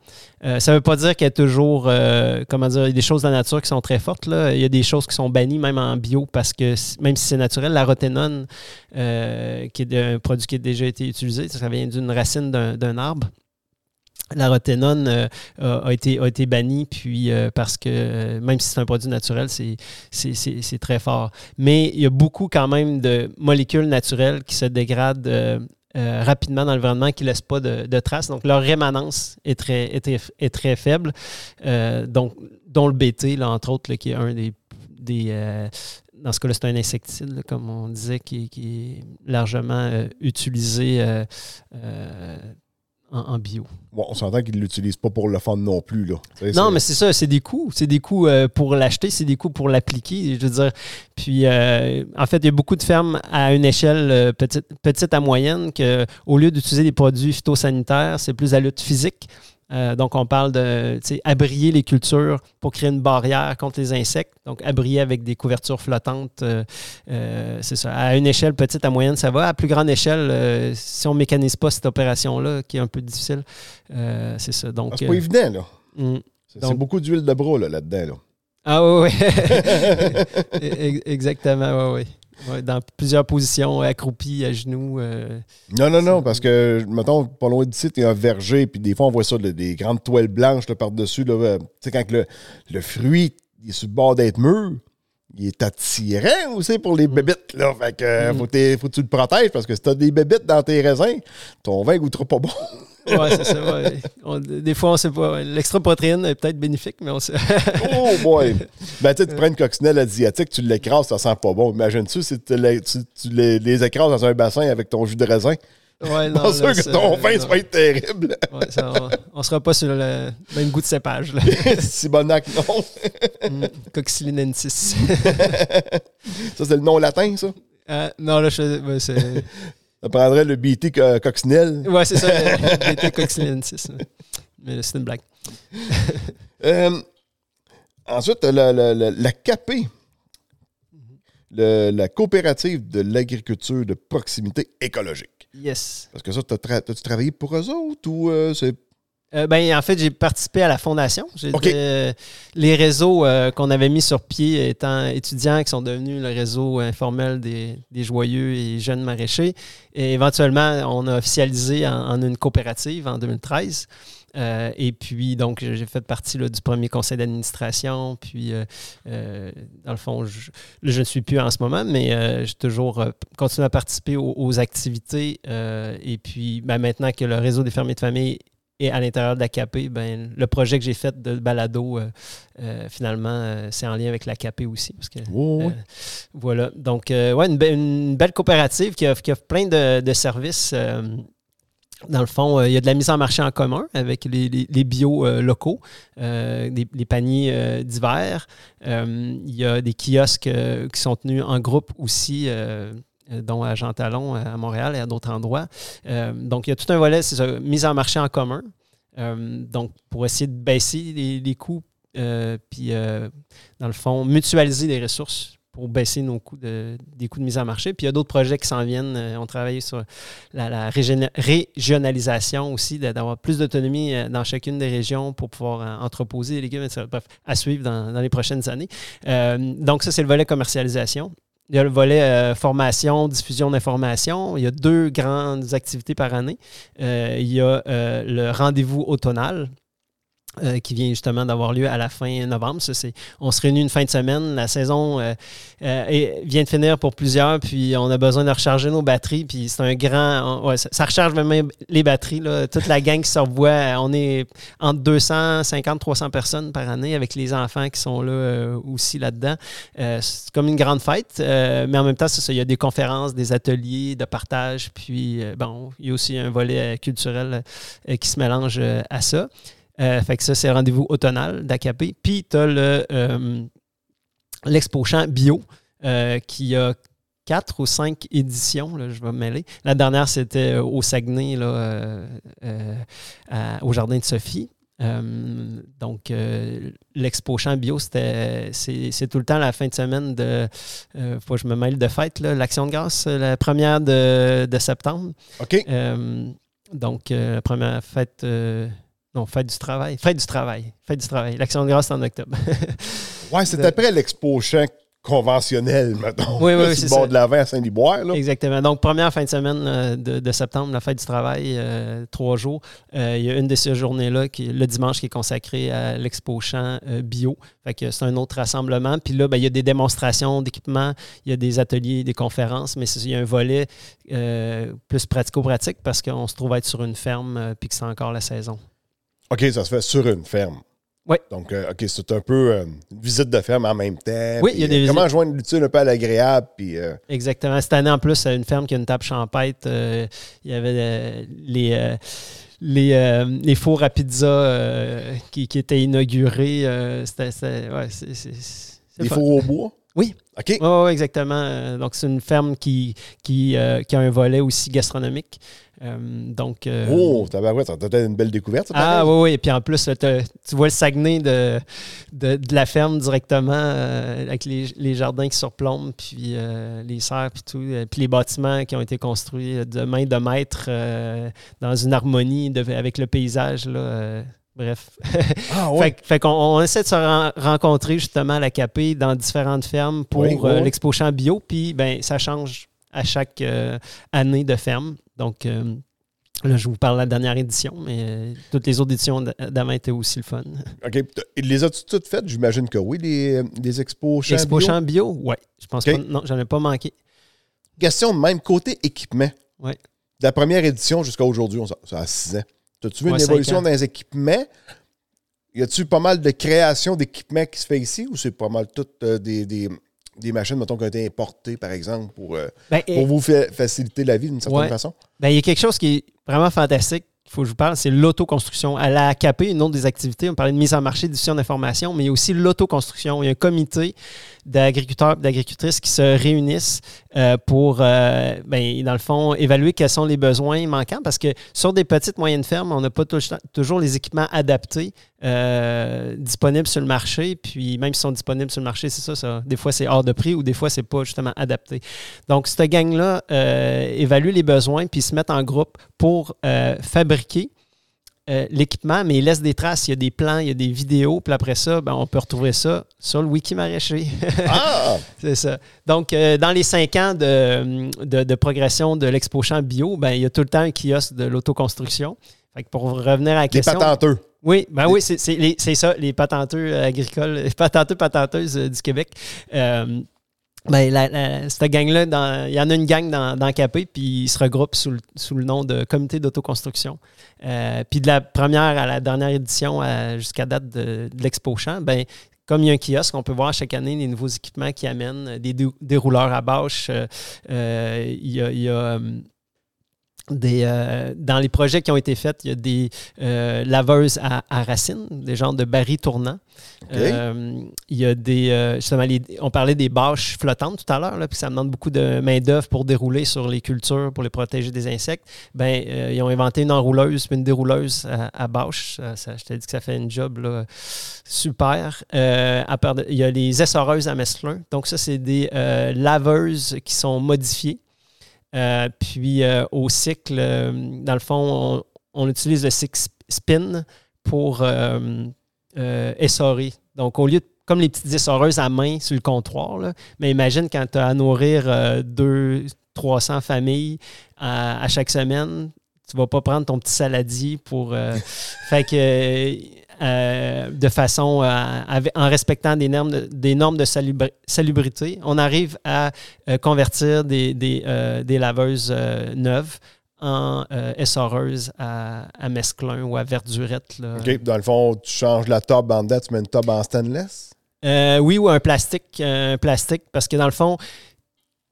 Euh, ça ne veut pas dire qu'il y a toujours, euh, comment dire, il y a des choses de la nature qui sont très fortes. Là. Il y a des choses qui sont bannies, même en bio, parce que même si c'est naturel, la roténone, euh, qui est un produit qui a déjà été utilisé, ça vient d'une racine d'un arbre. La roténone a, été, a été bannie, puis parce que même si c'est un produit naturel, c'est très fort. Mais il y a beaucoup quand même de molécules naturelles qui se dégradent euh, rapidement dans l'environnement qui ne laissent pas de, traces. Donc, leur rémanence est très, est, très faible. Euh, donc, dont le BT, entre autres, qui est un des. des euh, dans ce cas-là, c'est un insecticide, comme on disait, qui est largement utilisé en, bio. Bon, on s'entend qu'ils ne l'utilisent pas pour le fun non plus. Là. non, mais c'est ça, c'est des coûts. C'est des coûts euh, pour l'acheter, c'est des coûts pour l'appliquer. Je veux dire, puis euh, en fait, il y a beaucoup de fermes à une échelle euh, petite, petite à moyenne que au lieu d'utiliser des produits phytosanitaires, c'est plus à lutte physique. Euh, donc, on parle de abrier les cultures pour créer une barrière contre les insectes. Donc, abrier avec des couvertures flottantes, euh, euh, c'est ça. À une échelle petite à moyenne, ça va. À plus grande échelle, si on ne mécanise pas cette opération-là, qui est un peu difficile, c'est ça. Donc, ah, c'est pas évident, là. Hmm. C'est beaucoup d'huile de bras là-dedans. Ah oui, oui. Exactement, oui, oui dans plusieurs positions, accroupi, à genoux. Euh, non, non, non, parce que, mettons, pas loin d'ici, il y a un verger, puis des fois, on voit ça, des grandes toiles blanches par-dessus. Tu sais, quand le, le, fruit est sur le bord d'être mûr, il est attirant aussi pour les mm. bébites. Là. Fait que, mm. faut, faut, que tu le protèges parce que si tu as des bébites dans tes raisins, ton vin goûtera pas bon. ouais, c'est ça. des fois, on sait pas. L'extra protéine est peut-être bénéfique, mais on sait. oh boy! Ben, tu prends une coccinelle asiatique, tu l'écrases, ça sent pas bon. Imagine-tu si tu, les, les, écrases dans un bassin avec ton jus de raisin? Ouais, non, pas sûr que ton vin soit être terrible. Ouais, ça, on, sera pas sur le même goût de cépage. Sibonac, non. mm, ça, c'est le nom latin, ça? Euh, non, là, je, ben, c'est. Ça prendrait le BT coccinelle. Ouais, c'est ça, le BT coccinensis. Mais c'est une blague. Euh, ensuite, la, la, la, la CAP, le- la coopérative de l'agriculture de proximité écologique. Yes. Parce que ça, tra- t'as-tu travaillé pour eux autres ou euh, c'est. Euh, ben, en fait, j'ai participé à la fondation. J'ai OK. été, euh, les réseaux euh, qu'on avait mis sur pied étant étudiants, qui sont devenus le réseau informel des, des joyeux et jeunes maraîchers. Et éventuellement, on a officialisé en, en une coopérative en 2013. Euh, et puis, donc, j'ai fait partie là, du premier conseil d'administration. Puis, euh, euh, dans le fond, je, là, je ne suis plus en ce moment, mais j'ai toujours continué à participer aux, aux activités. Et puis, ben, maintenant que le réseau des fermiers de famille et à l'intérieur de l'AKP, ben, le projet que j'ai fait de balado, euh, euh, finalement, euh, c'est en lien avec l'AKP aussi. Parce que, Oh, voilà. Donc, ouais, une, be- une belle coopérative qui offre, qui offre plein de, de services. Dans le fond, euh, il y a de la mise en marché en commun avec les, bio euh, locaux, les paniers euh, divers. Euh, il y a des kiosques qui sont tenus en groupe aussi, dont à Jean Talon, à Montréal et à d'autres endroits. Donc, il y a tout un volet, c'est mise en marché en commun. Donc, pour essayer de baisser les, coûts, puis dans le fond, mutualiser les ressources pour baisser nos coûts de, des coûts de mise en marché. Puis il y a d'autres projets qui s'en viennent. Euh, on travaille sur la, régionalisation aussi, d'avoir plus d'autonomie euh, dans chacune des régions pour pouvoir euh, entreposer les légumes. Bref, à suivre dans, les prochaines années. Donc, ça, c'est le volet commercialisation. Il y a le volet formation, diffusion d'informations. Il y a deux grandes activités par année. Il y a le rendez-vous automnal. Euh, qui vient justement d'avoir lieu à la fin novembre. Ça, on se réunit une fin de semaine. La saison euh, euh, vient de finir pour plusieurs, puis on a besoin de recharger nos batteries. Puis c'est un grand. ça, recharge même les batteries. là. Toute la gang qui se revoit. On est entre 250 300 personnes par année avec les enfants qui sont là aussi là-dedans. C'est comme une grande fête, mais en même temps, ça, il y a des conférences, des ateliers de partage, puis bon, il y a aussi un volet culturel qui se mélange à ça. Euh, fait que ça, c'est rendez-vous automnal d'AKP. Puis tu as le, euh, l'Expo Champ Bio euh, qui a quatre ou cinq éditions, là, je vais me mêler. La dernière, c'était au Saguenay, là, à- au Jardin de Sophie. Euh, donc, euh, l'Expo Champ Bio, c'était, c'est, tout le temps la fin de semaine de. Euh, faut que je me mêle de fête, l'Action de grâce, la première de, de septembre. OK. Donc, la première fête. Non, fête du travail. Fête du travail. Fête du travail. L'Action de grâce, c'est en octobre. Ouais, c'est après l'expo champ conventionnel, mettons. Oui, oui, c'est le bord ça. de l'avant à Saint-Liboire, là. Exactement. Donc, première fin de semaine euh, de, de septembre, la fête du travail, euh, trois jours. Euh, il y a une de ces journées-là, le dimanche, qui est consacrée à l'Expo Champ euh, Bio. Fait que c'est un autre rassemblement. Puis là, ben, il y a des démonstrations d'équipements, il y a des ateliers, des conférences, mais c'est- il y a un volet plus pratico-pratique parce qu'on se trouve être sur une ferme puis que c'est encore la saison. OK, ça se fait sur une ferme. Ouais. Donc, euh, OK, c'est un peu euh, une visite de ferme en même temps. Oui, il y a des euh, Comment visites. joindre l'utile un peu à l'agréable, puis... euh, Exactement. Cette année, en plus, une ferme qui a une table champêtre, euh, il y avait euh, les, euh, les, euh, les fours à pizza euh, qui, qui étaient inaugurés. euh, c'était, c'était- ouais, c'est, c'est- c'est le des fun. fours au bois? Oui. OK. Oui, oui, exactement. Euh, Donc, c'est une ferme qui, qui, euh, qui a un volet aussi gastronomique. Euh, donc, euh, Oh, tabarouette, ça doit être une belle découverte, ah oui, oui. Et puis en plus, là, t'as- tu vois le Saguenay de, de, de la ferme directement euh, avec les, les jardins qui surplombent, puis les serres, puis tout. Puis les bâtiments qui ont été construits de main de maître dans une harmonie de- avec le paysage. Là, bref. Ah, Fait, ouais. fait qu'on on essaie de se ren- rencontrer justement à la CAP dans différentes fermes pour Oui, oui, oui. l'Expo Champ Bio. Puis ben, ça change à chaque euh, année de ferme. Donc euh, là, je vous parle de la dernière édition, mais euh, toutes les autres éditions d'avant étaient aussi le fun. OK. Les as-tu toutes faites? J'imagine que oui, les, les expos champs L'Expo bio. Champ Bio, ouais. Je pense OK. pas. Non, j'en ai pas manqué. Question de même, côté équipement. Ouais. De la première édition jusqu'à aujourd'hui, on ça a six ans. As-tu vu Ouais, une évolution ans. dans les équipements? Y a-tu pas mal de création d'équipements qui se fait ici ou c'est pas mal toutes euh, des, des, des machines, mettons, qui ont été importées, par exemple, pour, euh, Ben, et- pour vous fa- faciliter la vie d'une certaine Ouais. façon? Ben, il y a quelque chose qui est vraiment fantastique qu'il faut que je vous parle, c'est l'autoconstruction. À la AKP, une autre des activités, on parlait de mise en marché, diffusion d'informations, mais il y a aussi l'autoconstruction. Il y a un comité d'agriculteurs et d'agricultrices qui se réunissent euh, pour, euh, ben, dans le fond, évaluer quels sont les besoins manquants parce que sur des petites, moyennes fermes, on n'a pas tou- toujours les équipements adaptés euh, disponibles sur le marché. Puis même s'ils sont disponibles sur le marché, c'est ça, ça, des fois c'est hors de prix ou des fois c'est pas justement adapté. Donc, cette gang-là euh, évalue les besoins puis se met en groupe pour euh, fabriquer l'équipement, mais il laisse des traces. Il y a des plans, il y a des vidéos. Puis après ça, ben, on peut retrouver ça sur le wiki maraîcher. Ah! C'est ça. Donc, euh, dans les cinq ans de, de- de progression de l'Expo Champ Bio, ben, il y a tout le temps un kiosque de l'autoconstruction. Fait que pour revenir à la Les question. patenteux. Oui, ben oui, c'est ça, les patenteux agricoles, les patenteux, patenteuses euh, du Québec. Euh, ben, la- la- cette gang-là, il y en a une gang dans, dans Capé, puis ils se regroupent sous le, sous le nom de Comité d'autoconstruction. Euh, puis de la première à la dernière édition jusqu'à date de, de l'Expo Champ, ben, comme il y a un kiosque, on peut voir chaque année les nouveaux équipements qui amènent, des dé- dérouleurs à bâche. euh, il y a, il y a, des, euh, dans les projets qui ont été faits, il y a des euh, laveuses à, à racines, des genres de barils tournants. Euh, il y a des. justement, les- on parlait des bâches flottantes tout à l'heure, puis ça demande beaucoup de main-d'œuvre pour dérouler sur les cultures, pour les protéger des insectes. Ben, ils ont inventé une enrouleuse puis une dérouleuse à, à bâche. Ça- ça- je t'ai dit que ça fait une job là, super. À part de- il y a les essoreuses à mesclun. Donc, ça, c'est des laveuses qui sont modifiées. Euh, puis euh, au cycle, euh, dans le fond, on, on utilise le cycle sp- spin pour essorer. Donc, au lieu de, comme les petites essoreuses à main sur le comptoir, là, mais imagine quand tu as à nourrir deux, 300 familles à, à chaque semaine, tu vas pas prendre ton petit saladier pour. euh, fait que. Euh, de façon euh, avec- en respectant des normes de, des normes de salubri- salubrité, on arrive à euh, convertir des, des, euh, des laveuses neuves en essoreuses à, à mesclun ou à verdurette. là. OK. Dans le fond, tu changes la tube en dedans, tu mets une tube en stainless? Oui, ou un plastique, un plastique, parce que dans le fond,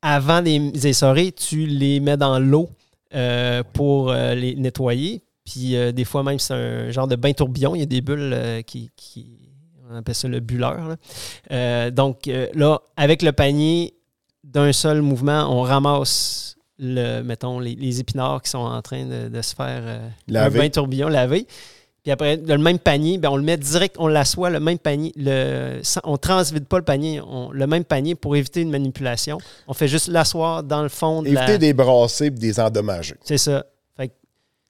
avant les essorer, tu les mets dans l'eau euh, pour euh, les nettoyer. Puis euh, des fois même, c'est un genre de bain tourbillon. Il y a des bulles euh, qui, qui- On appelle ça le bulleur. là. Euh, donc là, avec le panier, d'un seul mouvement, on ramasse le, mettons, les, les épinards qui sont en train de, de se faire Laver. un bain tourbillon lavé. Puis après, le même panier, ben, on le met direct, on l'assoit, le même panier. Le, on ne transvide pas le panier, on- le même panier pour éviter une manipulation. On fait juste l'asseoir dans le fond de Éviter la... des brasser et des endommager. C'est ça.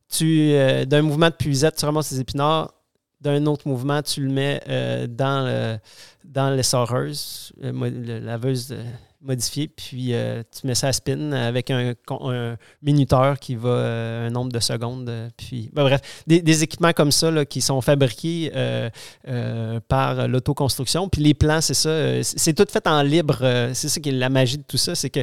Tu, euh, d'un mouvement de puisette, tu ramasses les épinards. D'un autre mouvement, tu le mets euh, dans, le, dans l'essoreuse, euh, le laveuse modifiée, puis tu mets ça à spin avec un, minuteur qui va un nombre de secondes. puis, ben, bref, des, des équipements comme ça là, qui sont fabriqués par l'autoconstruction. Puis les plans, c'est ça. c'est tout fait en libre. c'est ça qui est la magie de tout ça. C'est que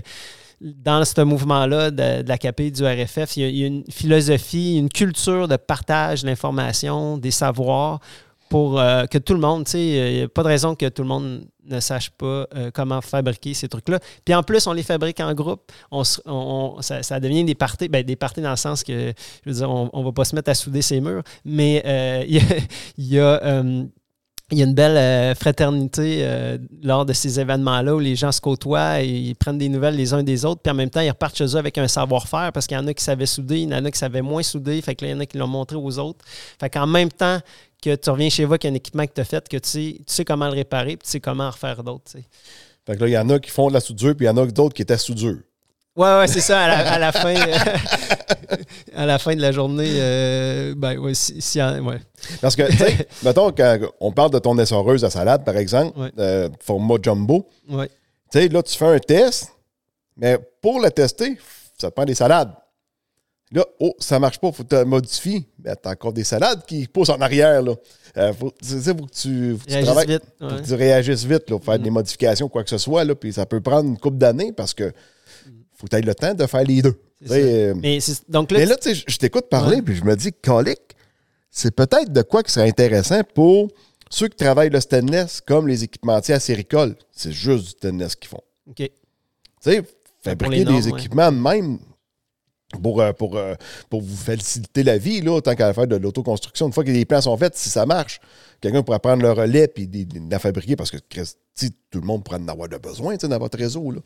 dans ce mouvement-là de, de l'AKP, du RFF, il y, a, une philosophie, une culture de partage de l'information, des savoirs pour euh, que tout le monde, tu sais, il n'y a pas de raison que tout le monde ne sache pas euh, comment fabriquer ces trucs-là. Puis en plus, on les fabrique en groupe. On, ça, devient des parties, ben, des parties dans le sens que, je veux dire, on ne va pas se mettre à souder ces murs, mais euh, il y a, il y a une belle euh, fraternité euh, lors de ces événements-là où les gens se côtoient et ils prennent des nouvelles les uns des autres, puis en même temps, ils repartent chez eux avec un savoir-faire parce qu'il y en a qui savaient souder, il y en a qui savaient moins souder, fait que là, il y en a qui l'ont montré aux autres. Fait qu'en même temps que tu reviens chez vous avec un équipement que tu as fait, que tu sais, comment le réparer, puis tu sais comment en refaire d'autres. Fait que là, il y en a qui font de la soudure, puis il y en a d'autres qui étaient soudure. Ouais, ouais, c'est ça, à la, à la fin, euh, à la fin de la journée, euh, ben, ouais, si, si- ouais. Parce que, tu sais, mettons, quand on parle de ton essoreuse à salade, par exemple, Ouais. euh, format jumbo, Ouais. tu sais, là, tu fais un test, mais pour le tester, ça te prend des salades. Là, oh, ça marche pas, faut que tu modifies. Mais t'as encore des salades qui poussent en arrière, là. Euh, faut, tu sais, faut que tu, faut que tu travailles- vite. faut que tu réagisses vite, là, pour faire Mm. des modifications, quoi que ce soit, là, puis ça peut prendre une couple d'années parce que faut que tu aies le temps de faire les deux. Euh, Mais donc là, mais là, tu sais, je- t'écoute parler, Ouais. puis je me dis, colique, c'est peut-être de quoi qui serait intéressant pour ceux qui travaillent le stainless, comme les équipementiers acéricoles. C'est juste du stainless qu'ils font. OK. Tu sais, fabriquer normes, des équipements même, pour, euh, pour, euh, pour vous faciliter la vie, là, tant qu'à faire de l'autoconstruction. Une fois que les plans sont faits, si ça marche, quelqu'un pourra prendre le relais et la fabriquer parce que Christy, tout le monde pourra en avoir de besoin dans votre réseau. Là.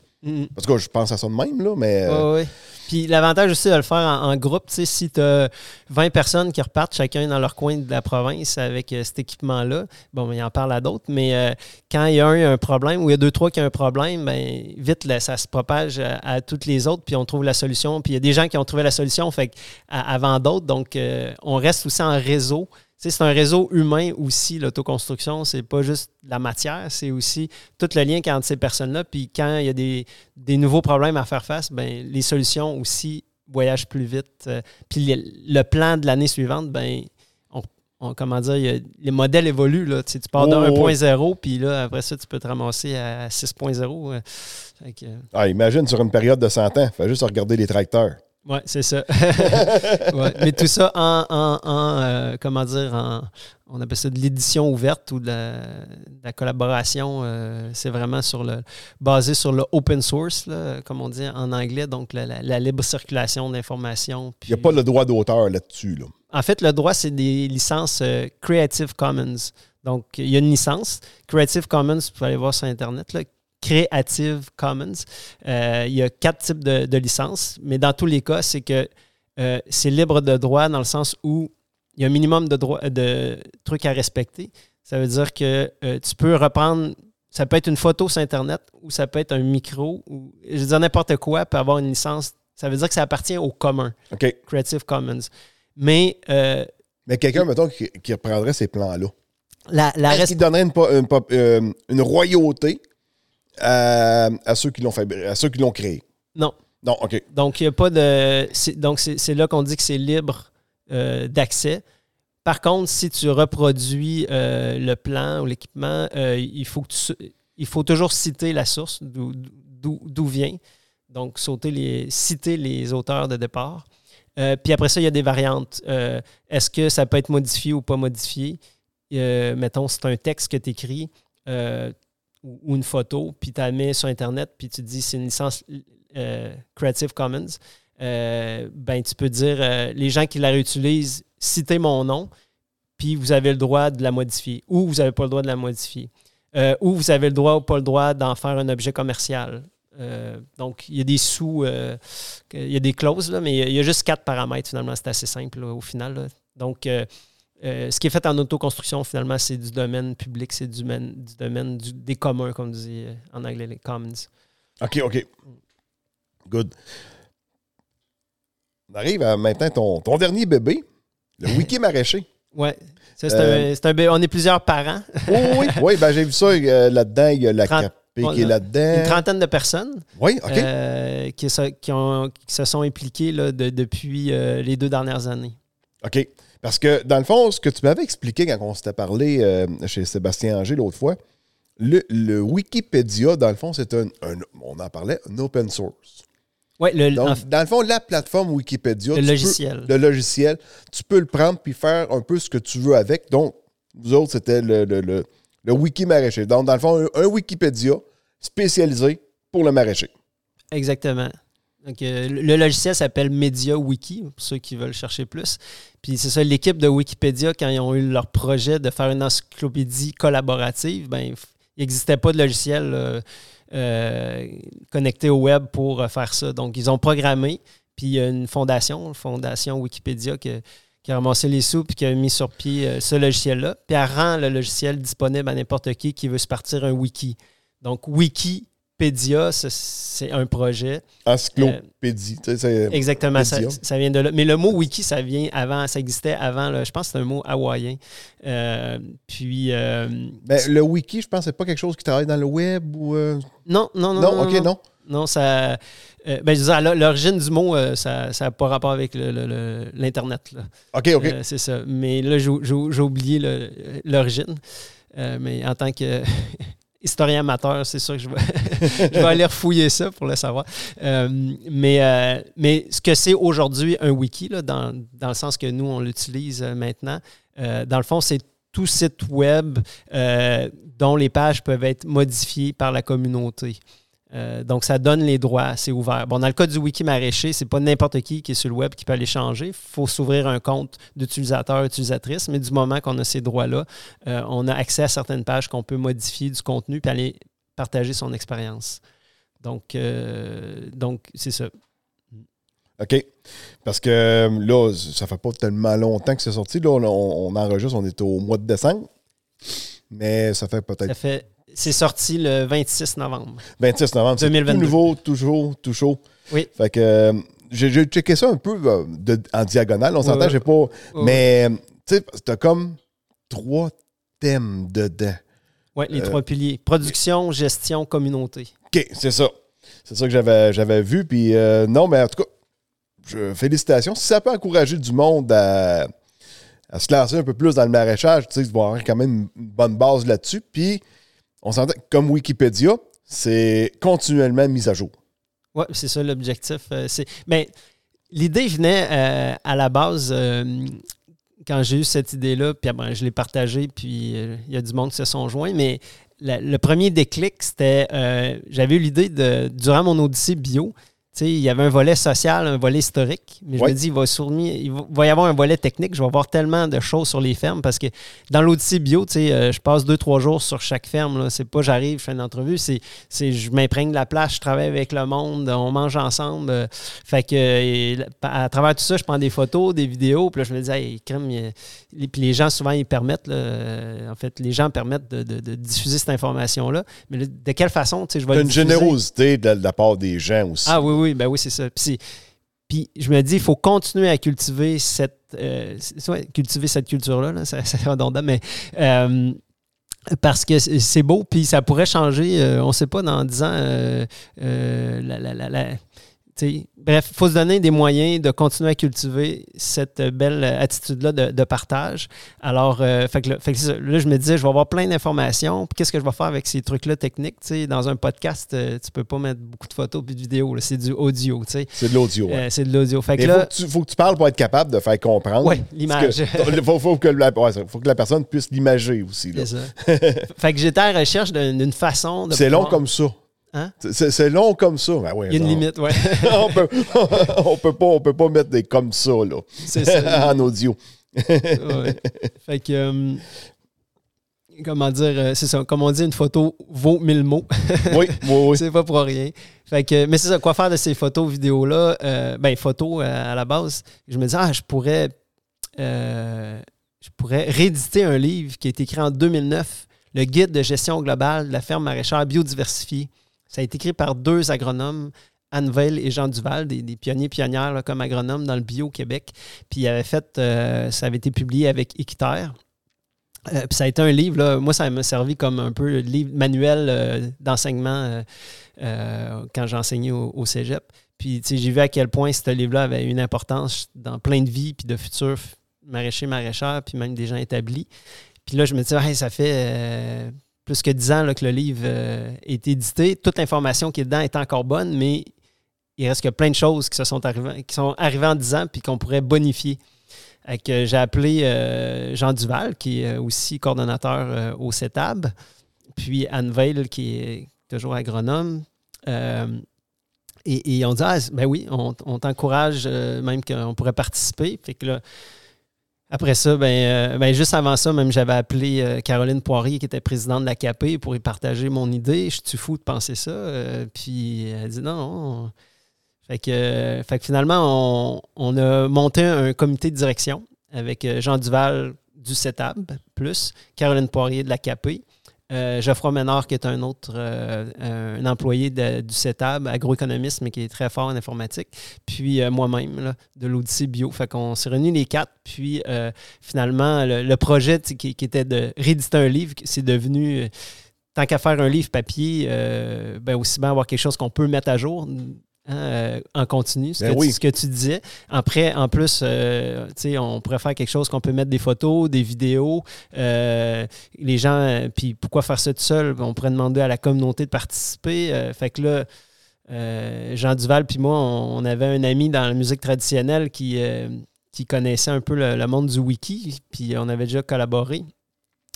Parce que je pense à ça de même, là, mais. euh, ouais. Puis l'avantage aussi de le faire en, en groupe, si tu as 20 personnes qui repartent chacun dans leur coin de la province avec euh, cet équipement-là, bon, ben, il en parle à d'autres, mais euh, quand il y a un, un problème ou il y a deux, trois qui ont un problème, ben, vite, là, ça se propage à, à toutes les autres, puis on trouve la solution. Puis il y a des gens qui ont trouvé la solution fait, à- avant d'autres, donc euh, on reste aussi en réseau. C'est un réseau humain aussi, l'autoconstruction. C'est pas juste la matière, c'est aussi tout le lien qu'il y a entre ces personnes-là. Puis quand il y a des, des nouveaux problèmes à faire face, ben, les solutions aussi voyagent plus vite. Euh, puis le, le plan de l'année suivante, ben, on, on- comment dire, il a- les modèles évoluent. Là. Tu, sais, tu pars de Oh, oh. 1.0, puis là, après ça, tu peux te ramasser à 6.0. euh, que, Ah, imagine sur une période de 100 ans, fait juste regarder les tracteurs. Ouais, c'est ça. Ouais, Mais tout ça en, en- en, euh, comment dire, en, on appelle ça de l'édition ouverte ou de la, de la collaboration. euh, c'est vraiment sur le basé sur le open source, là, comme on dit en anglais, donc la, la- la libre circulation d'informations. Il n'y a pas le droit d'auteur là-dessus. Là. en fait, le droit, c'est des licences euh, Creative Commons. Donc, il y a une licence. Creative Commons, vous pouvez aller voir sur Internet, là, Creative Commons. Euh, il y a quatre types de, de licences, mais dans tous les cas, c'est que euh, c'est libre de droit dans le sens où il y a un minimum de, droit, de trucs à respecter. Ça veut dire que euh, tu peux reprendre, ça peut être une photo sur Internet ou ça peut être un micro, ou je veux dire n'importe quoi peut avoir une licence. Ça veut dire que ça appartient au commun, OK. Creative Commons. Mais Mais quelqu'un, mettons, qui, qui reprendrait ces plans-là. la, la Est-ce res- qu'il donnerait une, une royauté à, à ceux qui l'ont à ceux qui l'ont créé? Non. Non, OK. Donc, il n'y a pas de. c'est- Donc, c'est là qu'on dit que c'est libre euh, d'accès. Par contre, si tu reproduis euh, le plan ou l'équipement, euh, il, faut que tu- il faut toujours citer la source, d'où- d'où d'où vient. Donc, sauter les, citer les auteurs de départ. Euh, puis après ça, il y a des variantes. Euh, Est-ce que ça peut être modifié ou pas modifié? Euh, mettons, c'est un texte que tu écris ou, ou une photo, puis tu la mets sur Internet, puis tu dis c'est une licence euh, Creative Commons. Euh, ben, tu peux dire euh, les gens qui la réutilisent, citez mon nom, puis vous avez le droit de la modifier, ou vous n'avez pas le droit de la modifier, ou vous avez le droit ou pas le droit d'en faire un objet commercial. Donc, il y a des sous, il y a des clauses, là, mais il y a- juste quatre paramètres finalement. C'est assez simple au final. Donc, euh, ce qui est fait en autoconstruction, finalement, c'est du domaine public, c'est du domaine, du domaine du- des communs, comme on dit euh, en anglais, les commons. OK, OK. Good. On arrive à maintenant ton, ton dernier bébé, le wiki maraîcher. Ça, c'est Euh, un- c'est un bé- on est plusieurs parents, Oui, oui, oui. Ben, j'ai vu ça euh, là-dedans. Il y a la Trente- capée on qui est là-dedans. une trentaine de personnes Oui, OK. euh, qui, se, qui ont- qui se sont impliquées là, de- depuis les deux dernières années. OK. Parce que, dans le fond, ce que tu m'avais expliqué quand on s'était parlé euh, chez Sébastien Anger l'autre fois, le, le Wikipédia, dans le fond, c'est un, un- On en parlait, un open source. Oui, le, Donc, en- dans le fond, la plateforme Wikipédia. le peux- logiciel. le logiciel, tu peux le prendre puis faire un peu ce que tu veux avec. Donc, vous autres, c'était le, le, le, le wiki maraîcher. Donc, dans le fond, un, un Wikipédia spécialisé pour le maraîcher. Exactement. Le logiciel s'appelle MediaWiki, pour ceux qui veulent chercher plus. Puis c'est ça, l'équipe de Wikipédia, quand ils ont eu leur projet de faire une encyclopédie collaborative, ben, il n'existait pas de logiciel euh, euh, connecté au web pour euh, faire ça. Donc, ils ont programmé, puis il y a une fondation, Fondation Wikipédia, qui a ramassé les sous puis qui a mis sur pied ce logiciel-là. Puis elle rend le logiciel disponible à n'importe qui qui veut se partir un wiki. Donc, Wikipédia, ça, c'est un projet. Encyclopédie. c'est- Exactement, ça, Pédia. ça vient de là. Mais le mot wiki, ça vient avant, ça existait avant, là, je pense que c'est un mot hawaïen. Euh, puis, euh, Ben, le wiki, je pense que c'est pas quelque chose qui travaille dans le web ou. euh, non, non, non. Non, ok, non. Non, ça. euh, ben, je l'origine du mot, euh, ça n'a pas rapport avec l'Internet. OK, OK. Euh, c'est ça. Mais là, j'ai oublié l'origine. Euh, mais en tant que historien amateur, c'est sûr que je vais, aller refouiller ça pour le savoir. Euh, mais, euh, mais ce que c'est aujourd'hui un wiki, dans, le sens que nous, on l'utilise euh, maintenant, dans le fond, c'est tout site web dont les pages peuvent être modifiées par la communauté. Euh, donc, ça donne les droits, c'est ouvert. Bon, dans le cas du wiki maraîcher, c'est pas n'importe qui qui est sur le web qui peut aller changer. Il faut s'ouvrir un compte d'utilisateur, utilisatrice, mais du moment qu'on a ces droits-là, euh, on a accès à certaines pages qu'on peut modifier du contenu puis aller partager son expérience. Donc, euh, donc c'est ça. OK. Parce que là, ça fait pas tellement longtemps que c'est sorti. Là, on, on enregistre, on est au mois de décembre. Mais ça fait Ça peut-être fait. C'est sorti le 26 novembre. 26 novembre. C'est tout 2022. nouveau, toujours, tout chaud. Oui. Fait que euh, j'ai checké ça un peu euh, de- en diagonale. On s'entend, j'ai pas. Mais, tu sais, t'as comme trois thèmes dedans. Oui, les Euh, trois piliers. Production, gestion, communauté. OK, c'est ça. C'est ça que j'avais, j'avais vu. Puis euh, non, mais en tout cas, je, félicitations. Si ça peut encourager du monde à, à se lancer un peu plus dans le maraîchage, tu sais, il va y avoir quand même une bonne base là-dessus. Puis, on s'entend comme Wikipédia, c'est continuellement mis à jour. Oui, c'est ça l'objectif. Euh. Mais l'idée venait euh, à la base euh, quand j'ai eu cette idée-là, puis après, je l'ai partagée, puis il y a du monde qui se sont joints. Mais le premier déclic, c'était j'avais eu l'idée de, durant mon odyssée bio, il y avait un volet social, un volet historique, mais je me dis, il va, il va- y avoir un volet technique. Je vais voir tellement de choses sur les fermes parce que dans l'Odyssée bio, euh, je passe deux, trois jours sur chaque ferme. C'est pas j'arrive, je fais une entrevue, c'est, c'est je m'imprègne de la place, je travaille avec le monde, on mange ensemble. euh, fait que à travers tout ça, je prends des photos, des vidéos, puis là, je me dis, hey, crème, puis les gens, souvent, ils permettent, là, euh, en fait, les gens permettent de, de- de diffuser cette information-là. Mais là, de quelle façon, tu sais, je vais une diffuser? générosité de, de la part des gens aussi. Ah oui, oui, ben oui, c'est ça. Puis, je me dis, il faut continuer à cultiver cette, euh, ouais, cultiver cette culture-là, là, ça- c'est redondant, mais euh, parce que c'est beau, puis ça pourrait changer, euh, on ne sait pas, dans 10 ans, la- la- la- la- tu sais, bref, il faut se donner des moyens de continuer à cultiver cette belle attitude-là de, de partage. Alors, euh, fait que là, fait que c'est ça. Là, je me disais, je vais avoir plein d'informations. Qu'est-ce que je vais faire avec ces trucs-là techniques? Tu sais, dans un podcast, euh, tu peux pas mettre beaucoup de photos puis de vidéos. C'est du audio. C'est de l'audio. ouais. Euh, c'est de l'audio. Fait que Mais là, faut, que tu, faut que tu parles pour être capable de faire comprendre. Ouais, l'image. Il faut, faut que la, ouais, faut que la personne puisse l'imager aussi. c'est ça. fait que j'étais à la recherche d'une façon de. C'est long comme ça. Hein? C'est- long comme ça. Ben ouais, Il y a une non. limite, ouais. on, peut, on peut pas, on peut pas mettre des comme ça là, ça. en audio. Ouais. Fait que. euh, comment dire, euh, c'est ça. Comme on dit, une photo vaut mille mots. Oui, oui, oui. c'est pas pour rien. Fait que, mais c'est ça, quoi faire de ces photos, vidéos-là? Euh, ben, photos euh, à la base. Je me dis, ah, je pourrais, euh, je pourrais rééditer un livre qui a été écrit en 2009, le guide de gestion globale de la ferme maraîchère biodiversifiée. Ça a été écrit par deux agronomes, Anne Veil et Jean Duval, des, pionniers pionnières comme agronomes dans le bio Québec. Puis il avait fait, euh, ça avait été publié avec Équiterre. Euh, puis ça a été un livre, moi ça m'a servi comme un peu livre manuel euh, d'enseignement euh, quand j'enseignais au, au cégep. Puis j'ai vu à quel point ce livre-là avait une importance dans plein de vies, puis de futurs maraîchers, maraîchères, puis même des gens établis. Puis là, je me dis, Hey, ça fait plus que dix ans là, que le livre euh, est édité. Toute l'information qui est dedans est encore bonne, mais il reste que plein de choses qui, se sont, arrivées, qui sont en dix ans, puis qu'on pourrait bonifier. Que j'ai appelé euh, Jean Duval, qui est aussi coordonnateur euh, au CETAB, puis Anne Veil, qui est toujours agronome. Euh, et, on dit, ah, ben oui, on, on t'encourage, euh, même qu'on pourrait participer. Fait que là, après ça, ben, euh, ben, juste avant ça, même j'avais appelé euh, Caroline Poirier, qui était présidente de la CAP, pour y partager mon idée. Je suis fou de penser ça? Euh, puis elle dit non. Fait que, finalement, on, on a monté un comité de direction avec Jean Duval du CETAB, plus Caroline Poirier de la CAP, euh, Geoffroy Ménard, qui est un autre euh, un employé du CETAB, agroéconomiste, mais qui est très fort en informatique, puis euh, moi-même de l'Odyssée Bio. Fait qu'on s'est réunis les quatre, puis finalement, le, projet qui, était de rééditer un livre, c'est devenu, tant qu'à faire un livre papier, ben aussi bien avoir quelque chose qu'on peut mettre à jour. Hein, euh, en continu, ce, Ben que, oui. tu, ce que tu disais. Après, en plus, euh, on pourrait faire quelque chose qu'on peut mettre des photos, des vidéos. euh, les gens, euh, puis pourquoi faire ça tout seul? On pourrait demander à la communauté de participer. fait que là, Jean Duval puis moi, on, on avait un ami dans la musique traditionnelle qui, qui connaissait un peu le, le monde du wiki, puis on avait déjà collaboré.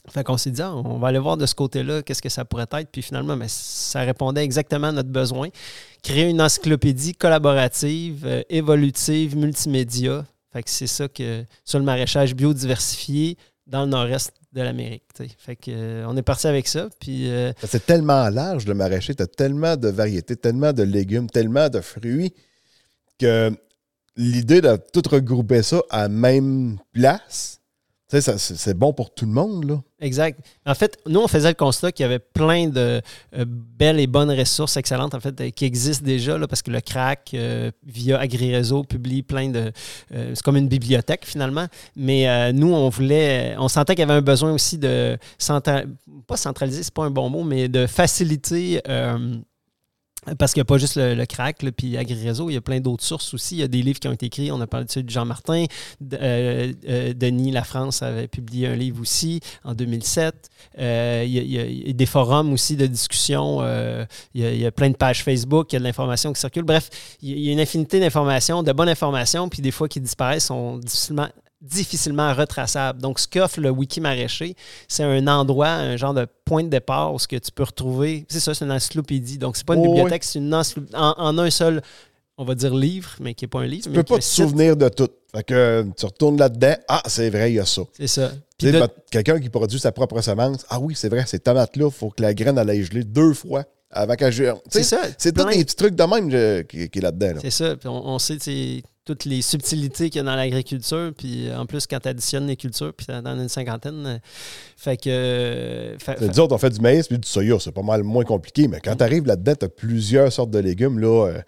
Fait qu'on s'est dit, ah, on va aller voir de ce côté-là, qu'est-ce que ça pourrait être. Puis finalement, ben, ça répondait exactement à notre besoin. Créer une encyclopédie collaborative, euh, évolutive, multimédia. Fait que c'est ça que sur le maraîchage biodiversifié dans le nord-est de l'Amérique. Fait euh, on est parti avec ça. Puis euh, C'est tellement large le maraîcher, tu as tellement de variétés, tellement de légumes, tellement de fruits que l'idée de tout regrouper ça à même place, c'est bon pour tout le monde. Là. Exact. En fait, nous, on faisait le constat qu'il y avait plein de euh, belles et bonnes ressources excellentes, en fait, euh, qui existent déjà, là, parce que le CRAC, euh, via AgriRéseau, publie plein de... c'est comme une bibliothèque, finalement. Mais nous, on voulait... On sentait qu'il y avait un besoin aussi de... pas centraliser, c'est pas un bon mot, mais de faciliter... parce qu'il n'y a pas juste le, crack, là, puis AgriRéseau, il y a plein d'autres sources aussi. Il y a des livres qui ont été écrits. On a parlé de celui de Jean-Martin. D- euh, euh, Denis avait publié un livre aussi en 2007. Euh, il, y a, des forums aussi de discussion. Euh, il, y a, il y plein de pages Facebook. Il y a de l'information qui circule. Bref, il y a une infinité d'informations, de bonnes informations, puis des fois qui disparaissent, sont difficilement difficilement retraçables. Donc, ce qu'offre le wiki maraîcher, c'est un endroit, un genre de point de départ où ce que tu peux retrouver. C'est ça, c'est une encyclopédie. Donc, c'est pas une Oh, bibliothèque, c'est une encyclopédie en, en un seul, on va dire livre, mais qui n'est pas un livre. Tu mais peux pas te site. souvenir de tout. Fait que euh, tu retournes là-dedans. Ah, c'est vrai, il y a ça. C'est ça. Tu Puis sais, de- Quelqu'un qui produit sa propre semence. Ah oui, c'est vrai, ces tomates-là, il faut que la graine aille geler deux fois avant qu'elle C'est ça. C'est tous des petits trucs de même euh, qui, qui est là-dedans. là. C'est ça. Puis on, on sait toutes les subtilités qu'il y a dans l'agriculture. Puis euh, en plus, quand tu additionnes les cultures, puis tu en as une cinquantaine. euh, Fait que. euh, fait- Tu sais, fait- Nous autres, on fait du maïs puis du soya. C'est pas mal moins compliqué, mais quand tu arrives là-dedans, tu as plusieurs sortes de légumes. Là, euh,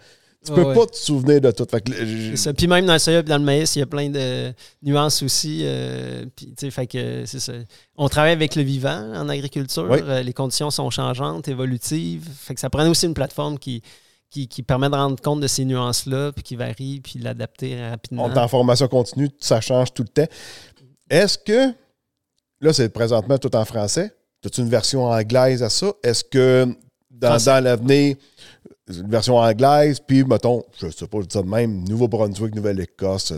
tu peux Ouais, ouais. pas te souvenir de tout. Fait que, C'est ça. Puis même dans le soya et dans le maïs, il y a plein de nuances aussi. euh, puis, tu sais, fait que c'est ça. On travaille avec le vivant en agriculture. Oui. Les conditions sont changeantes, évolutives. Fait que ça prend aussi une plateforme qui, qui, qui permet de rendre compte de ces nuances-là, puis qui varie, puis l'adapter rapidement. On est en formation continue, ça change tout le temps. Est-ce que, là, c'est présentement tout en français, as-tu une version anglaise à ça? Est-ce que dans, l'avenir, une version anglaise, puis, mettons, je sais pas, je dis ça de même, Nouveau-Brunswick, Nouvelle-Écosse,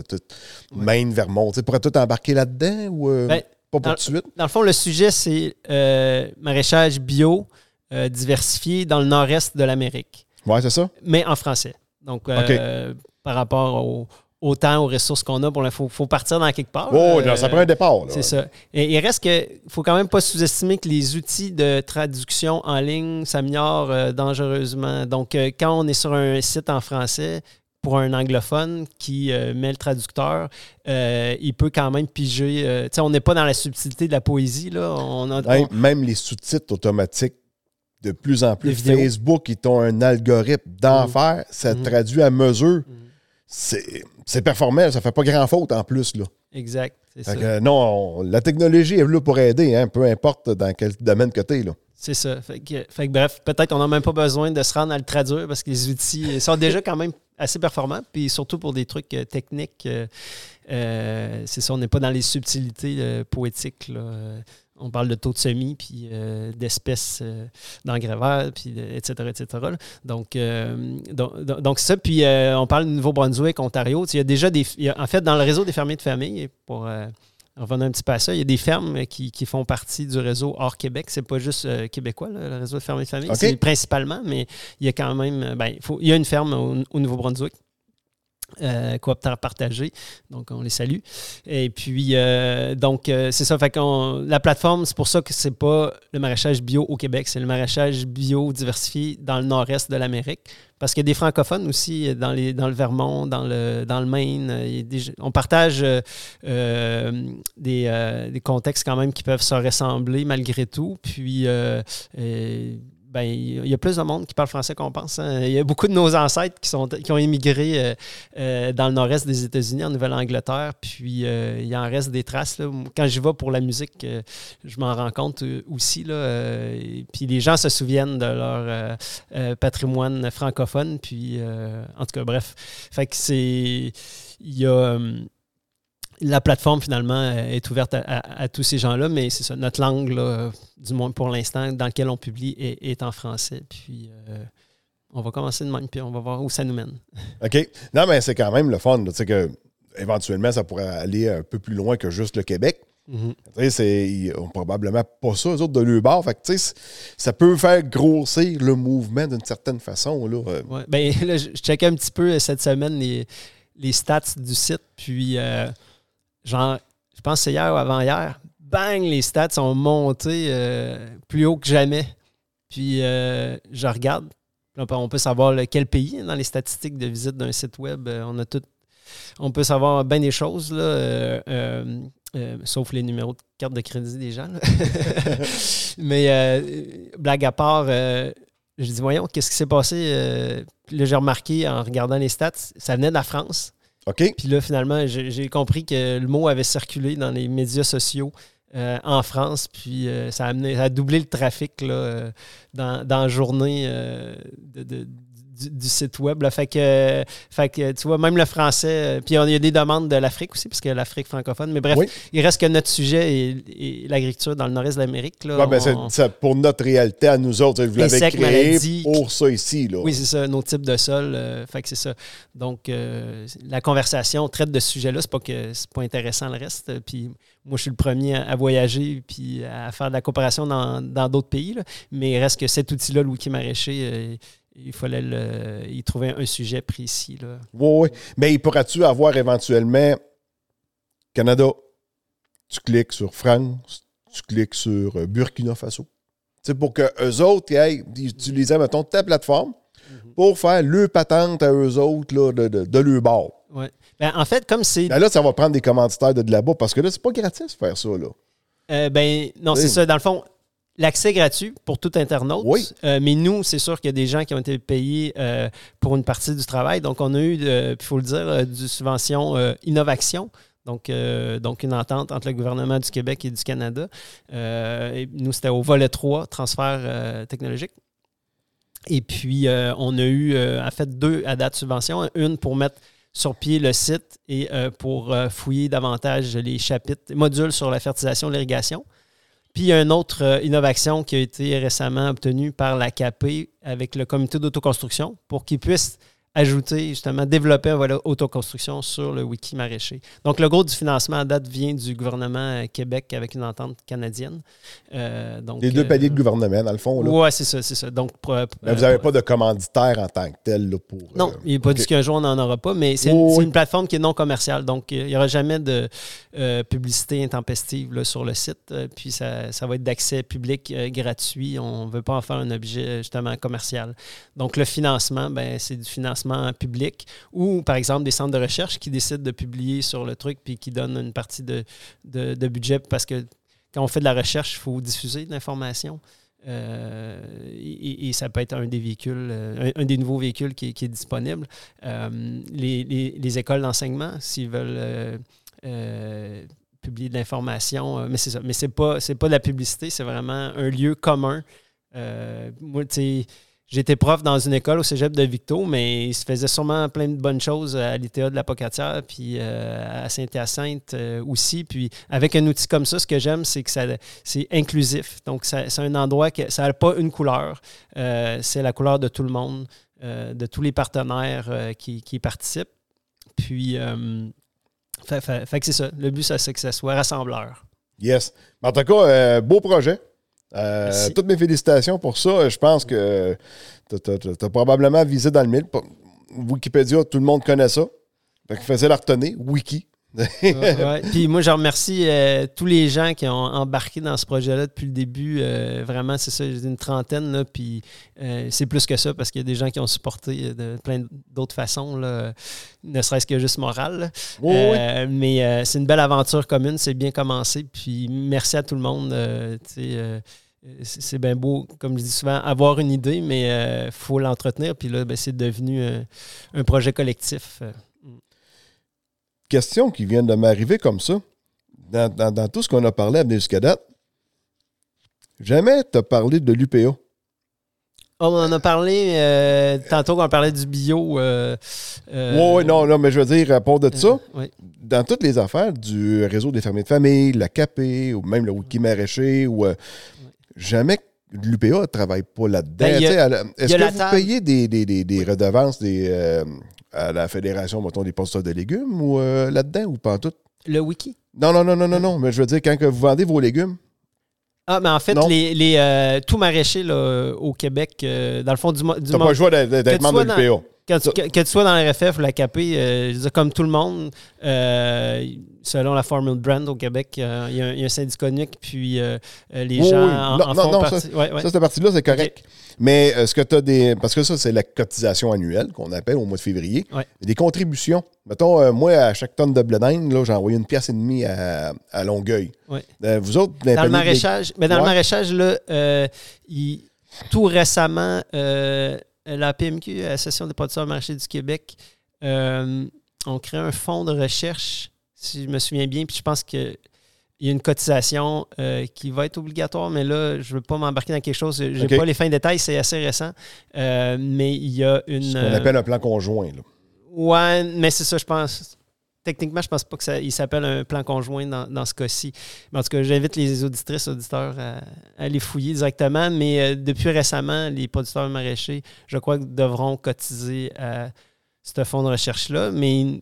Maine, Vermont, tu pourrais tout embarquer là-dedans ou euh, Ben, pas pour tout de suite? Dans le fond, le sujet, c'est euh, maraîchage bio euh, diversifié dans le nord-est de l'Amérique, Ouais, c'est ça? mais en français. Donc, euh, par rapport au, au temps, aux ressources qu'on a, il faut, faut partir dans quelque part. Oh, ça prend un départ. C'est ça. Et il reste que faut quand même pas sous-estimer que les outils de traduction en ligne s'améliorent euh, dangereusement. Donc, euh, quand on est sur un site en français, pour un anglophone qui euh, met le traducteur, euh, il peut quand même piger. euh, tu sais, on n'est pas dans la subtilité de la poésie. Là. On a, Même, on- même les sous-titres automatiques, de plus en plus. Facebook, ils ont un algorithme d'enfer, ça Mhm. traduit à mesure. Mhm. C'est performant, ça fait pas grand faute en plus. Là. Exact. Ça. que, non, on- la technologie est là pour aider, hein, peu importe dans quel domaine que tu es. Là. C'est ça. Fait que, fait que bref, peut-être qu'on n'a même pas besoin de se rendre à le traduire parce que les outils sont déjà quand même assez performants. Puis surtout pour des trucs euh, techniques, euh, euh, c'est ça, on n'est pas dans les subtilités poétiques. là. On parle de taux de semis, puis euh, d'espèces euh, d'engrais verts, puis de- etc., etc. Donc, euh, donc, donc- ça. Puis euh, on parle de Nouveau-Brunswick, Ontario. Tu sais, Il y a déjà des... il y a- en fait, dans le réseau des fermiers de famille, pour... revenir un petit peu à ça, il y a des fermes qui, qui font partie du réseau hors Québec. C'est pas juste québécois, là, le réseau de fermiers de famille. C'est principalement, mais il y a quand même. Ben, il, faut, il y a une ferme au, au Nouveau-Brunswick. Euh, cooptère partagé, donc on les salue. Et puis, euh, donc, euh, c'est ça. Fait la plateforme, c'est pour ça que c'est pas le maraîchage bio au Québec, c'est le maraîchage bio diversifié dans le nord-est de l'Amérique. Parce qu'il y a des francophones aussi dans, les, dans le Vermont, dans le, dans le Maine. On partage euh, des, contextes quand même qui peuvent se ressembler malgré tout. Puis, ben, il y a plus de monde qui parle français qu'on pense. hein. Il y a beaucoup de nos ancêtres qui, sont, qui ont émigré euh, euh, dans le nord-est des États-Unis, en Nouvelle-Angleterre. Puis, euh, il en reste des traces. Quand j'y vais pour la musique, je m'en rends compte aussi. Puis, les gens se souviennent de leur patrimoine francophone. Puis, en tout cas, bref. Fait que c'est. Il y a. la plateforme, finalement, euh, est ouverte à, à- à tous ces gens-là, mais c'est ça. Notre langue, là, du moins pour l'instant, dans laquelle on publie, est, est en français. Puis, euh, on va commencer de même, puis on va voir où ça nous mène. OK? Non, mais c'est quand même le fun. Tu sais que éventuellement, ça pourrait aller un peu plus loin que juste le Québec. C'est- ils ont probablement pas ça, eux autres, de leur bord. Fait que, ça peut faire grossir le mouvement d'une certaine façon. Là. Euh, Ouais. Ben, là, je, checkais un petit peu cette semaine les, les stats du site. Puis, euh, genre, je pense que c'est hier ou avant-hier. Bang, les stats ont monté euh, plus haut que jamais. Puis, euh, je regarde. On peut, savoir quel pays dans les statistiques de visite d'un site web. euh, on a tout. On peut savoir bien des choses, sauf les numéros de carte de crédit des gens. Mais blague à part, je dis, voyons, qu'est-ce qui s'est passé? là, j'ai remarqué en regardant les stats, ça venait de la France. Puis là, finalement, j'ai compris que le mot avait circulé dans les médias sociaux euh, en France. Puis euh, ça, a amené, doublé le trafic là, euh, dans, dans la journée de- du, du site web. là. Fait, que, fait que, tu vois, même le français. euh, puis il y a des demandes de l'Afrique aussi, parce que l'Afrique francophone. Mais bref, Oui. il reste que notre sujet est, est l'agriculture dans le nord-est de l'Amérique. là. Ouais, ben, c'est- pour notre réalité à nous autres. Vous l'avez créé maladies. pour ça ici. Là. Oui, c'est ça, nos types de sol. euh, fait que c'est ça. Donc, euh, la conversation traite de ce sujet-là. C'est pas que c'est pas intéressant le reste. Euh, Puis moi, je suis le premier à, à voyager puis à faire de la coopération dans dans d'autres pays. là. Mais il reste que cet outil-là, le wiki maraîcher, euh, il fallait le- y trouver un sujet précis. Là. Oui, oui. Mais pourras-tu avoir éventuellement Canada? Tu cliques sur France, tu cliques sur euh, Burkina Faso. Sais, pour que eux autres aillent utiliser, mettons, ta plateforme pour faire le patente à eux autres là, de, de, de leur bord. Ouais. Ben, en fait, comme c'est Ben là, ça va prendre des commanditaires de là-bas parce que là, c'est pas gratis faire ça. Là. Euh, ben, non, c'est ça. Dans le fond, l'accès gratuit pour tout internaute. Oui. Euh, mais nous, c'est sûr qu'il y a des gens qui ont été payés euh, pour une partie du travail. Donc, on a eu, il faut le dire, euh, du subvention euh, Innovation. Donc, euh, donc, une entente entre le gouvernement du Québec et du Canada. Euh, et nous, c'était au volet 3, transfert euh, technologique. Et puis, euh, on a eu, euh, en fait, deux à date subventions. Une pour mettre sur pied le site et euh, pour euh, fouiller davantage les chapitres, modules sur la fertilisation et l'irrigation. Puis il y a une autre euh, innovation qui a été récemment obtenue par la CAP avec le comité d'autoconstruction pour qu'ils puissent ajouter, justement, développer volet autoconstruction sur le wiki maraîcher. Donc, le gros du financement à date vient du gouvernement euh, Québec avec une entente canadienne. Euh, donc, Les deux euh, paliers de gouvernement, dans le fond. Ouais, c'est ça, c'est ça. Donc, pour- Mais euh, vous n'avez pas de commanditaire en tant que tel là, pour. non, il n'est pas ok. dit qu'un jour on n'en aura pas, mais c'est Oui, oui. une plateforme qui est non commerciale. Donc, il n'y aura jamais de publicité intempestive là, sur le site. Puis, ça, ça va être d'accès public gratuit. On ne veut pas en faire un objet justement commercial. Donc, le financement, ben, c'est du financement public ou, par exemple, des centres de recherche qui décident de publier sur le truc puis qui donnent une partie de, de- budget parce que quand on fait de la recherche, il faut diffuser de l'information. Euh, et, ça peut être un des véhicules, euh, un, des nouveaux véhicules qui, est- disponible. Euh, les, les- les écoles d'enseignement, s'ils veulent publier de l'information, mais c'est ça. Mais c'est pas, c'est pas de la publicité, c'est vraiment un lieu commun. Moi, tu sais, J'étais prof dans une école au cégep de Victo, mais il se faisait sûrement plein de bonnes choses à l'ITA de la Pocatière, puis euh, à Saint-Hyacinthe euh, aussi. Puis avec un outil comme ça, ce que j'aime, c'est que c'est inclusif. Donc, c'est un endroit que ça n'a pas une couleur. Euh, c'est la couleur de tout le monde, de tous les partenaires qui, participent. Puis, fait, que c'est ça. Le but, c'est que ça soit rassembleur. Yes. En tout cas, beau projet. Euh, toutes mes félicitations pour ça. Je pense que tu as, probablement visé dans le mille. Wikipédia, tout le monde connaît ça. Fait qu'il faisait la retenir. Wiki. Ouais. Puis moi, je remercie euh, tous les gens qui ont embarqué dans ce projet-là depuis le début. Euh, vraiment, c'est ça, j'ai une trentaine. Là, puis euh, c'est plus que ça parce qu'il y a des gens qui ont supporté de plein d'autres façons, là, ne serait-ce que juste moral. là. Oui, oui. Euh, Mais c'est une belle aventure commune, c'est bien commencé. Puis merci à tout le monde. c'est bien beau, comme je dis souvent, avoir une idée, mais il faut l'entretenir. Puis là, ben, c'est devenu euh, un projet collectif. Question qui vient de m'arriver comme ça. Dans, dans- dans tout ce qu'on a parlé à venir jusqu'à date, jamais tu as parlé de l'UPA. Oh, on en a parlé euh, tantôt quand on parlait du bio. euh, euh, oui, non, non, mais je veux dire, à part de ça, euh, oui. dans toutes les affaires du réseau des fermiers de famille, la CAP, ou même le Wiki maraîcher, ou jamais l'UPA ne travaille pas là-dedans. Ben, Est-ce que la vous payez des, des, des, des redevances des, à la Fédération, mettons, des producteurs de légumes ou euh, là-dedans ou pas en tout? Le wiki. Non, non, non, non, non, non. Mais je veux dire, quand que vous vendez vos légumes, Ah, mais en fait, Non. les, les, euh, tout maraîcher là, au Québec, euh, dans le fond du, du t'as pas le choix d'être membre de l'UPA. que, tu, que- que tu sois dans la RFF ou la KP, euh, je dire, comme tout le monde, euh, selon la Formule Brand au Québec, euh, il y, a un- il y a un syndicat unique, puis les Oui, gens oui. en, Non, en non, font non, partie. Ouais, ouais. Ça, cette partie-là, c'est correct. Mais est-ce que tu as des. Parce que ça, c'est la cotisation annuelle qu'on appelle au mois de février. Ouais. Des contributions. Mettons, euh, moi, à chaque tonne de blé d'Inde, j'ai envoyé une pièce et demie à, à Longueuil. Ouais. Euh, vous autres, Dans le de maraîchage, mais dans Ouais. le maraîchage, là, euh, il- tout récemment, euh, la PMQ, Association des producteurs marchés du Québec, euh, ont créé un fonds de recherche, si je me souviens bien, puis je pense que il y a une cotisation euh, qui va être obligatoire, mais là, je ne veux pas m'embarquer dans quelque chose. Je n'ai pas les fins détails, c'est assez récent. Euh, mais il y a une. Ce qu'on euh, appelle un plan conjoint. Là. Ouais, mais c'est ça, je pense. Techniquement, je pense pas qu'il s'appelle un plan conjoint dans, dans ce cas-ci. Mais en tout cas, j'invite les auditrices, auditeurs à, aller fouiller directement. Mais euh, depuis récemment, les producteurs maraîchers, je crois, devront cotiser à ce fonds de recherche-là. Mais,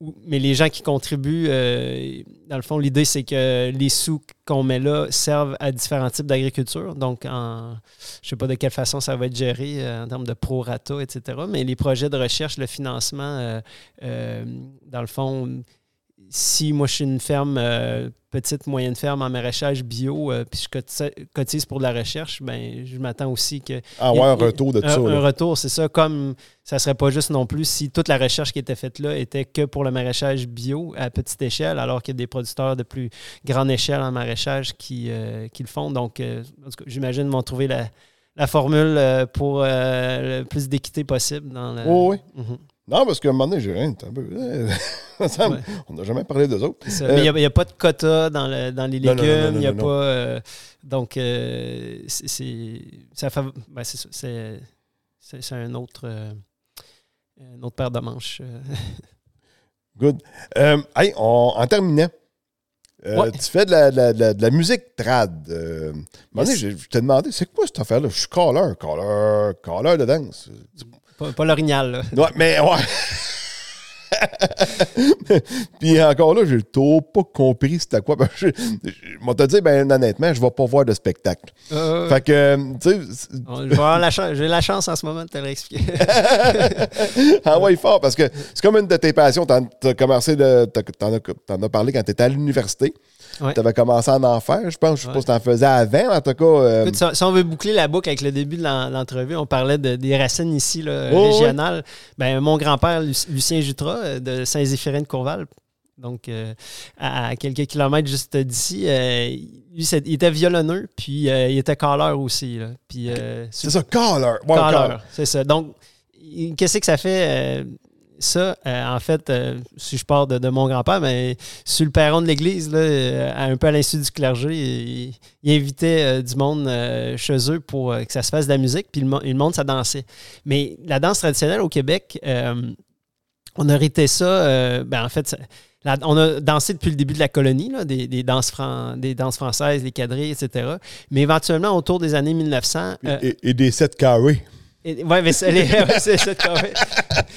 mais les gens qui contribuent, euh, dans le fond, l'idée, c'est que les sous qu'on met là servent à différents types d'agriculture. Donc, en, je sais pas de quelle façon ça va être géré euh, en termes de prorata, etc. Mais les projets de recherche, le financement, euh, dans le fond, si moi je suis une ferme, euh, petite, moyenne ferme en maraîchage bio, euh, puis je cotise, pour de la recherche, ben je m'attends aussi que Ah, ouais, a- un retour de tout un, ça. un là. retour, c'est ça. Comme ça serait pas juste non plus si toute la recherche qui était faite là était que pour le maraîchage bio à petite échelle, alors qu'il y a des producteurs de plus grande échelle en maraîchage qui, euh, qui le font. Donc, j'imagine qu'ils vont trouver la, la formule pour le plus d'équité possible dans. Oh, oui. Mhm. Non, parce qu'à un moment donné, j'ai rien. un peu. Ça me- Ouais. On n'a jamais parlé d'eux autres. Euh, Mais il n'y a, pas de quota dans, le- dans les légumes. Il n'y a non, pas. euh, donc, euh, c'est- c'est ben, un autre. euh, une autre paire de manches. euh. Good. Euh, hey, on- en terminant, Ouais. tu fais de la, de la- de la- de la musique trad. Yes. je t'ai demandé, c'est quoi cette affaire-là? Je suis caller, caller, caller de danse. Pas, pas l'orignal, là. Ouais, mais ouais. Puis encore là, j'ai trop pas compris c'était quoi. Ben, je, je, te dire, ben honnêtement, je vais pas voir de spectacle. Euh, Fait que, euh, tu sais, J'ai la chance en ce moment de te l'expliquer. ah ouais, fort, parce que c'est comme une de tes passions. T'en as commencé as, t'en as parlé quand t'étais à l'université. Ouais. T'avais commencé à en faire, je pense. Je pas Ouais. si t'en faisais avant, en tout cas. euh, Écoute, si, si on veut boucler la boucle avec le début de l'en- l'entrevue, on parlait de- des racines ici, là, Oh, régionales. Ben, mon grand-père, Lu- Lucien Jutras, euh, de Saint-Zéphirin de Courval, donc euh, à, quelques kilomètres juste d'ici, euh, lui, il était violonneux, puis euh, il était caller aussi. là. Puis, c'est ça, caller. c'est ça. Donc, qu'est-ce que ça fait? Ça, euh, en fait, euh, si je pars de, de mon grand-père, mais sur le perron de l'église, là, euh, un peu à l'insu du clergé, il, il invitait du monde chez eux pour que ça se fasse de la musique, puis le, mo- le monde, ça dansait. Mais la danse traditionnelle au Québec, on a hérité ça, ben, en fait, ça- la- on a dansé depuis le début de la colonie, là, des, des danses fran- des danses françaises, des quadrilles, etc. Mais éventuellement, autour des années 1900... euh, Et, et des 7 carrés. Et- ouais, mais c'est ouais, ça, quand même.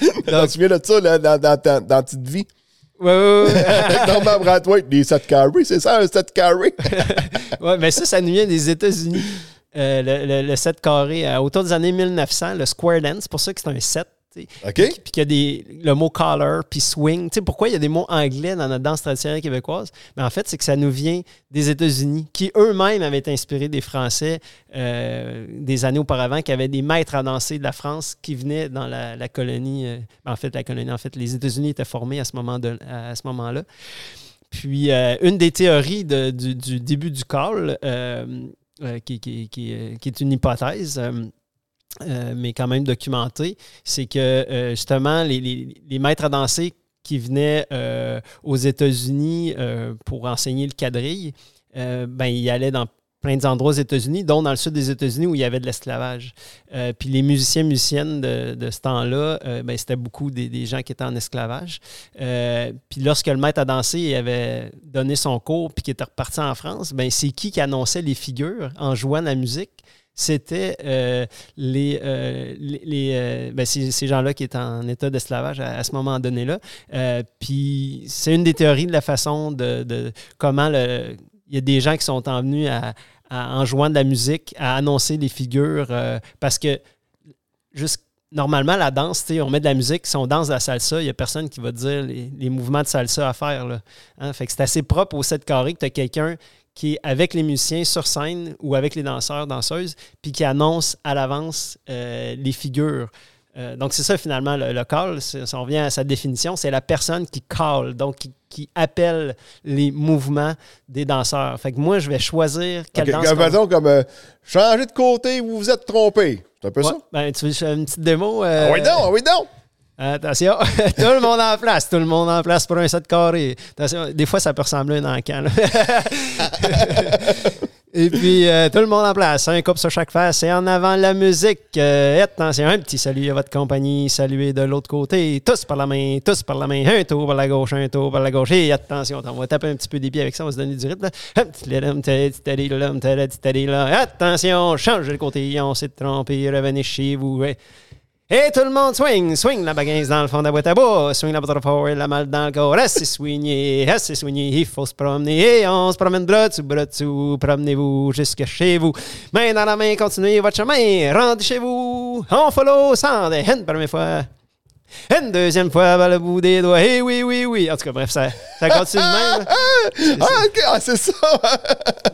Tu te souviens de ça là, dans, dans, ta- dans Petite Vie? Avec Norman Brathwaite, des 7 carrés, c'est ça, un 7 carré? Ouais, mais ça, ça nous vient des États-Unis. Euh, le, le, le 7 carré, euh, autour des années 1900, le square dance, c'est pour ça que c'est un 7. Tu sais. OK? Puis qu'il y a des, le mot collar, puis swing. Tu sais, pourquoi il y a des mots anglais dans notre danse traditionnelle québécoise? Mais en fait, c'est que ça nous vient des États-Unis, qui eux-mêmes avaient été inspirés des Français euh, des années auparavant, qui avaient des maîtres à danser de la France qui venaient dans la, la colonie. euh, en fait, la colonie, en fait, les États-Unis étaient formés à ce moment de- à ce moment-là. Puis, euh, une des théories de- du, du début du call, qui, qui- qui, qui est une hypothèse, euh, mais quand même documentée, c'est que euh, justement, les, maîtres à danser qui venaient euh, aux États-Unis pour enseigner le quadrille, ben, ils allaient dans plein d'endroits aux États-Unis, dont dans le sud des États-Unis où il y avait de l'esclavage. Puis les musiciens, musiciennes de, ce temps-là, ben, c'était beaucoup des, gens qui étaient en esclavage. Puis lorsque le maître à danser avait donné son cours puis qu'il était reparti en France, ben, c'est qui qui annonçait les figures en jouant la musique? C'était euh, euh, les, les, euh, ben, ces, gens-là qui étaient en état d'esclavage à, à ce moment donné-là. Puis c'est une des théories de la façon de, de comment le, il y a des gens qui sont en venus à, en jouant de la musique à annoncer les figures parce que juste normalement la danse, on met de la musique, si on danse de la salsa, il n'y a personne qui va dire les, mouvements de salsa à faire. Là. Hein? Fait que c'est assez propre au set carré que tu as quelqu'un qui est avec les musiciens sur scène ou avec les danseurs, danseuses, puis qui annonce à l'avance euh, les figures. Euh, donc, c'est ça finalement le, le call. Si on revient à sa définition, c'est la personne qui call, donc qui, qui appelle les mouvements des danseurs. Fait que moi, je vais choisir quelle Ok, danse. comme, qu'on- mettons, comme euh, changer de côté, vous vous êtes trompé. C'est un peu Ouais, ça? ben, tu veux une petite démo? Ah oui, donc, ah oui, donc! Attention, tout le monde en place, tout le monde en place pour un set carré. Attention, des fois, ça peut ressembler à un encan. Et puis, euh, tout le monde en place, un couple sur chaque face, et en avant la musique. Euh, attention, un petit salut à votre compagnie, saluez de l'autre côté, tous par la main, tous par la main, un tour par la gauche, un tour par la gauche, et attention, on va taper un petit peu des pieds avec ça, on va se donner du rythme. Attention, changez de côté, on s'est trompé, revenez chez vous. ouais. Et tout le monde swing, swing la bagasse dans le fond de la boîte à bois, swing la boîte à forward, la malle dans le corps, assez soigné, assez soigné, il faut se promener, et on se promène bras dessus, bras dessous, promenez-vous jusque chez vous, main dans la main, continuez votre chemin, rendez chez vous, on follow sans des une première fois, une deuxième fois, vers le bout des doigts, et oui, oui, oui, en tout cas, bref, ça, ça continue de même. Ah, ok, ah, c'est ça!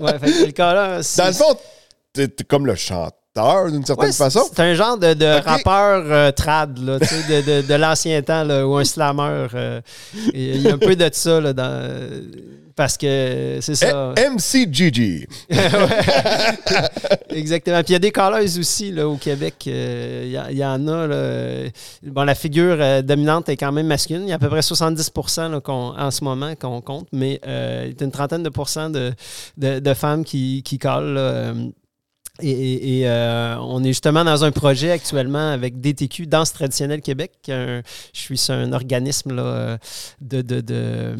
ouais, fait que le cas là, Dans le fond, t'es t'es comme le chanteur d'une certaine Ouais, façon. C'est un genre de, de rappeur euh, trad, là, de, de, de l'ancien temps, là, ou un slammer. euh, Il y a un peu de ça, là, dans, parce que c'est ça. Eh, MCGG. Exactement. Puis il y a des calleuses aussi là, au Québec. euh, Il y, en a. là. Bon, la figure euh, dominante est quand même masculine. Il y a à peu près 70 là, en ce moment qu'on compte, mais euh, il y a une trentaine de pourcents de, de, de femmes qui, qui callent. Et, et- et, euh, on est justement dans un projet actuellement avec DTQ, Danse traditionnelle Québec. Un- je suis sur un organisme là, euh, de, de, de,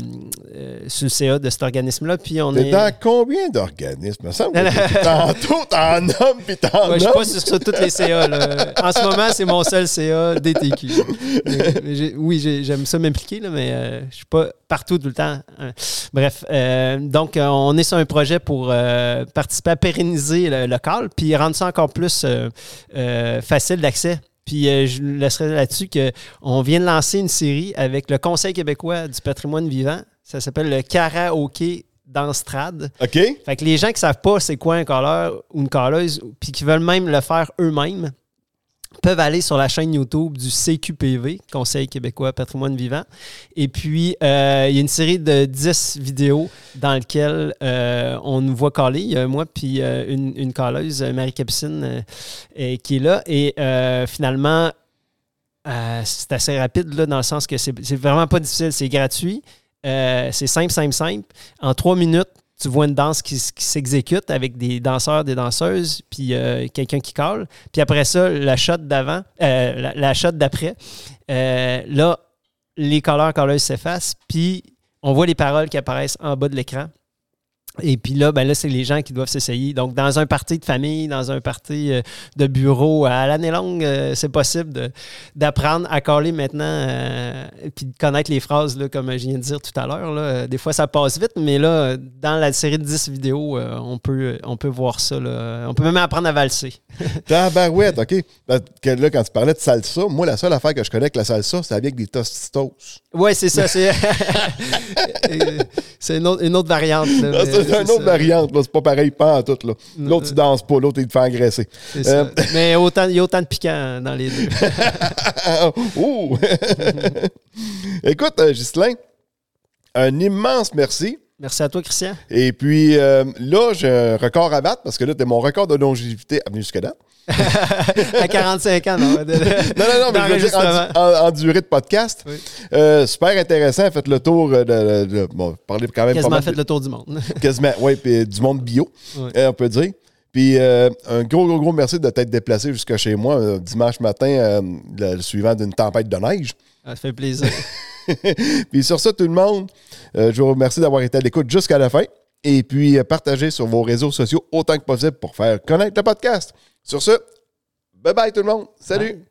euh, sur le CA de cet organisme-là. Puis on est. dans combien d'organismes? Il me semble que tantôt, t'en nommes puis t'en Ouais, je suis pas sur, sur toutes les CA. là. En ce moment, c'est mon seul CA DTQ. Mais- mais j'ai- oui, j'ai- j'aime ça m'impliquer, là, mais euh, je suis pas partout tout le temps. Hein. Bref, euh, donc euh, on est sur un projet pour euh, participer à pérenniser le local, puis rendre ça encore plus euh, euh, facile d'accès? Puis euh, je laisserai là-dessus qu'on vient de lancer une série avec le Conseil québécois du patrimoine vivant. Ça s'appelle le karaoké dans Strad. OK? Fait que les gens qui savent pas c'est quoi un colleur ou une colleuse, puis qui veulent même le faire eux-mêmes, peuvent aller sur la chaîne YouTube du CQPV, Conseil québécois patrimoine vivant. Et puis, euh, il y a une série de 10 vidéos dans lesquelles euh, on nous voit caler. Il y a moi, puis euh, une, une calleuse, Marie-Capucine, euh, euh, qui est là. Et finalement, c'est assez rapide, là, dans le sens que c'est vraiment pas difficile. C'est gratuit. C'est simple, simple, simple. En trois minutes, tu vois une danse qui, s'exécute avec des danseurs, des danseuses, puis euh, quelqu'un qui colle. Puis après ça, la shot d'avant, euh, la, d'après, euh, là, les colleurs, colleuses s'effacent, puis on voit les paroles qui apparaissent en bas de l'écran. Et puis là, ben là, c'est les gens qui doivent s'essayer. Donc, dans un party de famille, dans un party euh, de bureau, à l'année longue, euh, c'est possible d'apprendre à caler maintenant euh, puis de connaître les phrases, là, comme je viens de dire tout à l'heure. Des fois, ça passe vite, mais là, dans la série de 10 vidéos, on, peut, on peut voir ça. là. On peut même apprendre à valser. Tabarouette, OK. Parce que là, quand tu parlais de salsa, moi, la seule affaire que je connais avec la salsa, c'est avec des tostitos. Oui, c'est ça. C'est c'est une, autre- une autre variante. là, Ah, mais c'est une autre ça. variante, là. C'est pas pareil, pas en tout, là. L'autre, il danse pas, l'autre, il te fait agresser. Euh, Mais autant, il y a autant de piquant dans les deux. Ouh! Écoute, euh, Ghislain, un immense merci. Merci à toi, Christian. Et puis euh, là, j'ai un record à battre parce que là, t'es mon record de longévité à venir jusqu'à date. à 45 ans, non? de- Non, non, non, mais je veux dire, d'enregistrement. en, en- en durée de podcast. Oui. Euh, super intéressant. Faites le tour de. de- de- bon, parler quand même pas Quasiment mal fait le tour du monde. quasiment, oui, puis du monde bio, euh, on peut dire. Puis euh, un gros, gros, gros merci de t'être déplacé jusqu'à chez moi euh, dimanche matin, euh, le, le suivant d'une tempête de neige. Ça fait plaisir. Puis sur ça, tout le monde, euh, je vous remercie d'avoir été à l'écoute jusqu'à la fin. Et puis, euh, partagez sur vos réseaux sociaux autant que possible pour faire connaître le podcast. Sur ce, bye bye tout le monde. Salut!